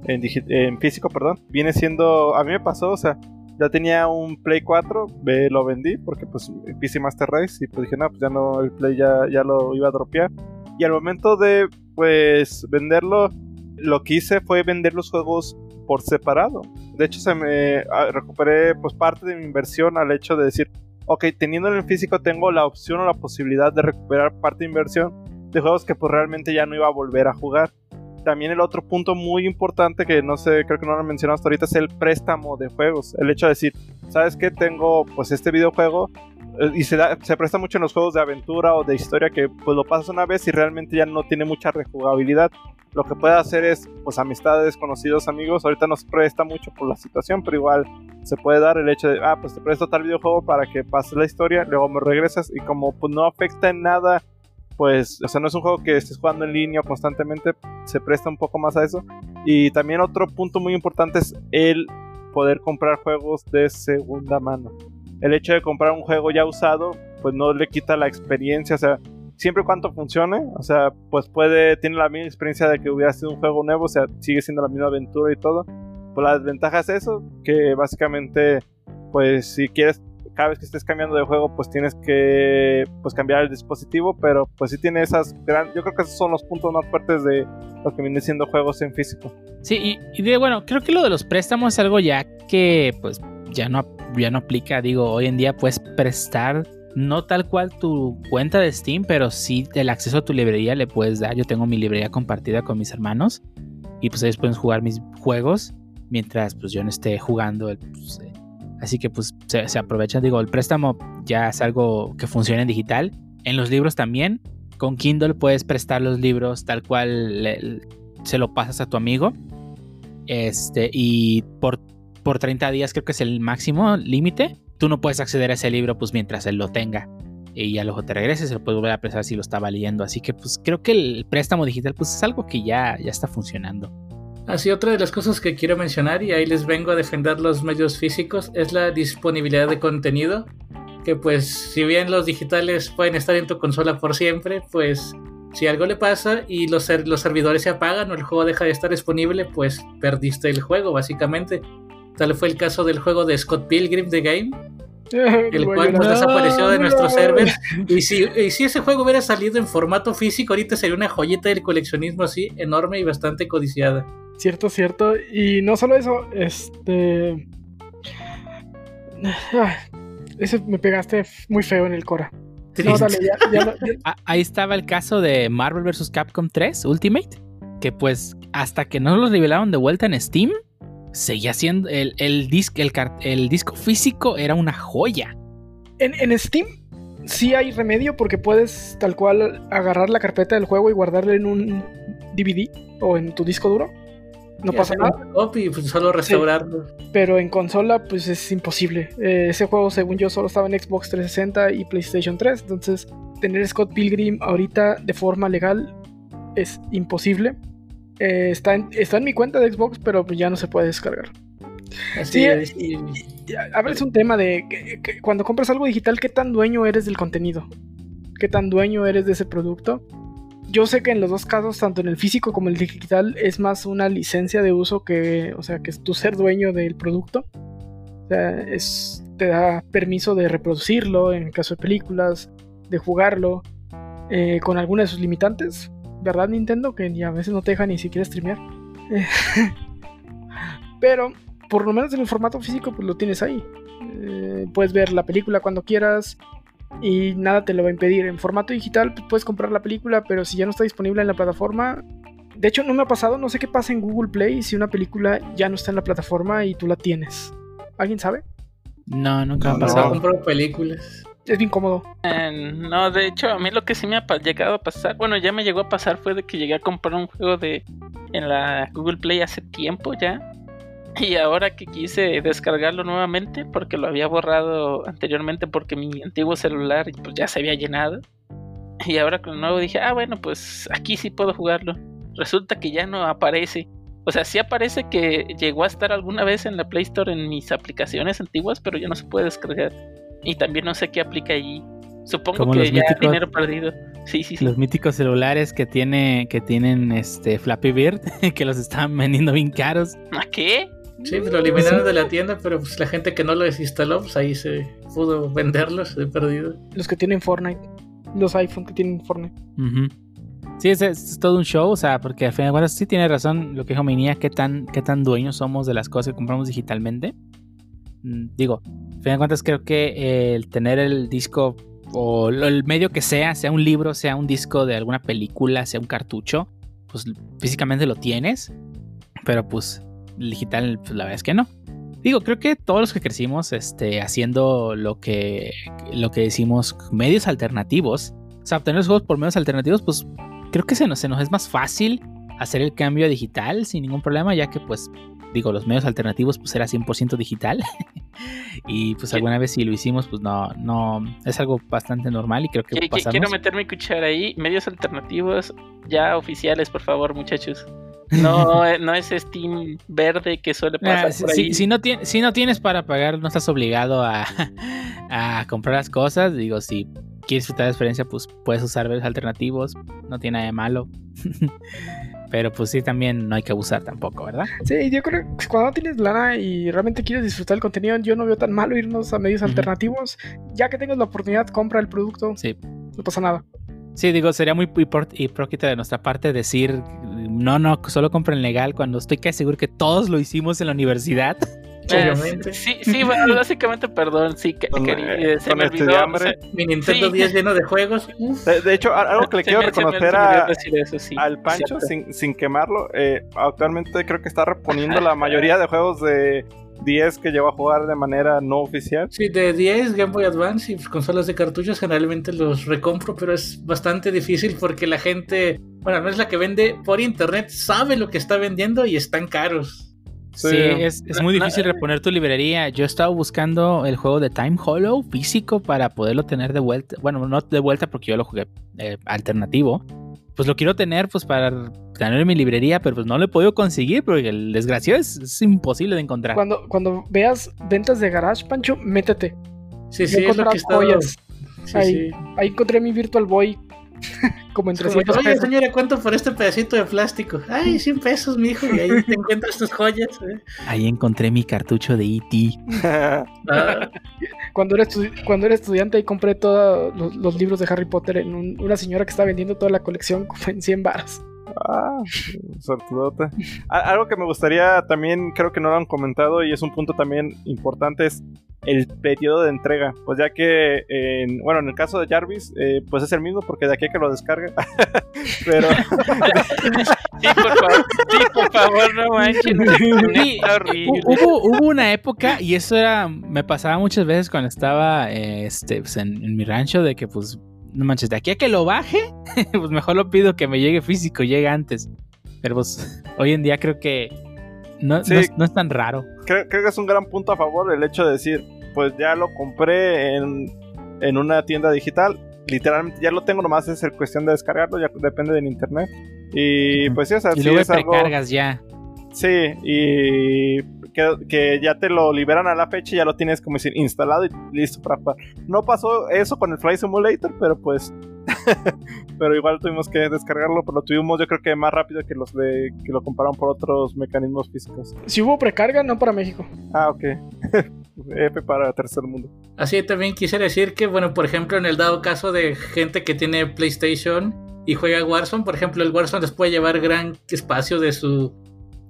G: en, físico, perdón, viene siendo, a mí me pasó, o sea, ya tenía un Play 4, lo vendí porque pues PC Master Race y pues dije, no, pues ya no, el Play ya, ya lo iba a dropear y al momento de, pues, venderlo, lo que hice fue vender los juegos por separado. De hecho, se me ah, recuperé, pues, parte de mi inversión al hecho de decir, ok, teniendo en físico tengo la opción o la posibilidad de recuperar parte de inversión de juegos que pues realmente ya no iba a volver a jugar. También el otro punto muy importante que no sé, creo que no lo mencionado hasta ahorita es el préstamo de juegos. El hecho de decir, ¿sabes qué? Tengo pues este videojuego, y se, presta mucho en los juegos de aventura o de historia que pues lo pasas una vez y realmente ya no tiene mucha rejugabilidad. Lo que puede hacer es pues amistades, conocidos, amigos. Ahorita no se presta mucho por la situación, pero igual se puede dar el hecho de, ah, pues te presto tal videojuego para que pases la historia, luego me regresas y como pues no afecta en nada, pues, o sea, no es un juego que estés jugando en línea constantemente, se presta un poco más a eso. Y también otro punto muy importante es el poder comprar juegos de segunda mano el hecho de comprar un juego ya usado, pues no le quita la experiencia. O sea, siempre y cuando funcione, o sea, pues puede, tiene la misma experiencia de que hubiera sido un juego nuevo, o sea, sigue siendo la misma aventura y todo. Pues la desventaja es eso, que básicamente, pues si quieres, cada vez que estés cambiando de juego, pues tienes que pues cambiar el dispositivo, pero pues sí tiene esas gran, yo creo que esos son los puntos más fuertes de lo que viene siendo juegos en físico.
B: Sí, y, y de, bueno, creo que lo de los préstamos es algo ya que pues ya no, ya no aplica, digo, hoy en día puedes prestar no tal cual tu cuenta de Steam, pero sí el acceso a tu librería le puedes dar. Yo tengo mi librería compartida con mis hermanos y pues ellos pueden jugar mis juegos mientras pues yo no esté jugando. Pues, eh, así que pues se, se aprovechan. Digo, el préstamo ya es algo que funciona en digital. En los libros también. Con Kindle puedes prestar los libros tal cual se lo pasas a tu amigo. Este, y por, por 30 días creo que es el máximo límite. Tú no puedes acceder a ese libro pues mientras él lo tenga. Y ya luego te regreses, se lo puedes volver a prestar si lo estaba leyendo. Así que pues creo que el préstamo digital pues es algo que ya, ya está funcionando.
E: Así otra de las cosas que quiero mencionar, y ahí les vengo a defender los medios físicos, es la disponibilidad de contenido. Que pues si bien los digitales pueden estar en tu consola por siempre, pues si algo le pasa y los, los servidores se apagan o el juego deja de estar disponible, pues perdiste el juego básicamente. Tal fue el caso del juego de Scott Pilgrim The Game, el cual nos desapareció de nuestros servers. Y si, y si ese juego hubiera salido en formato físico, ahorita sería una joyita del coleccionismo así, enorme y bastante codiciada.
F: Cierto, cierto. Y no solo eso, este. Ay, Ese me pegaste muy feo en el cora. No, dale, ya, ya, lo- ya- (laughs)
B: Ah, ahí estaba el caso de Marvel vs. Capcom 3 Ultimate. Que pues hasta que no lo revelaron de vuelta en Steam, seguía siendo el, el, disc- el, car- el disco físico era una joya.
F: En, en Steam sí hay remedio porque puedes tal cual agarrar la carpeta del juego y guardarla en un DVD o en tu disco duro. No
E: Y
F: pasa nada.
E: backup y pues, solo restaurarlo.
F: Pero en consola, pues es imposible. Eh, ese juego, según yo, solo estaba en Xbox 360 y PlayStation 3. Entonces, tener Scott Pilgrim ahorita de forma legal es imposible. Eh, está, en, está en mi cuenta de Xbox, pero ya no se puede descargar.
E: Así
F: Sí,
E: es, y-
F: es un tema de que- que cuando compras algo digital, ¿qué tan dueño eres del contenido? ¿Qué tan dueño eres de ese producto? Yo sé que en los dos casos, tanto en el físico como en el digital, es más una licencia de uso que, o sea, que es tu ser dueño del producto. O sea, es, te da permiso de reproducirlo en el caso de películas, de jugarlo, eh, con alguna de sus limitantes. ¿Verdad, Nintendo? Que ni a veces no te deja ni siquiera streamear. (laughs) Pero, por lo menos en el formato físico, pues lo tienes ahí. Eh, puedes ver la película cuando quieras y nada te lo va a impedir. En formato digital pues, puedes comprar la película, pero si ya no está disponible en la plataforma... De hecho, no me ha pasado, no sé qué pasa en Google Play si una película ya no está en la plataforma y tú la tienes. ¿Alguien sabe?
B: No, nunca me ha
D: No,
B: pasado.
E: compro películas.
F: Es bien cómodo.
C: Eh, no, de hecho, a mí lo que sí me ha llegado a pasar, bueno, ya me llegó a pasar fue de que llegué a comprar un juego de en la Google Play hace tiempo ya. Y ahora que quise descargarlo nuevamente, porque lo había borrado anteriormente porque mi antiguo celular pues, ya se había llenado. Y ahora con el nuevo dije, ah, bueno, pues aquí sí puedo jugarlo. Resulta que ya no aparece. O sea, sí aparece que llegó a estar alguna vez en la Play Store en mis aplicaciones antiguas, pero ya no se puede descargar. Y también no sé qué aplica allí. Supongo
B: Como
C: que
B: los
C: ya
B: míticos-
C: dinero perdido. Sí, sí, sí.
B: Los míticos celulares que tiene, que tienen este Flappy Bird, (laughs) que los estaban vendiendo bien caros.
C: ¿A qué?
E: Sí, pues lo eliminaron de la tienda, pero pues la gente que no lo desinstaló, pues ahí se pudo venderlos de perdido.
F: Los que tienen Fortnite. Los iPhone que tienen Fortnite.
B: Sí, es, es todo un show, o sea, porque al final de cuentas sí tiene razón lo que dijo Minía, qué tan, qué tan dueños somos de las cosas que compramos digitalmente. Mm, Digo, final de cuentas creo que eh, el tener el disco o el medio que sea, sea un libro, sea un disco de alguna película, sea un cartucho, pues físicamente lo tienes, pero pues digital, pues la verdad es que no. Digo, creo que todos los que crecimos este, haciendo lo que, lo que decimos medios alternativos, o sea, obtener los juegos por medios alternativos, pues creo que se nos, se nos es más fácil hacer el cambio a digital sin ningún problema, ya que pues digo, los medios alternativos pues era 100% digital. (laughs) y pues alguna vez si lo hicimos, pues no, no, es algo bastante normal y creo que pasamos.
C: Quiero meter mi cuchara ahí. Medios alternativos ya oficiales, por favor, muchachos. No, (laughs) no es Steam verde que suele pasar
B: Ah, si,
C: por
B: si-
C: ahí.
B: si no si no tienes para pagar, no estás obligado a, (laughs) a comprar las cosas. Digo, si quieres disfrutar la experiencia, pues puedes usar medios alternativos, no tiene nada de malo. Pero pues sí, también no hay que abusar tampoco, ¿verdad?
F: Sí, yo creo que cuando tienes lana y realmente quieres disfrutar el contenido, yo no veo tan malo irnos a medios alternativos. Ya que tengas la oportunidad, compra el producto,
B: Sí.
F: no pasa nada.
B: Sí, digo, sería muy hipócrita de nuestra parte decir, no, no, solo compren legal cuando estoy casi seguro que todos lo hicimos en la universidad.
E: Obviamente.
C: sí, sí, bueno, básicamente, perdón, sí, que,
G: Con,
C: quería-
G: eh,
C: se
G: con
C: me
G: este
C: olvidó.
G: hambre.
C: o sea,
E: Mi Nintendo
C: Sí.
E: 10 lleno de juegos. (laughs)
G: De, de hecho, algo que le quiero
C: me-
G: reconocer a,
C: eso, sí,
G: al Pancho sin, sin quemarlo, eh, actualmente creo que está reponiendo la mayoría de juegos de 10 que lleva a jugar de manera no oficial.
E: Sí, de 10 Game Boy Advance y consolas de cartuchos generalmente los recompro, pero es bastante difícil porque la gente, bueno, no es la que vende por internet, sabe lo que está vendiendo y están caros.
B: Sí,
G: Sí.
B: es, es muy difícil
C: no.
B: reponer tu librería. Yo estaba buscando el juego de Time Hollow físico para poderlo tener de vuelta. Bueno, no de vuelta porque yo lo jugué eh, alternativo. Pues lo quiero tener pues para tener en mi librería, pero pues no lo he podido conseguir porque el desgraciado es, es imposible de encontrar.
F: Cuando, cuando veas ventas de garage, Pancho, métete.
E: Sí, sí, es lo que
F: joyas.
E: Sí,
F: Ahí.
E: sí.
F: Ahí encontré mi Virtual Boy (laughs) como en
E: Es como,
F: 300
E: Oye,
F: pesos.
E: señora, ¿cuánto por este pedacito de plástico? Ay, 100 pesos, mijo. Y ahí te encuentras tus joyas. ¿eh?
B: Ahí encontré mi cartucho de E ET. (laughs)
E: Ah,
F: Cuando era, cuando era estudiante ahí compré todos los, los libros de Harry Potter en un- una señora que estaba vendiendo toda la colección como en 100 baros.
G: Ah, sortudota. A- Algo que me gustaría también, creo que no lo han comentado y es un punto también importante, es el periodo de entrega. Pues ya que, en, bueno, en el caso de Jarvis, eh, pues es el mismo porque de aquí a que lo descargue. (laughs) Pero (laughs)
C: Sí, por favor, sí, por favor, no manches.
B: Sí,
C: Está horrible.
B: Hu- Hubo, hubo una época, y eso era, me pasaba muchas veces cuando estaba eh, este, pues, en, en mi rancho, de que pues, no manches, de aquí a que lo baje, (laughs) pues mejor lo pido que me llegue físico, llegue antes. Pero pues (laughs) hoy en día creo que no,
G: Sí.
B: no es, no es tan raro.
G: creo, creo que es un gran punto a favor el hecho de decir, pues ya lo compré en, en una tienda digital. Literalmente ya lo tengo, nomás es cuestión de descargarlo, ya depende del internet. Y
B: Ujú.
G: pues sí, o sea,
B: Y
G: sí
B: luego
G: es algo...
B: ya.
G: Sí, y que, que ya te lo liberan a la fecha y ya lo tienes como decir instalado y listo para jugar. No pasó eso con el Fly Simulator, pero pues. (laughs) pero igual tuvimos que descargarlo, pero lo tuvimos yo creo que más rápido que los de que lo compraron por otros mecanismos físicos.
F: Si hubo precarga, no para México.
G: Ah, ok. (laughs) F para tercer mundo.
E: Así también quisiera decir que, bueno, por ejemplo, en el dado caso de gente que tiene PlayStation y juega Warzone, por ejemplo, el Warzone les puede llevar gran espacio de su,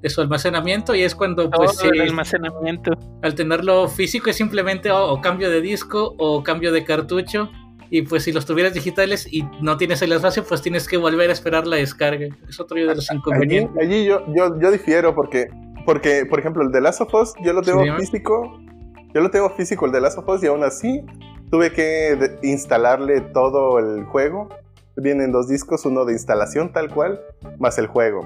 E: de su almacenamiento y es cuando, pues,
C: el almacenamiento.
E: al tenerlo físico es simplemente o, o cambio de disco o cambio de cartucho. Y pues si los tuvieras digitales y no tienes el espacio, pues tienes que volver a esperar la descarga. Es otro de los
D: Allí,
E: inconvenientes.
D: allí yo, yo, yo difiero porque, porque, por ejemplo, el de Last of Us, yo lo tengo físico. Yo lo tengo físico, el de Last of Us, y aún así tuve que instalarle todo el juego. Vienen dos discos, uno de instalación tal cual, más el juego.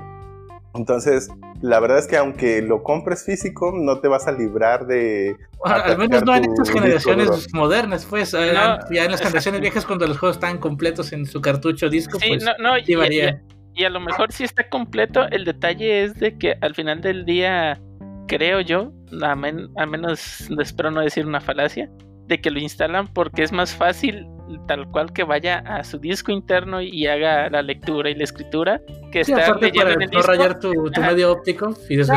D: Entonces, la verdad es que aunque lo compres físico, no te vas a librar de...
E: Al menos no en estas generaciones
D: duro.
E: modernas, pues. eh,
C: No,
E: ya en las generaciones viejas, cuando los juegos estaban completos en su cartucho disco,
C: Sí,
E: pues
C: no, no,
E: sí
C: y,
E: varía.
C: y- y a lo mejor sí está completo. El detalle es de que al final del día, creo yo, a men- al menos espero no decir una falacia, de que lo instalan porque es más fácil tal cual que vaya a su disco interno y haga la lectura y la escritura que
E: Sí, aparte
C: leyendo
E: para
C: en el
E: no
C: disco.
E: rayar tu, medio óptico y lector.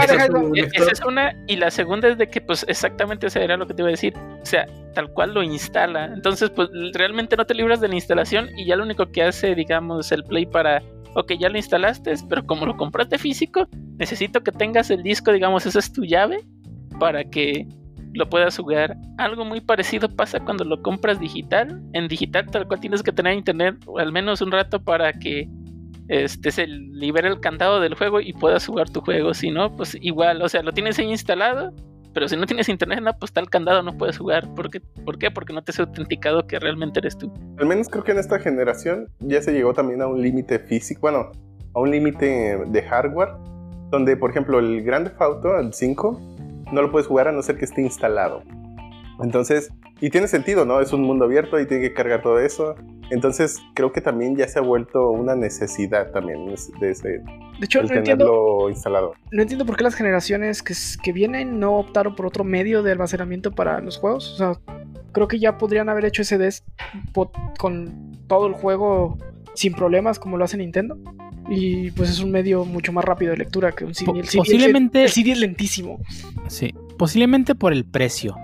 C: Esa es una, y la segunda es de que, pues, exactamente eso era lo que te iba a decir. O sea, tal cual lo instala. Entonces, pues, realmente no te libras de la instalación y ya lo único que hace, digamos, el Play para. Ok, ya lo instalaste, pero como lo compraste físico, necesito que tengas el disco, digamos, esa es tu llave para que lo puedas jugar. Algo muy parecido pasa cuando lo compras digital. En digital, tal cual tienes que tener internet o al menos un rato para que este se libere el candado del juego y puedas jugar tu juego. Si no, pues igual, o sea, lo tienes ahí instalado, pero si no tienes internet, no, pues el candado, no puedes jugar. ¿Por qué? ¿Por qué? Porque no te has autenticado que realmente eres tú.
D: Al menos creo que en esta generación ya se llegó también a un límite físico, bueno, a un límite de hardware, donde por ejemplo el Grand Theft Auto, el 5, no lo puedes jugar a no ser que esté instalado. Entonces, y tiene sentido, ¿no? Es un mundo abierto y tiene que cargar todo eso. Entonces, creo que también ya se ha vuelto una necesidad también de ese,
F: De hecho, no entiendo,
D: tenerlo instalado.
F: no entiendo por qué las generaciones que, que vienen no optaron por otro medio de almacenamiento para los juegos. O sea, creo que ya podrían haber hecho SDs con todo el juego sin problemas como lo hace Nintendo. Y pues es un medio mucho más rápido de lectura que un CD.
B: Po-
F: El CD,
B: posiblemente-
F: el CD es lentísimo.
B: Sí, posiblemente por el precio.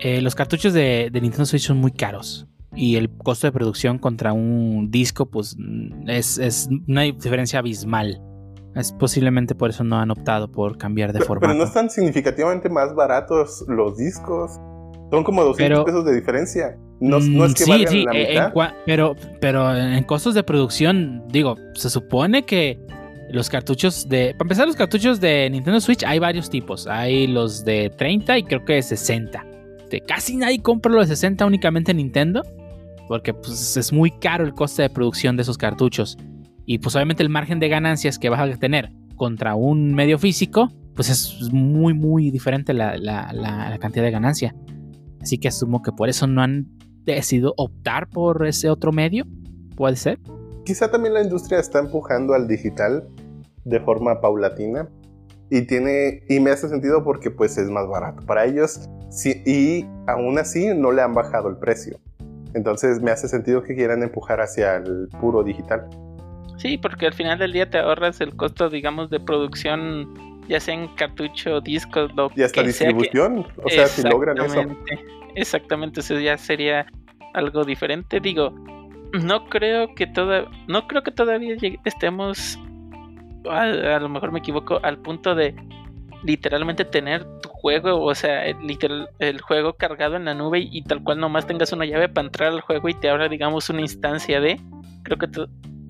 B: Eh, los cartuchos de, de Nintendo Switch son muy caros. Y el costo de producción contra un disco, pues mm, es, es una diferencia abismal. Es posiblemente por eso no han optado por cambiar de
D: Pero,
B: formato.
D: pero no están significativamente más baratos los discos. Son como 200
B: Pero-
D: pesos de diferencia. No, no es que
B: Mm, sí,
D: valgan
B: sí,
D: la
B: eh, en
D: mitad.
B: cua- pero, pero en costos de producción, digo, se supone que los cartuchos de. Para empezar, los cartuchos de Nintendo Switch hay varios tipos. Hay los de 30 y creo que de 60. De casi nadie compra los de 60 únicamente en Nintendo. Porque pues, es muy caro el coste de producción de esos cartuchos. Y pues obviamente el margen de ganancias que vas a tener contra un medio físico, pues es muy, muy diferente la, la- la- la cantidad de ganancia. Así que asumo que por eso no han decidido optar por ese otro medio. Puede ser.
D: Quizá también la industria está empujando al digital de forma paulatina. Y tiene. Y me hace sentido porque pues es más barato para ellos. Sí, y aún así no le han bajado el precio. Entonces me hace sentido que quieran empujar hacia el puro digital.
C: Sí, porque al final del día te ahorras el costo, digamos, de producción, ya sea en cartucho, discos, lo
D: Y hasta
C: que sea que-
D: distribución. O sea, si logran eso.
C: Exactamente, eso ya sería algo diferente. Digo, no creo que toda, no creo que todavía estemos, a, a lo mejor me equivoco, al punto de literalmente tener tu juego, o sea, el, literal- el juego cargado en la nube y, tal cual nomás tengas una llave para entrar al juego y te abra, digamos, una instancia de. Creo que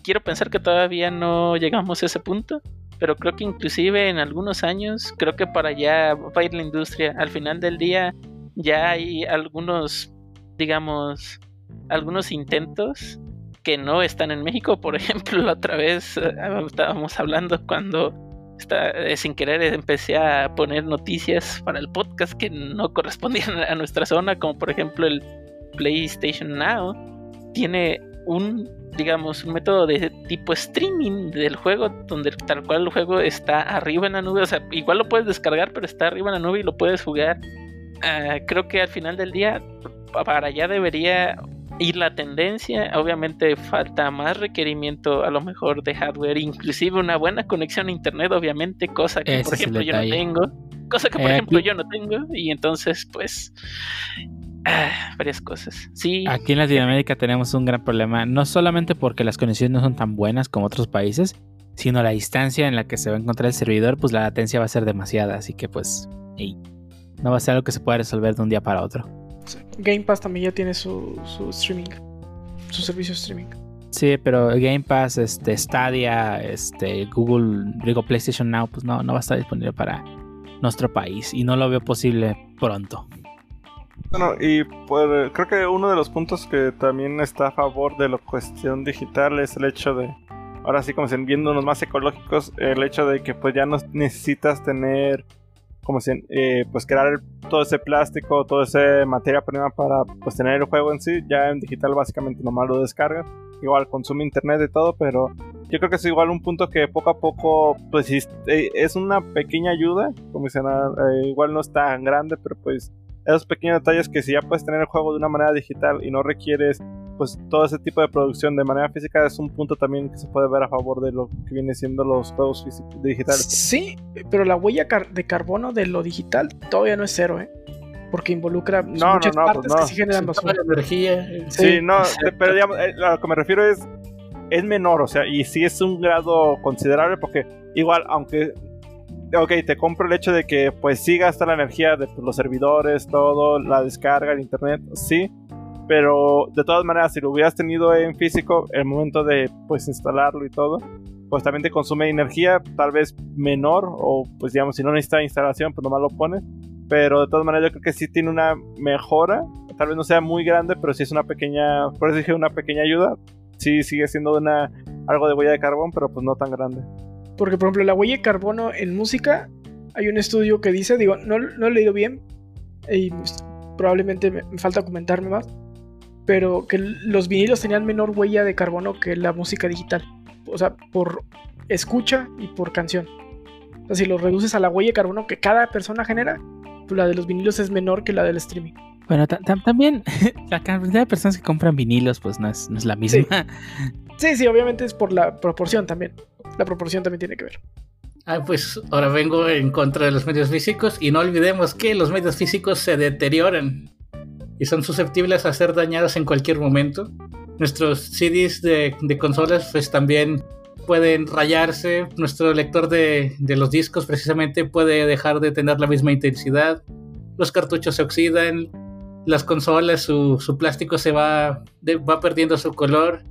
C: quiero pensar que todavía no llegamos a ese punto. Pero creo que inclusive en algunos años, creo que para allá va a ir la industria. Al final del día, ya hay algunos, digamos, algunos intentos que no están en México. Por (laughs) ejemplo, la otra vez eh, estábamos hablando cuando está, eh, sin querer empecé a poner noticias para el podcast que no correspondían a nuestra zona, como por ejemplo el PlayStation Now tiene un digamos un método de tipo streaming del juego donde tal cual el juego está arriba en la nube o sea igual lo puedes descargar pero está arriba en la nube y lo puedes jugar. Ah, creo que al final del día para allá debería ir la tendencia. Obviamente falta más requerimiento a lo mejor de hardware inclusive una buena conexión a internet obviamente cosa que
B: Ese
C: por ejemplo yo no tengo cosa que por
B: Eh,
C: ejemplo
B: aquí-
C: yo no tengo y entonces pues ah, varias cosas sí
B: Aquí en Latinoamérica tenemos un gran problema, no solamente porque las conexiones no son tan buenas como otros países, sino la distancia en la que se va a encontrar el servidor, pues la latencia va a ser demasiada, así que pues no va a ser algo que se pueda resolver de un día para otro.
F: Game Pass también ya tiene su, su streaming, su servicio de streaming.
B: Sí, pero Game Pass, este, Stadia, este, Google, digo PlayStation Now, pues no, no va a estar disponible para nuestro país y no lo veo posible pronto.
G: Bueno, y por- creo que uno de los puntos que también está a favor de la cuestión digital es el hecho de, ahora sí como se viéndonos más ecológicos, el hecho de que pues ya no necesitas tener, como se, eh, pues crear todo ese plástico, toda esa materia prima para pues tener el juego en sí, ya en digital básicamente nomás lo descargas, igual consume internet y todo, pero yo creo que es igual un punto que poco a poco pues eh, es una pequeña ayuda, como dicen, ah, eh, igual no es tan grande, pero pues esos pequeños detalles que si ya puedes tener el juego de una manera digital y no requieres pues todo ese tipo de producción de manera física es un punto también que se puede ver a favor de lo que viene siendo los juegos físicos digitales.
F: Sí, pero la huella car- de carbono de lo digital todavía no es cero, ¿eh? Porque involucra pues,
G: No,
F: muchas
G: no, no,
F: partes
G: pues no.
F: que sí generan basura.
E: energía. eh,
G: Sí,
F: Sí,
G: no,
C: exacto.
G: pero digamos, eh, a lo que me refiero es es menor, o sea, y sí es un grado considerable porque igual aunque ok, te compro el hecho de que pues sí gasta la energía de pues, los servidores, todo, la descarga, el internet, sí, pero de todas maneras, si lo hubieras tenido en físico, el momento de pues instalarlo y todo, pues también te consume energía, tal vez menor, o pues digamos, si no necesita instalación, pues nomás lo pones. Pero de todas maneras, yo creo que sí tiene una mejora. Tal vez no sea muy grande, pero sí es una pequeña, por eso dije una pequeña ayuda. Sí sigue siendo una, algo de huella de carbón, pero pues no tan grande.
F: Porque, por ejemplo, la huella de carbono en música, hay un estudio que dice, digo, no, no he leído bien, y pues, probablemente me, falta comentarme más, pero que los vinilos tenían menor huella de carbono que la música digital. O sea, por escucha y por canción. O sea, si lo reduces a la huella de carbono que cada persona genera, pues la de los vinilos es menor que la del streaming.
B: Bueno, ta- ta- también (laughs) la cantidad de personas que compran vinilos, pues no es, no es la misma.
F: Sí, sí, obviamente es por la proporción también. La proporción también tiene que ver.
E: Ah, pues ahora vengo en contra de los medios físicos y no olvidemos que los medios físicos se deterioran y son susceptibles a ser dañados en cualquier momento. Nuestros CDs de, de consolas pues también pueden rayarse, nuestro lector de, de los discos precisamente puede dejar de tener la misma intensidad, los cartuchos se oxidan, las consolas, su, su plástico se va, va perdiendo su color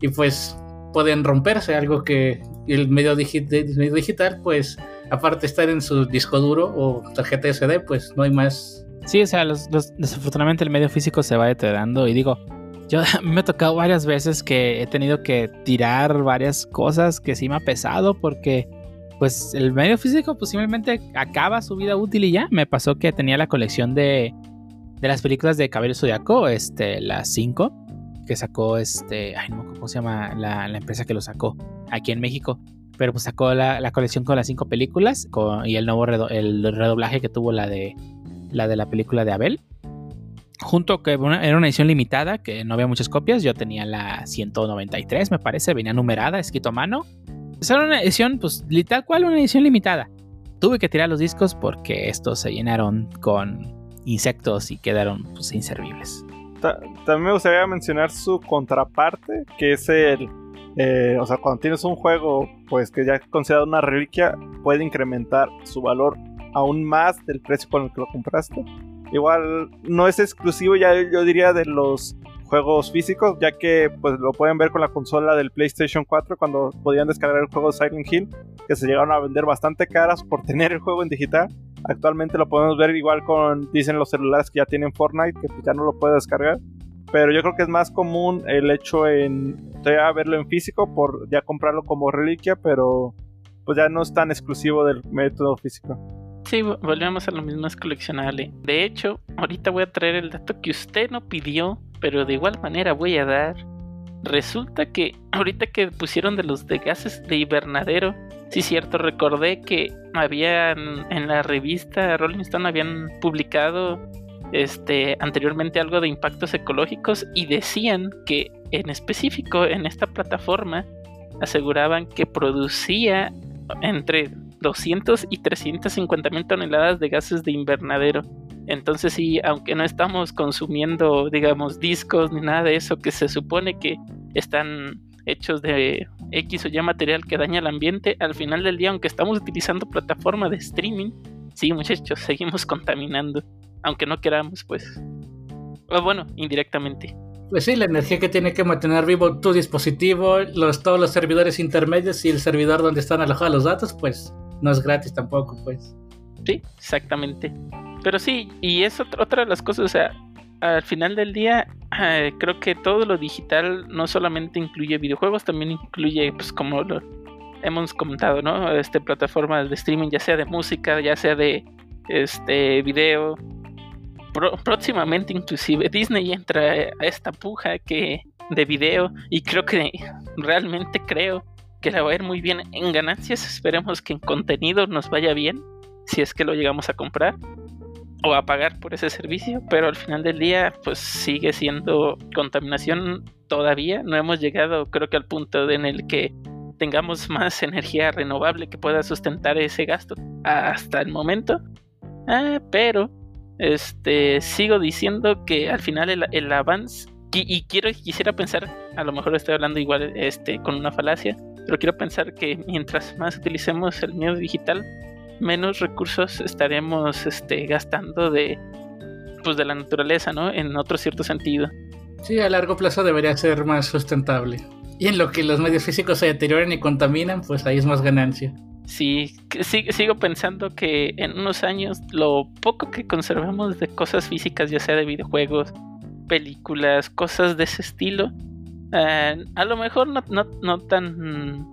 E: y pues pueden romperse, algo que el medio, digital, pues aparte de estar en su disco duro o tarjeta SD, pues no hay más.
B: Sí, o sea, los- los- desafortunadamente el medio físico se va deteriorando y digo, yo (laughs) me ha tocado varias veces que he tenido que tirar varias cosas que sí me ha pesado porque pues el medio físico posiblemente acaba su vida útil y ya. Me pasó que tenía la colección de, de las películas de Cabello Zodiaco, este, las 5, que sacó este, ay no, ¿cómo se llama la, la empresa que lo sacó? Aquí en México. Pero pues sacó la, la colección con las cinco películas con- y el nuevo el redoblaje que tuvo la de la de la película de Abel. Junto que una- era una edición limitada, que no había muchas copias. Yo tenía la 193, me parece, venía numerada, escrito a mano. Esa era una edición, pues, tal cual, una edición limitada. Tuve que tirar los discos porque estos se llenaron con insectos y quedaron pues, inservibles.
G: Ta- También me gustaría mencionar su contraparte, que es el... eh, o sea, cuando tienes un juego, pues que ya es considerado una reliquia, puede incrementar su valor aún más del precio con el que lo compraste. Igual no es exclusivo, ya yo diría, de los juegos físicos, ya que pues lo pueden ver con la consola del PlayStation 4 cuando podían descargar el juego de Silent Hill, que se llegaron a vender bastante caras por (laughs) tener el juego en digital. Actualmente lo podemos ver igual con, dicen los celulares que ya tienen Fortnite, que pues ya no lo puede descargar. Pero yo creo que es más común el hecho en todavía verlo en físico por ya comprarlo como reliquia, pero pues ya no es tan exclusivo del método físico.
C: Sí, vo- volvemos a lo mismo, es coleccionable. De hecho, ahorita voy a traer el dato que usted no pidió, pero de igual manera voy a dar. Resulta que ahorita que pusieron de los de gases de invernadero, sí cierto, recordé que habían en la revista Rolling Stone habían publicado este anteriormente algo de impactos ecológicos y decían que en específico en esta plataforma aseguraban que producía entre 200 y 350 mil toneladas de gases de invernadero. Entonces sí, aunque no estamos consumiendo, digamos, discos ni nada de eso que se supone que están hechos de X o Y material que daña el ambiente, al final del día, aunque estamos utilizando plataforma de streaming, sí, muchachos, (laughs) seguimos contaminando, aunque no queramos, pues. O bueno, indirectamente.
E: Pues sí, la energía que tiene que mantener vivo tu dispositivo, los, todos los servidores intermedios y el servidor donde están alojados los datos, pues no es gratis tampoco, pues.
C: Sí, exactamente. Pero sí, y es otra, otra de las cosas, o sea, al final del día, eh, creo que todo lo digital no solamente incluye videojuegos, también incluye, pues como lo hemos comentado, ¿no? Este, plataformas de streaming, ya sea de música, ya sea de este video. Próximamente inclusive Disney entra a esta puja que de video y creo que realmente creo que la va a ir muy bien en ganancias. Esperemos que en contenido nos vaya bien si es que lo llegamos a comprar o a pagar por ese servicio, pero al final del día pues sigue siendo contaminación todavía, no hemos llegado creo que al punto en el que tengamos más energía renovable que pueda sustentar ese gasto hasta el momento, Ah, pero este sigo diciendo que al final el, el avance y, y quiero quisiera pensar, a lo mejor estoy hablando igual este con una falacia, pero quiero pensar que mientras más utilicemos el medio digital, menos recursos estaremos este, gastando de pues de la naturaleza, ¿no? En otro cierto sentido.
E: Sí, a largo plazo debería ser más sustentable. Y en lo que los medios físicos se deterioran y contaminan, pues ahí es más ganancia.
C: Sí, sí- sigo pensando que en unos años lo poco que conservamos de cosas físicas, ya sea de videojuegos, películas, cosas de ese estilo, eh, a lo mejor no, no, no tan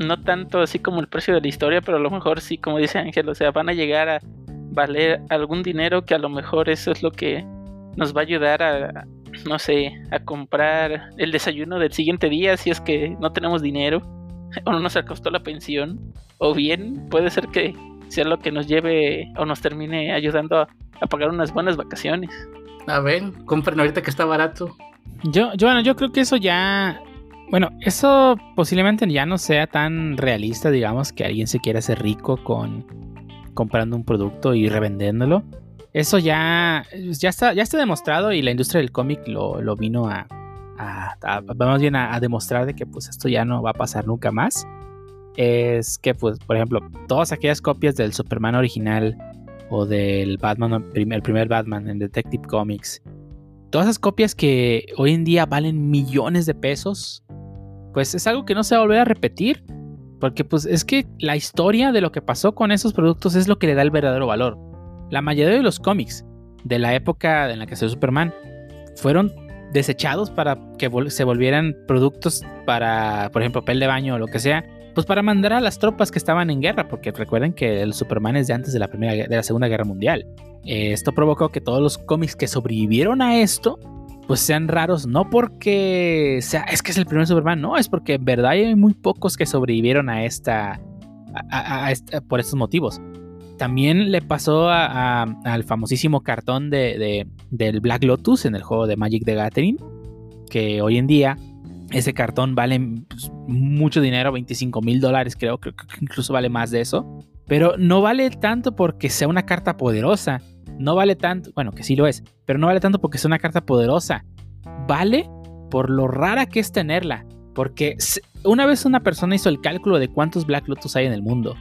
C: no tanto así como el precio de la historia, pero a lo mejor sí, como dice Ángel, o sea, van a llegar a valer algún dinero que a lo mejor eso es lo que nos va a ayudar a, no sé, a comprar el desayuno del siguiente día si es que no tenemos dinero (laughs) o no nos costó la pensión, o bien puede ser que sea lo que nos lleve o nos termine ayudando a, a pagar unas buenas vacaciones.
E: A ver, compren ahorita que está barato.
B: Yo, yo, bueno, yo creo que eso ya. Bueno, eso posiblemente ya no sea tan realista, digamos, que alguien se quiera hacer rico con comprando un producto y revendiéndolo. Eso ya, ya, está, ya está demostrado y la industria del cómic lo, lo vino a, a, a- más bien a, a demostrar de que pues esto ya no va a pasar nunca más. Es que pues, por ejemplo, todas aquellas copias del Superman original o del Batman, el primer Batman en Detective Comics, todas esas copias que hoy en día valen millones de pesos, pues es algo que no se va a volver a repetir. Porque pues es que la historia de lo que pasó con esos productos es lo que le da el verdadero valor. La mayoría de los cómics de la época en la que salió Superman fueron desechados para que se volvieran productos para, por ejemplo, papel de baño o lo que sea, pues para mandar a las tropas que estaban en guerra, porque recuerden que el Superman es de antes de la primera de la Segunda Guerra Mundial. Esto provocó que todos los cómics que sobrevivieron a esto pues sean raros, no porque sea, es que es el primer Superman, no, es porque en verdad hay muy pocos que sobrevivieron a esta, a- esta- por estos motivos. También le pasó al famosísimo cartón de- del Black Lotus en el juego de Magic the Gathering, que hoy en día ese cartón vale pues, mucho dinero, 25 mil dólares creo, creo que incluso vale más de eso, pero no vale tanto porque sea una carta poderosa, no vale tanto, bueno, que sí lo es, pero no vale tanto porque sea una carta poderosa. Vale por lo rara que es tenerla. Porque una vez una persona hizo el cálculo de cuántos Black Lotus hay en el mundo.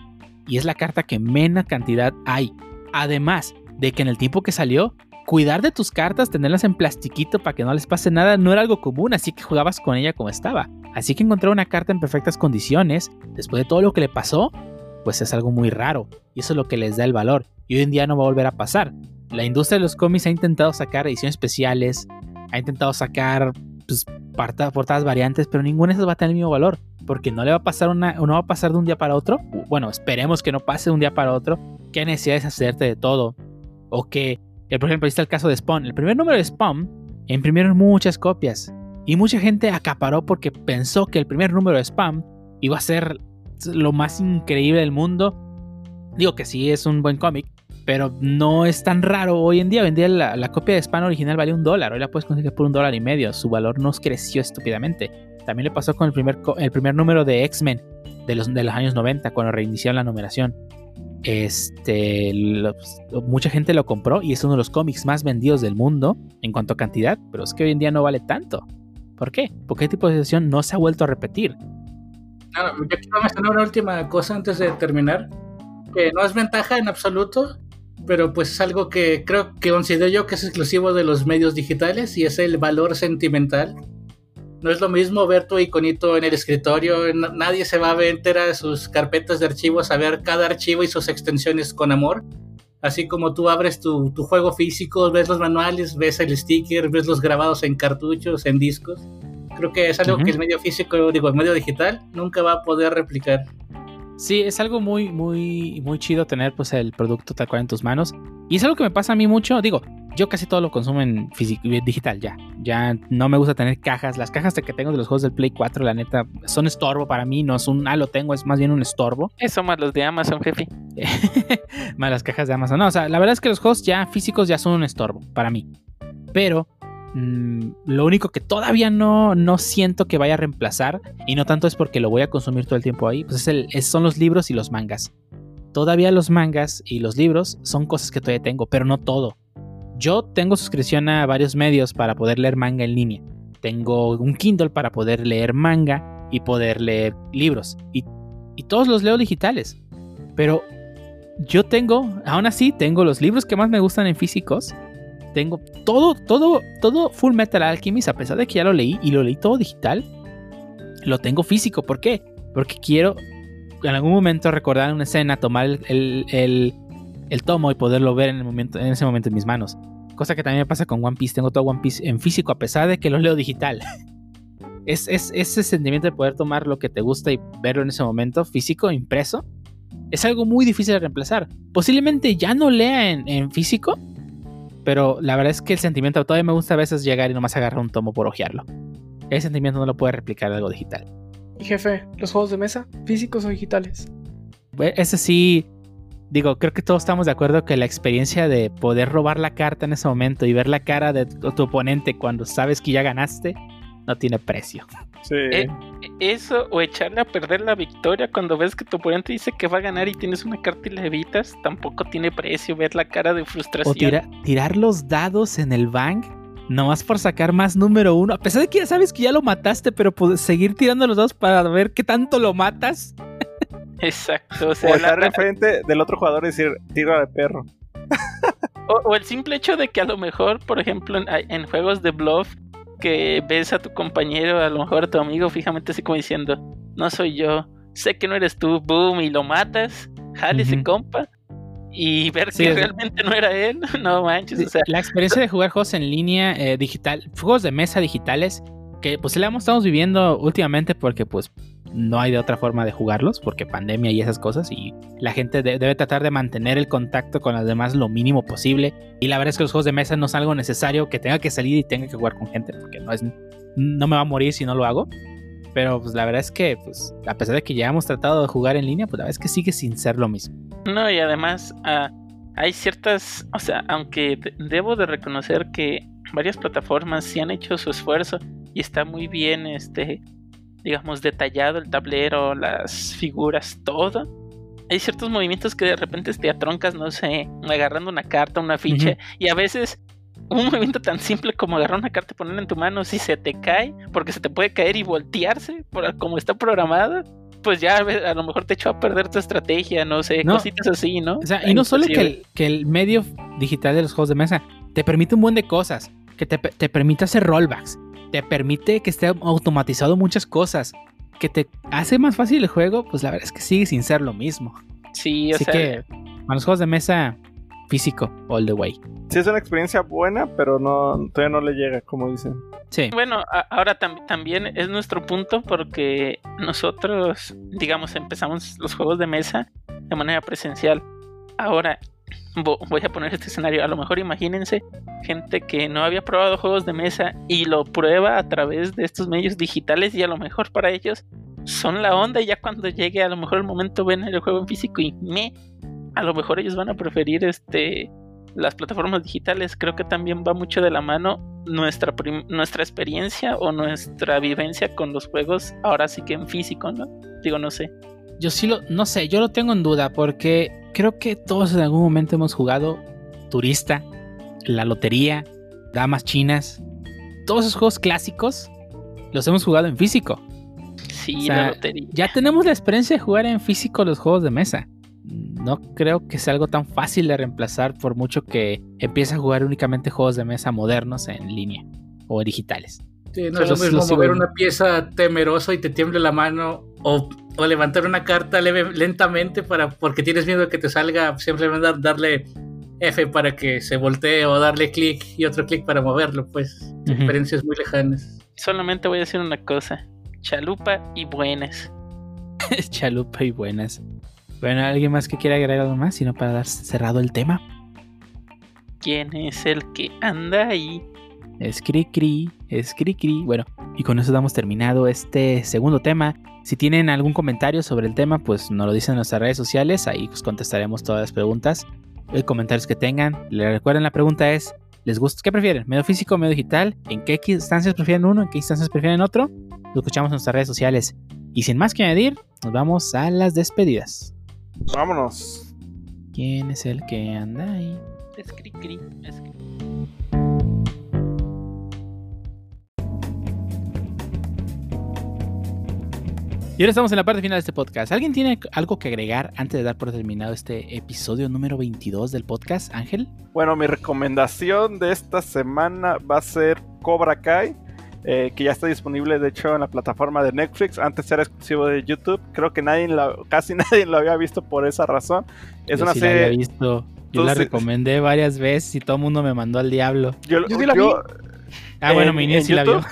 B: Y es la carta que menos cantidad hay. Además de que en el tiempo que salió, cuidar de tus cartas, tenerlas en plastiquito para que no les pase nada, no era algo común. Así que jugabas con ella como estaba. Así que encontrar una carta en perfectas condiciones, después de todo lo que le pasó, pues es algo muy raro. Y eso es lo que les da el valor. Y hoy en día no va a volver a pasar. La industria de los cómics ha intentado sacar ediciones especiales, ha intentado sacar pues, portadas variantes, pero ninguna de esas va a tener el mismo valor. Porque no le va a pasar una, no va a pasar de un día para otro. Bueno, esperemos que no pase de un día para otro. Que necesidad de de todo. O que, por ejemplo, ahí está el caso de Spawn. El primer número de Spawn imprimieron muchas copias. Y mucha gente acaparó porque pensó que el primer número de Spawn iba a ser lo más increíble del mundo. Digo que sí es un buen cómic, pero no es tan raro hoy en día. Hoy en día la, la copia de Spam original vale un dólar. Hoy la puedes conseguir por un dólar y medio. Su valor no creció estúpidamente. También le pasó con el primer, el primer número de X-Men de los, de los años 90, cuando reiniciaron la numeración. Este, los- mucha gente lo compró y es uno de los cómics más vendidos del mundo en cuanto a cantidad, pero es que hoy en día no vale tanto. ¿Por qué? Porque este tipo de situación no se ha vuelto a repetir.
E: No, yo quiero mencionar una última cosa antes de terminar, que no es ventaja en absoluto, pero pues es algo que creo que considero yo que es exclusivo de los medios digitales y es el valor sentimental. No es lo mismo ver tu iconito en el escritorio, nadie se va a meter a sus carpetas de archivos a ver cada archivo y sus extensiones con amor. Así como tú abres tu, tu juego físico, ves los manuales, ves el sticker, ves los grabados en cartuchos, en discos. Creo que es algo que el medio físico, digo, el medio digital, nunca va a poder replicar.
B: Sí, es algo muy, muy, muy chido tener pues el producto tal cual en tus manos. Y es algo que me pasa a mí mucho. Digo, yo casi todo lo consumo en físico, digital ya. Ya no me gusta tener cajas. Las cajas de que tengo de los juegos del Play 4, la neta, son estorbo para mí. No es un, ah, lo tengo, es más bien un estorbo.
C: Eso más los de Amazon, jefe. (laughs)
B: más las cajas de Amazon. No, o sea, la verdad es que los juegos ya físicos ya son un estorbo para mí. Pero mm, lo único que todavía no, no siento que vaya a reemplazar, y no tanto es porque lo voy a consumir todo el tiempo ahí, pues es el- es- son los libros y los mangas. Todavía los mangas y los libros son cosas que todavía tengo, pero no todo. Yo tengo suscripción a varios medios para poder leer manga en línea. Tengo un Kindle para poder leer manga y poder leer libros. Y, y todos los leo digitales. Pero yo tengo, aún así, tengo los libros que más me gustan en físicos. Tengo todo, todo, todo Full Metal Alchemist, a pesar de que ya lo leí y lo leí todo digital. Lo tengo físico. ¿Por qué? Porque quiero en algún momento recordar una escena, tomar el, el- el- tomo y poderlo ver en, el momento, en ese momento en mis manos. Cosa que también me pasa con One Piece. Tengo todo One Piece en físico, a pesar de que lo leo digital. (laughs) Es, es- ese sentimiento de poder tomar lo que te gusta y verlo en ese momento, físico, impreso, es algo muy difícil de reemplazar. Posiblemente ya no lea en físico, pero la verdad es que el sentimiento todavía me gusta a veces llegar y nomás agarrar un tomo por ojearlo. Ese sentimiento no lo puede replicar algo digital.
F: Y jefe, ¿los juegos de mesa? ¿Físicos o digitales?
B: Ese sí, digo, creo que todos estamos de acuerdo que la experiencia de poder robar la carta en ese momento y ver la cara de tu oponente cuando sabes que ya ganaste, no tiene precio.
G: Sí.
C: Eh, Eso, o echarle a perder la victoria cuando ves que tu oponente dice que va a ganar y tienes una carta y la evitas, tampoco tiene precio ver la cara de frustración.
B: O tira- tirar los dados en el bank, nomás por sacar más número uno. A pesar de que ya sabes que ya lo mataste, pero pues, seguir tirando los dados para ver qué tanto lo matas. (laughs)
C: Exacto, o
G: o
C: sea, la-
G: estar
C: la-
G: enfrente del otro jugador y decir, tiro de perro. (laughs)
C: o, o el simple hecho de que a lo mejor, por ejemplo, en, en juegos de bluff, que ves a tu compañero, a lo mejor a tu amigo, fijamente así como diciendo, no soy yo, sé que no eres tú, boom, y lo matas, jale ese compa, y ver
B: Sí,
C: que realmente no era él, (laughs) no manches, o sea,
B: La experiencia de jugar juegos en línea eh, digital, juegos de mesa digitales, que pues la hemos- estamos viviendo últimamente porque pues no hay de otra forma de jugarlos, porque pandemia y esas cosas, y la gente de- debe tratar de mantener el contacto con las demás lo mínimo posible. Y la verdad es que los juegos de mesa no es algo necesario que tenga que salir y tenga que jugar con gente, porque no es no me va a morir si no lo hago. Pero pues la verdad es que pues a pesar de que ya hemos tratado de jugar en línea, pues la verdad es que sigue sin ser lo mismo.
C: No, y además ah, hay ciertas, o sea, aunque de- debo de reconocer que varias plataformas sí han hecho su esfuerzo y está muy bien, este, digamos, detallado el tablero, las figuras, todo. Hay ciertos movimientos que de repente te atroncas, no sé, agarrando una carta, una ficha, y a veces un movimiento tan simple como agarrar una carta y ponerla en tu mano, si se te cae, porque se te puede caer y voltearse, por como está programada, pues ya a lo mejor te echó a perder tu estrategia, no sé,
B: No.
C: cositas así, ¿no?
B: O sea, y no solo que el, que el medio digital de los juegos de mesa te permite un buen de cosas, que te, te permite hacer rollbacks, te permite que esté automatizado muchas cosas, que te hace más fácil el juego, pues la verdad es que sigue sin ser lo mismo.
C: Sí, o
B: Así
C: sea,
B: que a los juegos de mesa físico, all the way.
G: Sí, es una experiencia buena, pero no todavía no le llega, como dicen.
B: Sí.
C: bueno, a- ahora tam- también es nuestro punto porque nosotros, digamos, empezamos los juegos de mesa de manera presencial. Ahora, voy a poner este escenario. A lo mejor imagínense gente que no había probado juegos de mesa y lo prueba a través de estos medios digitales y a lo mejor para ellos son la onda. Y ya cuando llegue a lo mejor el momento ven el juego en físico y me a lo mejor ellos van a preferir este las plataformas digitales. Creo que también va mucho de la mano nuestra nuestra experiencia o nuestra vivencia con los juegos ahora sí que en físico no digo no sé.
B: Yo sí lo, no sé, yo lo tengo en duda porque creo que todos en algún momento hemos jugado Turista, La Lotería, Damas Chinas, todos esos juegos clásicos los hemos jugado en físico.
C: sí
B: O sea,
C: la lotería
B: Ya tenemos la experiencia de jugar en físico los juegos de mesa. No creo que sea algo tan fácil de reemplazar por mucho que empiece a jugar únicamente juegos de mesa modernos en línea o digitales.
E: Sí, no es lo mismo mover una pieza temeroso y te tiemble la mano o, o levantar una carta leve- lentamente para porque tienes miedo de que te salga simplemente dar- darle F para que se voltee o darle clic y otro clic para moverlo, pues experiencias muy lejanas.
C: solamente voy a decir una cosa chalupa y buenas (laughs)
B: Chalupa y buenas. Bueno, ¿alguien más que quiera agregar algo más? Sino para dar cerrado el tema.
C: quién es el que anda ahí
B: Es cri cri, es cri cri. Bueno, y con eso damos terminado este segundo tema. Si tienen algún comentario sobre el tema, pues nos lo dicen en nuestras redes sociales. Ahí pues, contestaremos todas las preguntas y comentarios que tengan. Les recuerden, la pregunta es: ¿les gusta? ¿Qué prefieren? ¿Medio físico o medio digital? ¿En qué instancias prefieren uno? ¿En qué instancias prefieren otro? Lo escuchamos en nuestras redes sociales. Y sin más que añadir, nos vamos a las despedidas.
G: Vámonos.
B: ¿Quién es el que anda ahí?
C: es cri cri es cri.
B: Y ahora estamos en la parte final de este podcast. ¿Alguien tiene algo que agregar antes de dar por terminado este episodio número 22 del podcast, Ángel?
G: Bueno, mi recomendación de esta semana va a ser Cobra Kai, eh, que ya está disponible de hecho en la plataforma de Netflix. Antes era exclusivo de YouTube. Creo que nadie la- (laughs) casi nadie lo había visto por esa razón. Es
B: Yo
G: una
B: sí la había
G: serie.
B: visto. Yo la recomendé varias veces y todo el mundo me mandó al diablo.
G: Yo,
F: Yo sí la
G: yo-
B: Ah, bueno,
G: ¿En-
B: mi niña sí la vio. (laughs)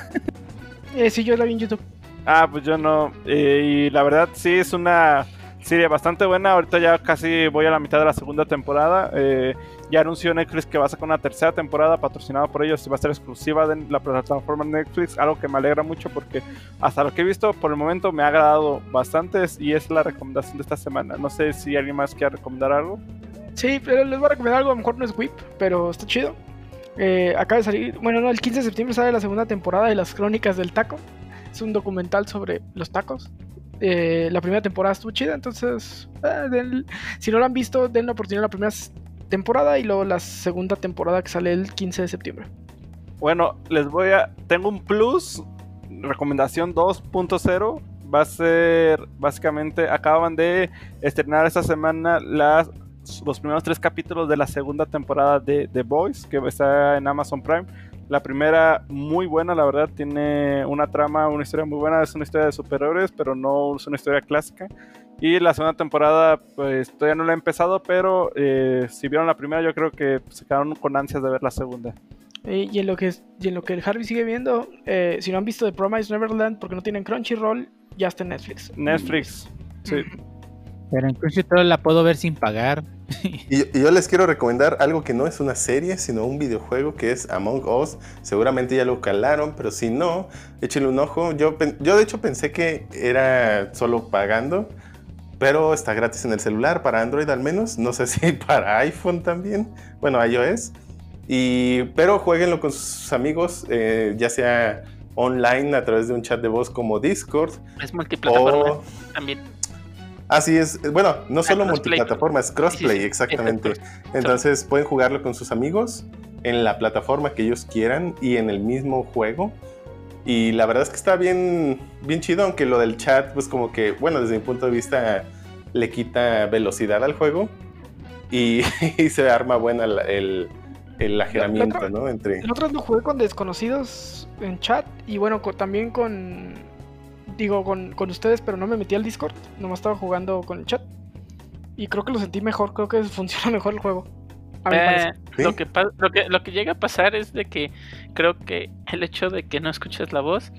F: Eh, sí, yo la vi en YouTube.
G: Ah, pues yo no. Eh, y la verdad sí es una serie bastante buena. Ahorita ya casi voy a la mitad de la segunda temporada. Eh, Ya anunció Netflix que va a sacar una tercera temporada patrocinada por ellos y va a ser exclusiva de la plataforma Netflix, algo que me alegra mucho porque hasta lo que he visto por el momento me ha agradado bastante y es la recomendación de esta semana. No sé si alguien más quiere recomendar algo.
F: Sí, pero les voy a recomendar algo, a lo mejor no es Whip, pero está chido. Eh, acaba de salir, bueno, no, el 15 de septiembre sale la segunda temporada de las Crónicas del Taco. Es un documental sobre los tacos. Eh, la primera temporada estuvo chida, entonces, eh, si no lo han visto, den la oportunidad la primera temporada y luego la segunda temporada que sale el 15 de septiembre.
G: Bueno, les voy a. Tengo un plus. Recomendación 2.0. Va a ser. Básicamente, acaban de estrenar esta semana los primeros tres capítulos de la segunda temporada de The Boys, que está en Amazon Prime. La primera, muy buena, la verdad. Tiene una trama, una historia muy buena. Es una historia de superhéroes, pero no es una historia clásica. Y la segunda temporada, pues todavía no la he empezado, pero eh, si vieron la primera, yo creo que se quedaron con ansias de ver la segunda.
F: Y, en lo que, y en lo que el Harvey sigue viendo, eh, si no han visto The Promise Neverland porque no tienen Crunchyroll, ya está en Netflix.
G: Netflix. Sí.
B: Pero en Crunchyroll la puedo ver sin pagar. (laughs)
D: Y, y yo les quiero recomendar algo que no es una serie, sino un videojuego que es Among Us. Seguramente ya lo calaron, pero si no, échenle un ojo. Yo, yo de hecho pensé que era solo pagando, pero está gratis en el celular, para Android al menos. No sé (laughs) si para iPhone también. Bueno, iOS. Y, pero jueguenlo con sus amigos, eh, ya sea online a través de un chat de voz como Discord
C: Es multiplataforma
D: o...
C: también.
D: Así es, bueno, no solo
C: crossplay.
D: multiplataforma, es crossplay,
C: Sí, sí, sí,
D: exactamente. (laughs) Entonces pueden jugarlo con sus amigos en la plataforma que ellos quieran y en el mismo juego. Y la verdad es que está bien, bien chido, aunque lo del chat, pues como que, bueno, desde mi punto de vista, le quita velocidad al juego y, (laughs) y se arma buena el, el ajeramiento,
F: otra-
D: ¿no? Entre...
F: El otro lo jugué con desconocidos en chat y bueno, también con. Digo, con, con ustedes, pero no me metí al Discord. Nomás estaba jugando con el chat. Y creo que lo sentí mejor. Creo que (laughs) funciona mejor el juego. A
C: Eh, lo, que lo, que, lo que llega a pasar es de que creo que el hecho de que no escuches la voz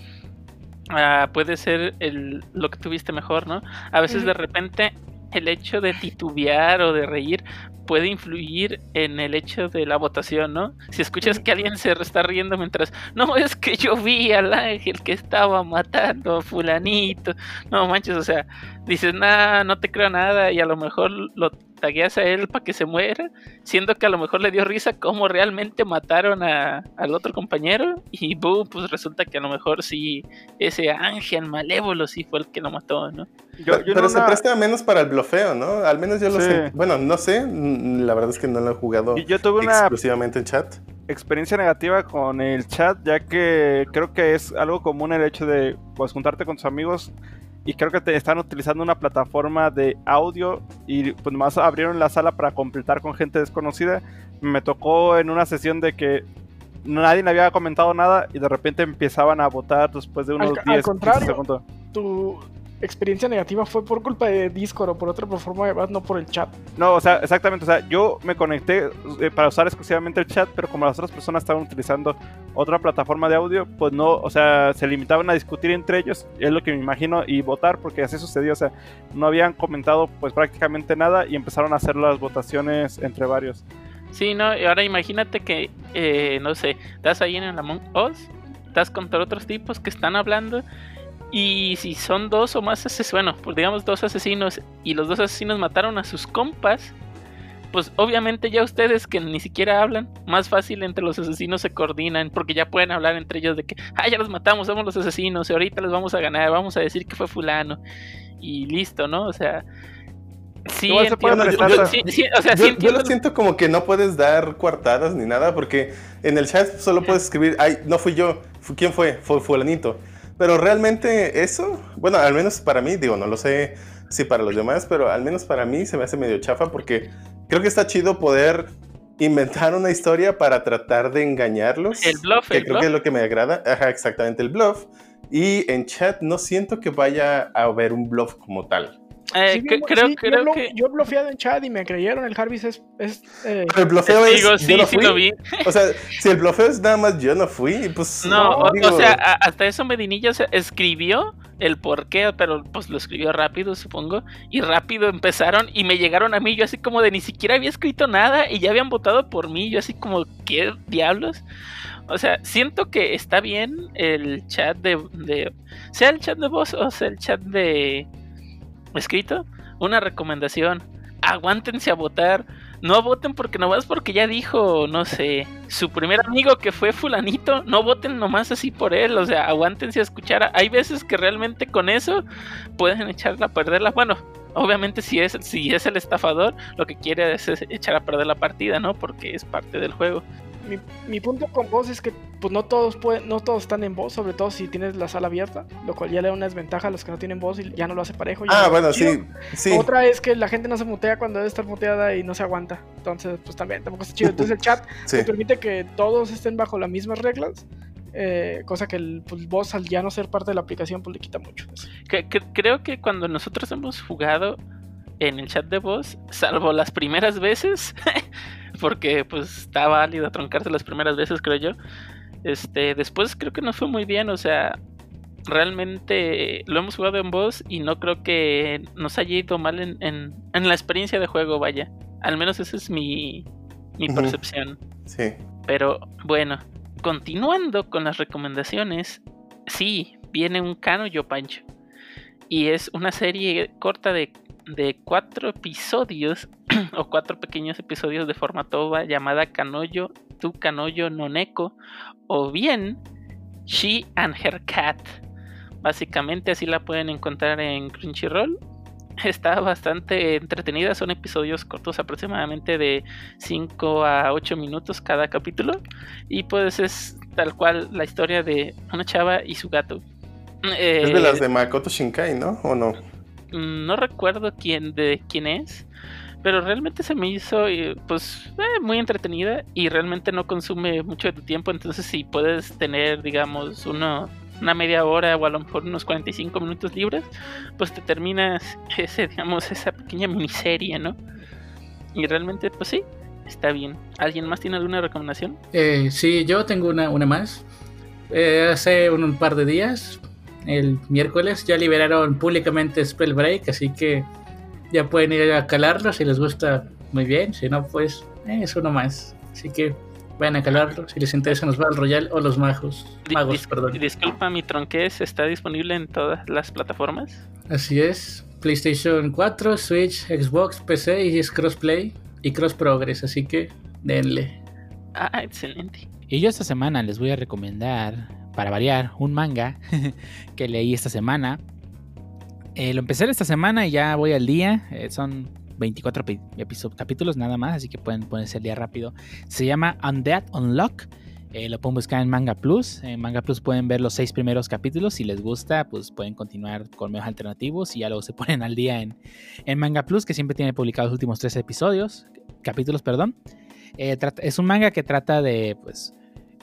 C: ah, puede ser el, lo que tuviste mejor, ¿no? A veces de repente el hecho de titubear o de reír puede influir en el hecho de la votación, ¿no? Si escuchas que alguien se está riendo mientras, no, (laughs) es que yo vi al ángel que estaba matando a fulanito, no manches, o sea, dices, nah, no te creo nada y a lo mejor lo tagueas a él para que se muera, siendo que a lo mejor le dio risa cómo realmente mataron a, al otro compañero y boom, pues resulta que a lo mejor sí, ese ángel malévolo sí fue el que lo mató, ¿no?
G: Yo-
D: pero
G: yo
D: se
G: una-
D: presta menos para el blofeo, ¿no? Al menos yo lo
G: Sí.
D: sé. Bueno, no sé, mm, la verdad es que no lo he jugado
G: y yo tuve una
D: exclusivamente en chat.
G: experiencia negativa con el chat, ya que creo que es algo común el hecho de pues juntarte con tus amigos y creo que te están utilizando una plataforma de audio y pues más abrieron la sala para completar con gente desconocida. Me tocó en una sesión de que nadie le había comentado nada y de repente empezaban a votar después de unos
F: Al- al
G: 10 15
F: contrario.
G: segundos.
F: Tu experiencia negativa fue por culpa de Discord o por otra plataforma de no por el chat.
G: No, o sea, exactamente, o sea, yo me conecté eh, para usar exclusivamente el chat, pero como las otras personas estaban utilizando otra plataforma de audio, pues no, o sea, se limitaban a discutir entre ellos, es lo que me imagino, y votar, porque así sucedió, o sea, no habían comentado pues prácticamente nada y empezaron a hacer las votaciones entre varios.
C: Sí, no, y ahora imagínate que, eh, no sé, estás ahí en el Among Us, estás contra otros tipos que están hablando, y si son dos o más asesinos, bueno, pues digamos dos asesinos, y los dos asesinos mataron a sus compas, pues obviamente ya ustedes que ni siquiera hablan, más fácil entre los asesinos se coordinan, porque ya pueden hablar entre ellos de que, ah, ya los matamos, somos los asesinos, y ahorita los vamos a ganar, vamos a decir que fue fulano, y listo, ¿no? O sea... Sí,
G: Igual se
C: yo- sí, sí, o sea, sí
D: yo, lo siento como que no puedes dar coartadas ni nada, porque en el chat solo puedes escribir, ay, no fui yo, ¿quién fue? Fue fulanito. Pero realmente eso, bueno, al menos para mí, digo, no lo sé si para los demás, pero al menos para mí se me hace medio chafa porque creo que está chido poder inventar una historia para tratar de engañarlos.
C: El bluff,
D: que
C: el
D: creo
C: bluff.
D: que es lo que me agrada. Ajá, exactamente, el bluff. Y en chat no siento que vaya a haber un bluff como tal.
C: Eh,
F: Sí,
C: creo,
F: sí, yo
C: creo que.
F: Yo he bloqueado en chat y me creyeron. El Jarvis es. es, eh,
D: Pero el blofeo es.
C: Digo,
D: yo
C: sí,
D: no
C: sí
D: fui.
C: lo vi.
D: O sea, si el blofeo es nada más yo no fui, pues.
C: No, o,
D: digo,
C: o sea, a- hasta eso Medinilla se escribió el por qué, pero pues lo escribió rápido, supongo. Y rápido empezaron y me llegaron a mí, yo así como de ni siquiera había escrito nada y ya habían votado por mí, yo así como, ¿qué diablos? O sea, siento que está bien el chat de, de sea el chat de voz o sea el chat de escrito. Una recomendación, aguántense a votar no voten porque nomás porque ya dijo, no sé, su primer amigo que fue fulanito, no voten nomás así por él, o sea, aguántense a escuchar. Hay veces que realmente con eso pueden echarla a perderla. Bueno, obviamente si es, si es el estafador, lo que quiere es echar a perder la partida, ¿no? Porque es parte del juego
F: mi, punto con voz es que pues no todos pueden, no todos están en voz, sobre todo si tienes la sala abierta, lo cual ya le da una desventaja a los que no tienen voz y ya no lo hace parejo.
D: Ah, bueno, sí, sí.
F: Otra es que la gente no se mutea cuando debe estar muteada y no se aguanta. Entonces, pues también tampoco está chido. Entonces el chat (laughs) te permite que todos estén bajo las mismas reglas. Eh, cosa que el pues, voz al ya no ser parte de la aplicación pues le quita mucho.
C: creo que cuando nosotros hemos jugado en el chat de voz, salvo las primeras veces, (laughs) porque pues está válido troncarse las primeras veces, creo yo. Este, después creo que nos fue muy bien, o sea, realmente lo hemos jugado en voz y no creo que nos haya ido mal en, en, la experiencia de juego, vaya. Al menos esa es mi, mi percepción.
D: Sí.
C: Pero bueno, continuando con las recomendaciones, sí, viene un Cano Yo Pancho. Y es una serie corta de de cuatro episodios (clears throat) o cuatro pequeños episodios de formato llamada Kanoyo, Tu Kanoyo Noneko o bien She and Her Cat. Básicamente así la pueden encontrar en Crunchyroll. (laughs) Está bastante entretenida, son episodios cortos aproximadamente de 5 a 8 minutos cada capítulo. Y pues es tal cual la historia de una chava y su gato.
D: es de las eh, de Makoto Shinkai, ¿no? ¿O no?
C: No recuerdo quién de quién es, pero realmente se me hizo eh, pues eh, muy entretenida y realmente no consume mucho de tu tiempo, entonces si puedes tener digamos uno, una media hora o a lo mejor unos 45 minutos libres, pues te terminas (laughs) ese digamos esa pequeña miniserie, ¿no? Y realmente pues sí, está bien. ¿Alguien más tiene alguna recomendación?
E: Eh, sí, yo tengo una, una más. Hace un, par de días el miércoles. Ya liberaron públicamente Spellbreak, así que ya pueden ir a calarlo si les gusta muy bien. Si no, pues eh, es uno más. Así que vayan a calarlo si les interesa los Battle Royale o los magos. magos perdón.
C: Disculpa, mi tronqués está disponible en todas las plataformas.
E: Así es. PlayStation 4, Switch, Xbox, PC y es crossplay y cross progress, así que denle.
C: Ah, excelente.
B: Y yo esta semana les voy a recomendar para variar, un manga (laughs) que leí esta semana. Eh, lo empecé esta semana y ya voy al día. Eh, son 24 capítulos nada más, así que pueden ponerse el día rápido. Se llama Undead Unlock. Eh, lo pueden buscar en Manga Plus. En Manga Plus pueden ver los seis primeros capítulos. Si les gusta, pues pueden continuar con medios alternativos y ya luego se (laughs) ponen al día en, en Manga Plus, que siempre tiene publicados los últimos tres episodios, capítulos, perdón. es un manga que trata de, pues,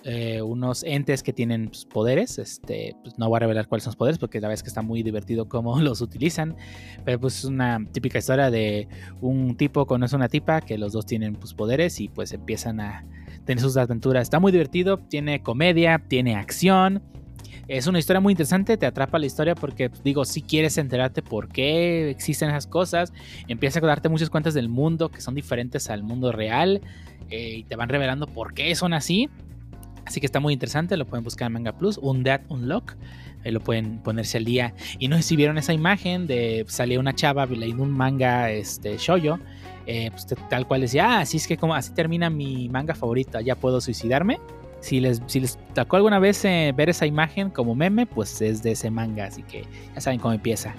B: eh, unos entes que tienen pues, poderes. Este, pues no voy a revelar cuáles son los poderes porque la verdad es que está muy divertido cómo (laughs) los utilizan. Pero pues es una típica historia de un tipo conoce una tipa que los dos tienen pues, poderes y pues empiezan a tener sus aventuras. Está muy divertido, tiene comedia, tiene acción. Es una historia muy interesante, te atrapa la historia porque, pues, digo, si quieres enterarte por qué existen esas cosas, empieza a darte muchas cuentas del mundo que son diferentes al mundo real eh, y te van revelando por qué son así. Así que está muy interesante, lo pueden buscar en Manga Plus, un Undead Unlock, ahí lo pueden ponerse al día. Y no sé si vieron esa imagen de salió una chava leyendo un manga este shoyo, eh, pues, tal cual decía, ah, así es que como así termina mi manga favorito, ya puedo suicidarme. Si les, si les tocó alguna vez eh, ver esa imagen como meme, pues es de ese manga, así que ya saben cómo empieza.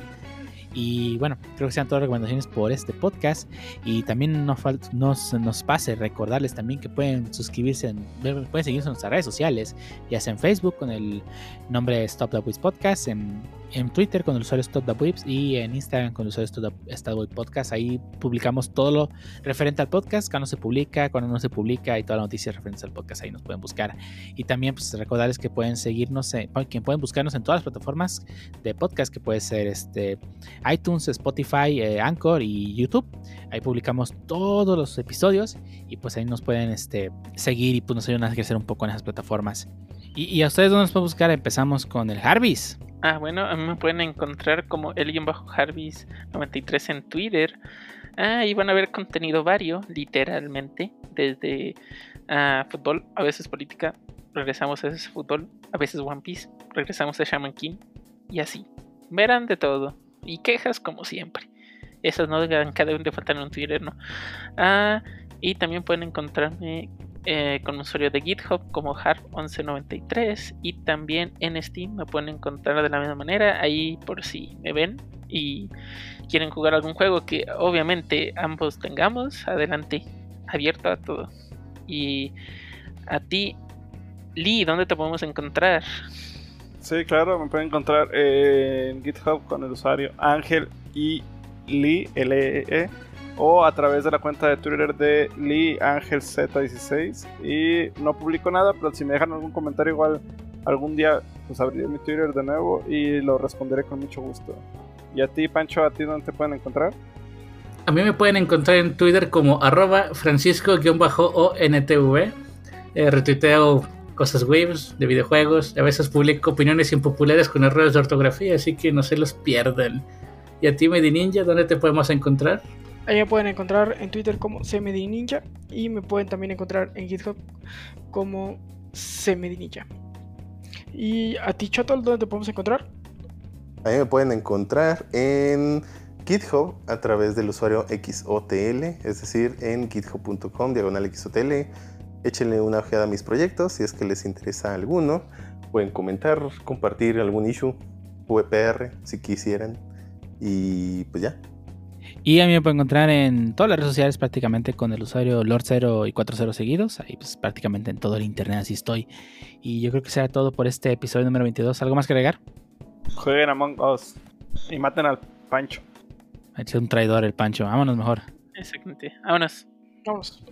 B: Y bueno, creo que sean todas las recomendaciones por este podcast. Y también nos, nos, nos pase recordarles también que pueden suscribirse, en, pueden seguirnos en nuestras redes sociales, ya sea en Facebook con el nombre Stop the Wiz Podcast, en en Twitter con el usuario Stop the Whips y en Instagram con el usuario Stop the Podcast. Ahí publicamos todo lo referente al podcast, cuando se publica, cuando no se publica y todas las noticias referentes al podcast. Ahí nos pueden buscar. Y también pues recordarles que pueden seguirnos, que pueden buscarnos en todas las plataformas de podcast, que puede ser este iTunes, Spotify, eh, Anchor y YouTube. Ahí publicamos todos los episodios y pues ahí nos pueden este, seguir y pues nos ayudan a crecer un poco en esas plataformas. Y, a ustedes dónde nos pueden buscar, empezamos con el Harvis.
C: Ah, bueno, a mí me pueden encontrar como el-harvis93 en Twitter. Ah, y van a ver contenido vario, literalmente, desde ah, fútbol, a veces política, regresamos a ese fútbol, a veces One Piece, regresamos a Shaman King, y así. Verán de todo. Y quejas como siempre. Esas no deben de faltar en un Twitter, ¿no? Ah, y también pueden encontrarme eh, con un usuario de GitHub como Harp1193 y también en Steam me pueden encontrar de la misma manera ahí por si me ven y quieren jugar algún juego que obviamente ambos tengamos, adelante, abierto a todo. Y a ti, Lee, ¿dónde te podemos encontrar?
G: Sí, claro, me pueden encontrar en GitHub con el usuario Ángel y Lee, L -E -E, o a través de la cuenta de Twitter de Lee Ángel Z16. Y no publico nada, pero si me dejan algún comentario, igual algún día pues abriré mi Twitter de nuevo y lo responderé con mucho gusto. Y a ti, Pancho, ¿a ti dónde te pueden encontrar?
E: A mí me pueden encontrar en Twitter como arroba francisco-ontv. Eh, retuiteo cosas webs de videojuegos. A veces publico opiniones impopulares con errores de ortografía, así que no se los pierdan. ¿Y a ti, Ninja, dónde te podemos encontrar?
F: Ahí me pueden encontrar en Twitter como Ninja y me pueden también encontrar en GitHub como Ninja. ¿Y a ti, Choto, dónde te podemos encontrar?
D: Ahí me pueden encontrar en GitHub a través del usuario XOTL, es decir, en github.com diagonal XOTL. Échenle una ojeada a mis proyectos si es que les interesa alguno. Pueden comentar, compartir algún issue, VPR si quisieran. Y pues ya.
B: Y a mí me pueden encontrar en todas las redes sociales prácticamente con el usuario Lord0 y 40 seguidos. Ahí pues prácticamente en todo el internet así estoy. Y yo creo que será todo por este episodio número 22. ¿Algo más que agregar?
G: Jueguen Among Us y maten al Pancho.
B: Ha sido un traidor el Pancho. Vámonos mejor.
C: Exactamente. Vámonos.
F: Vámonos.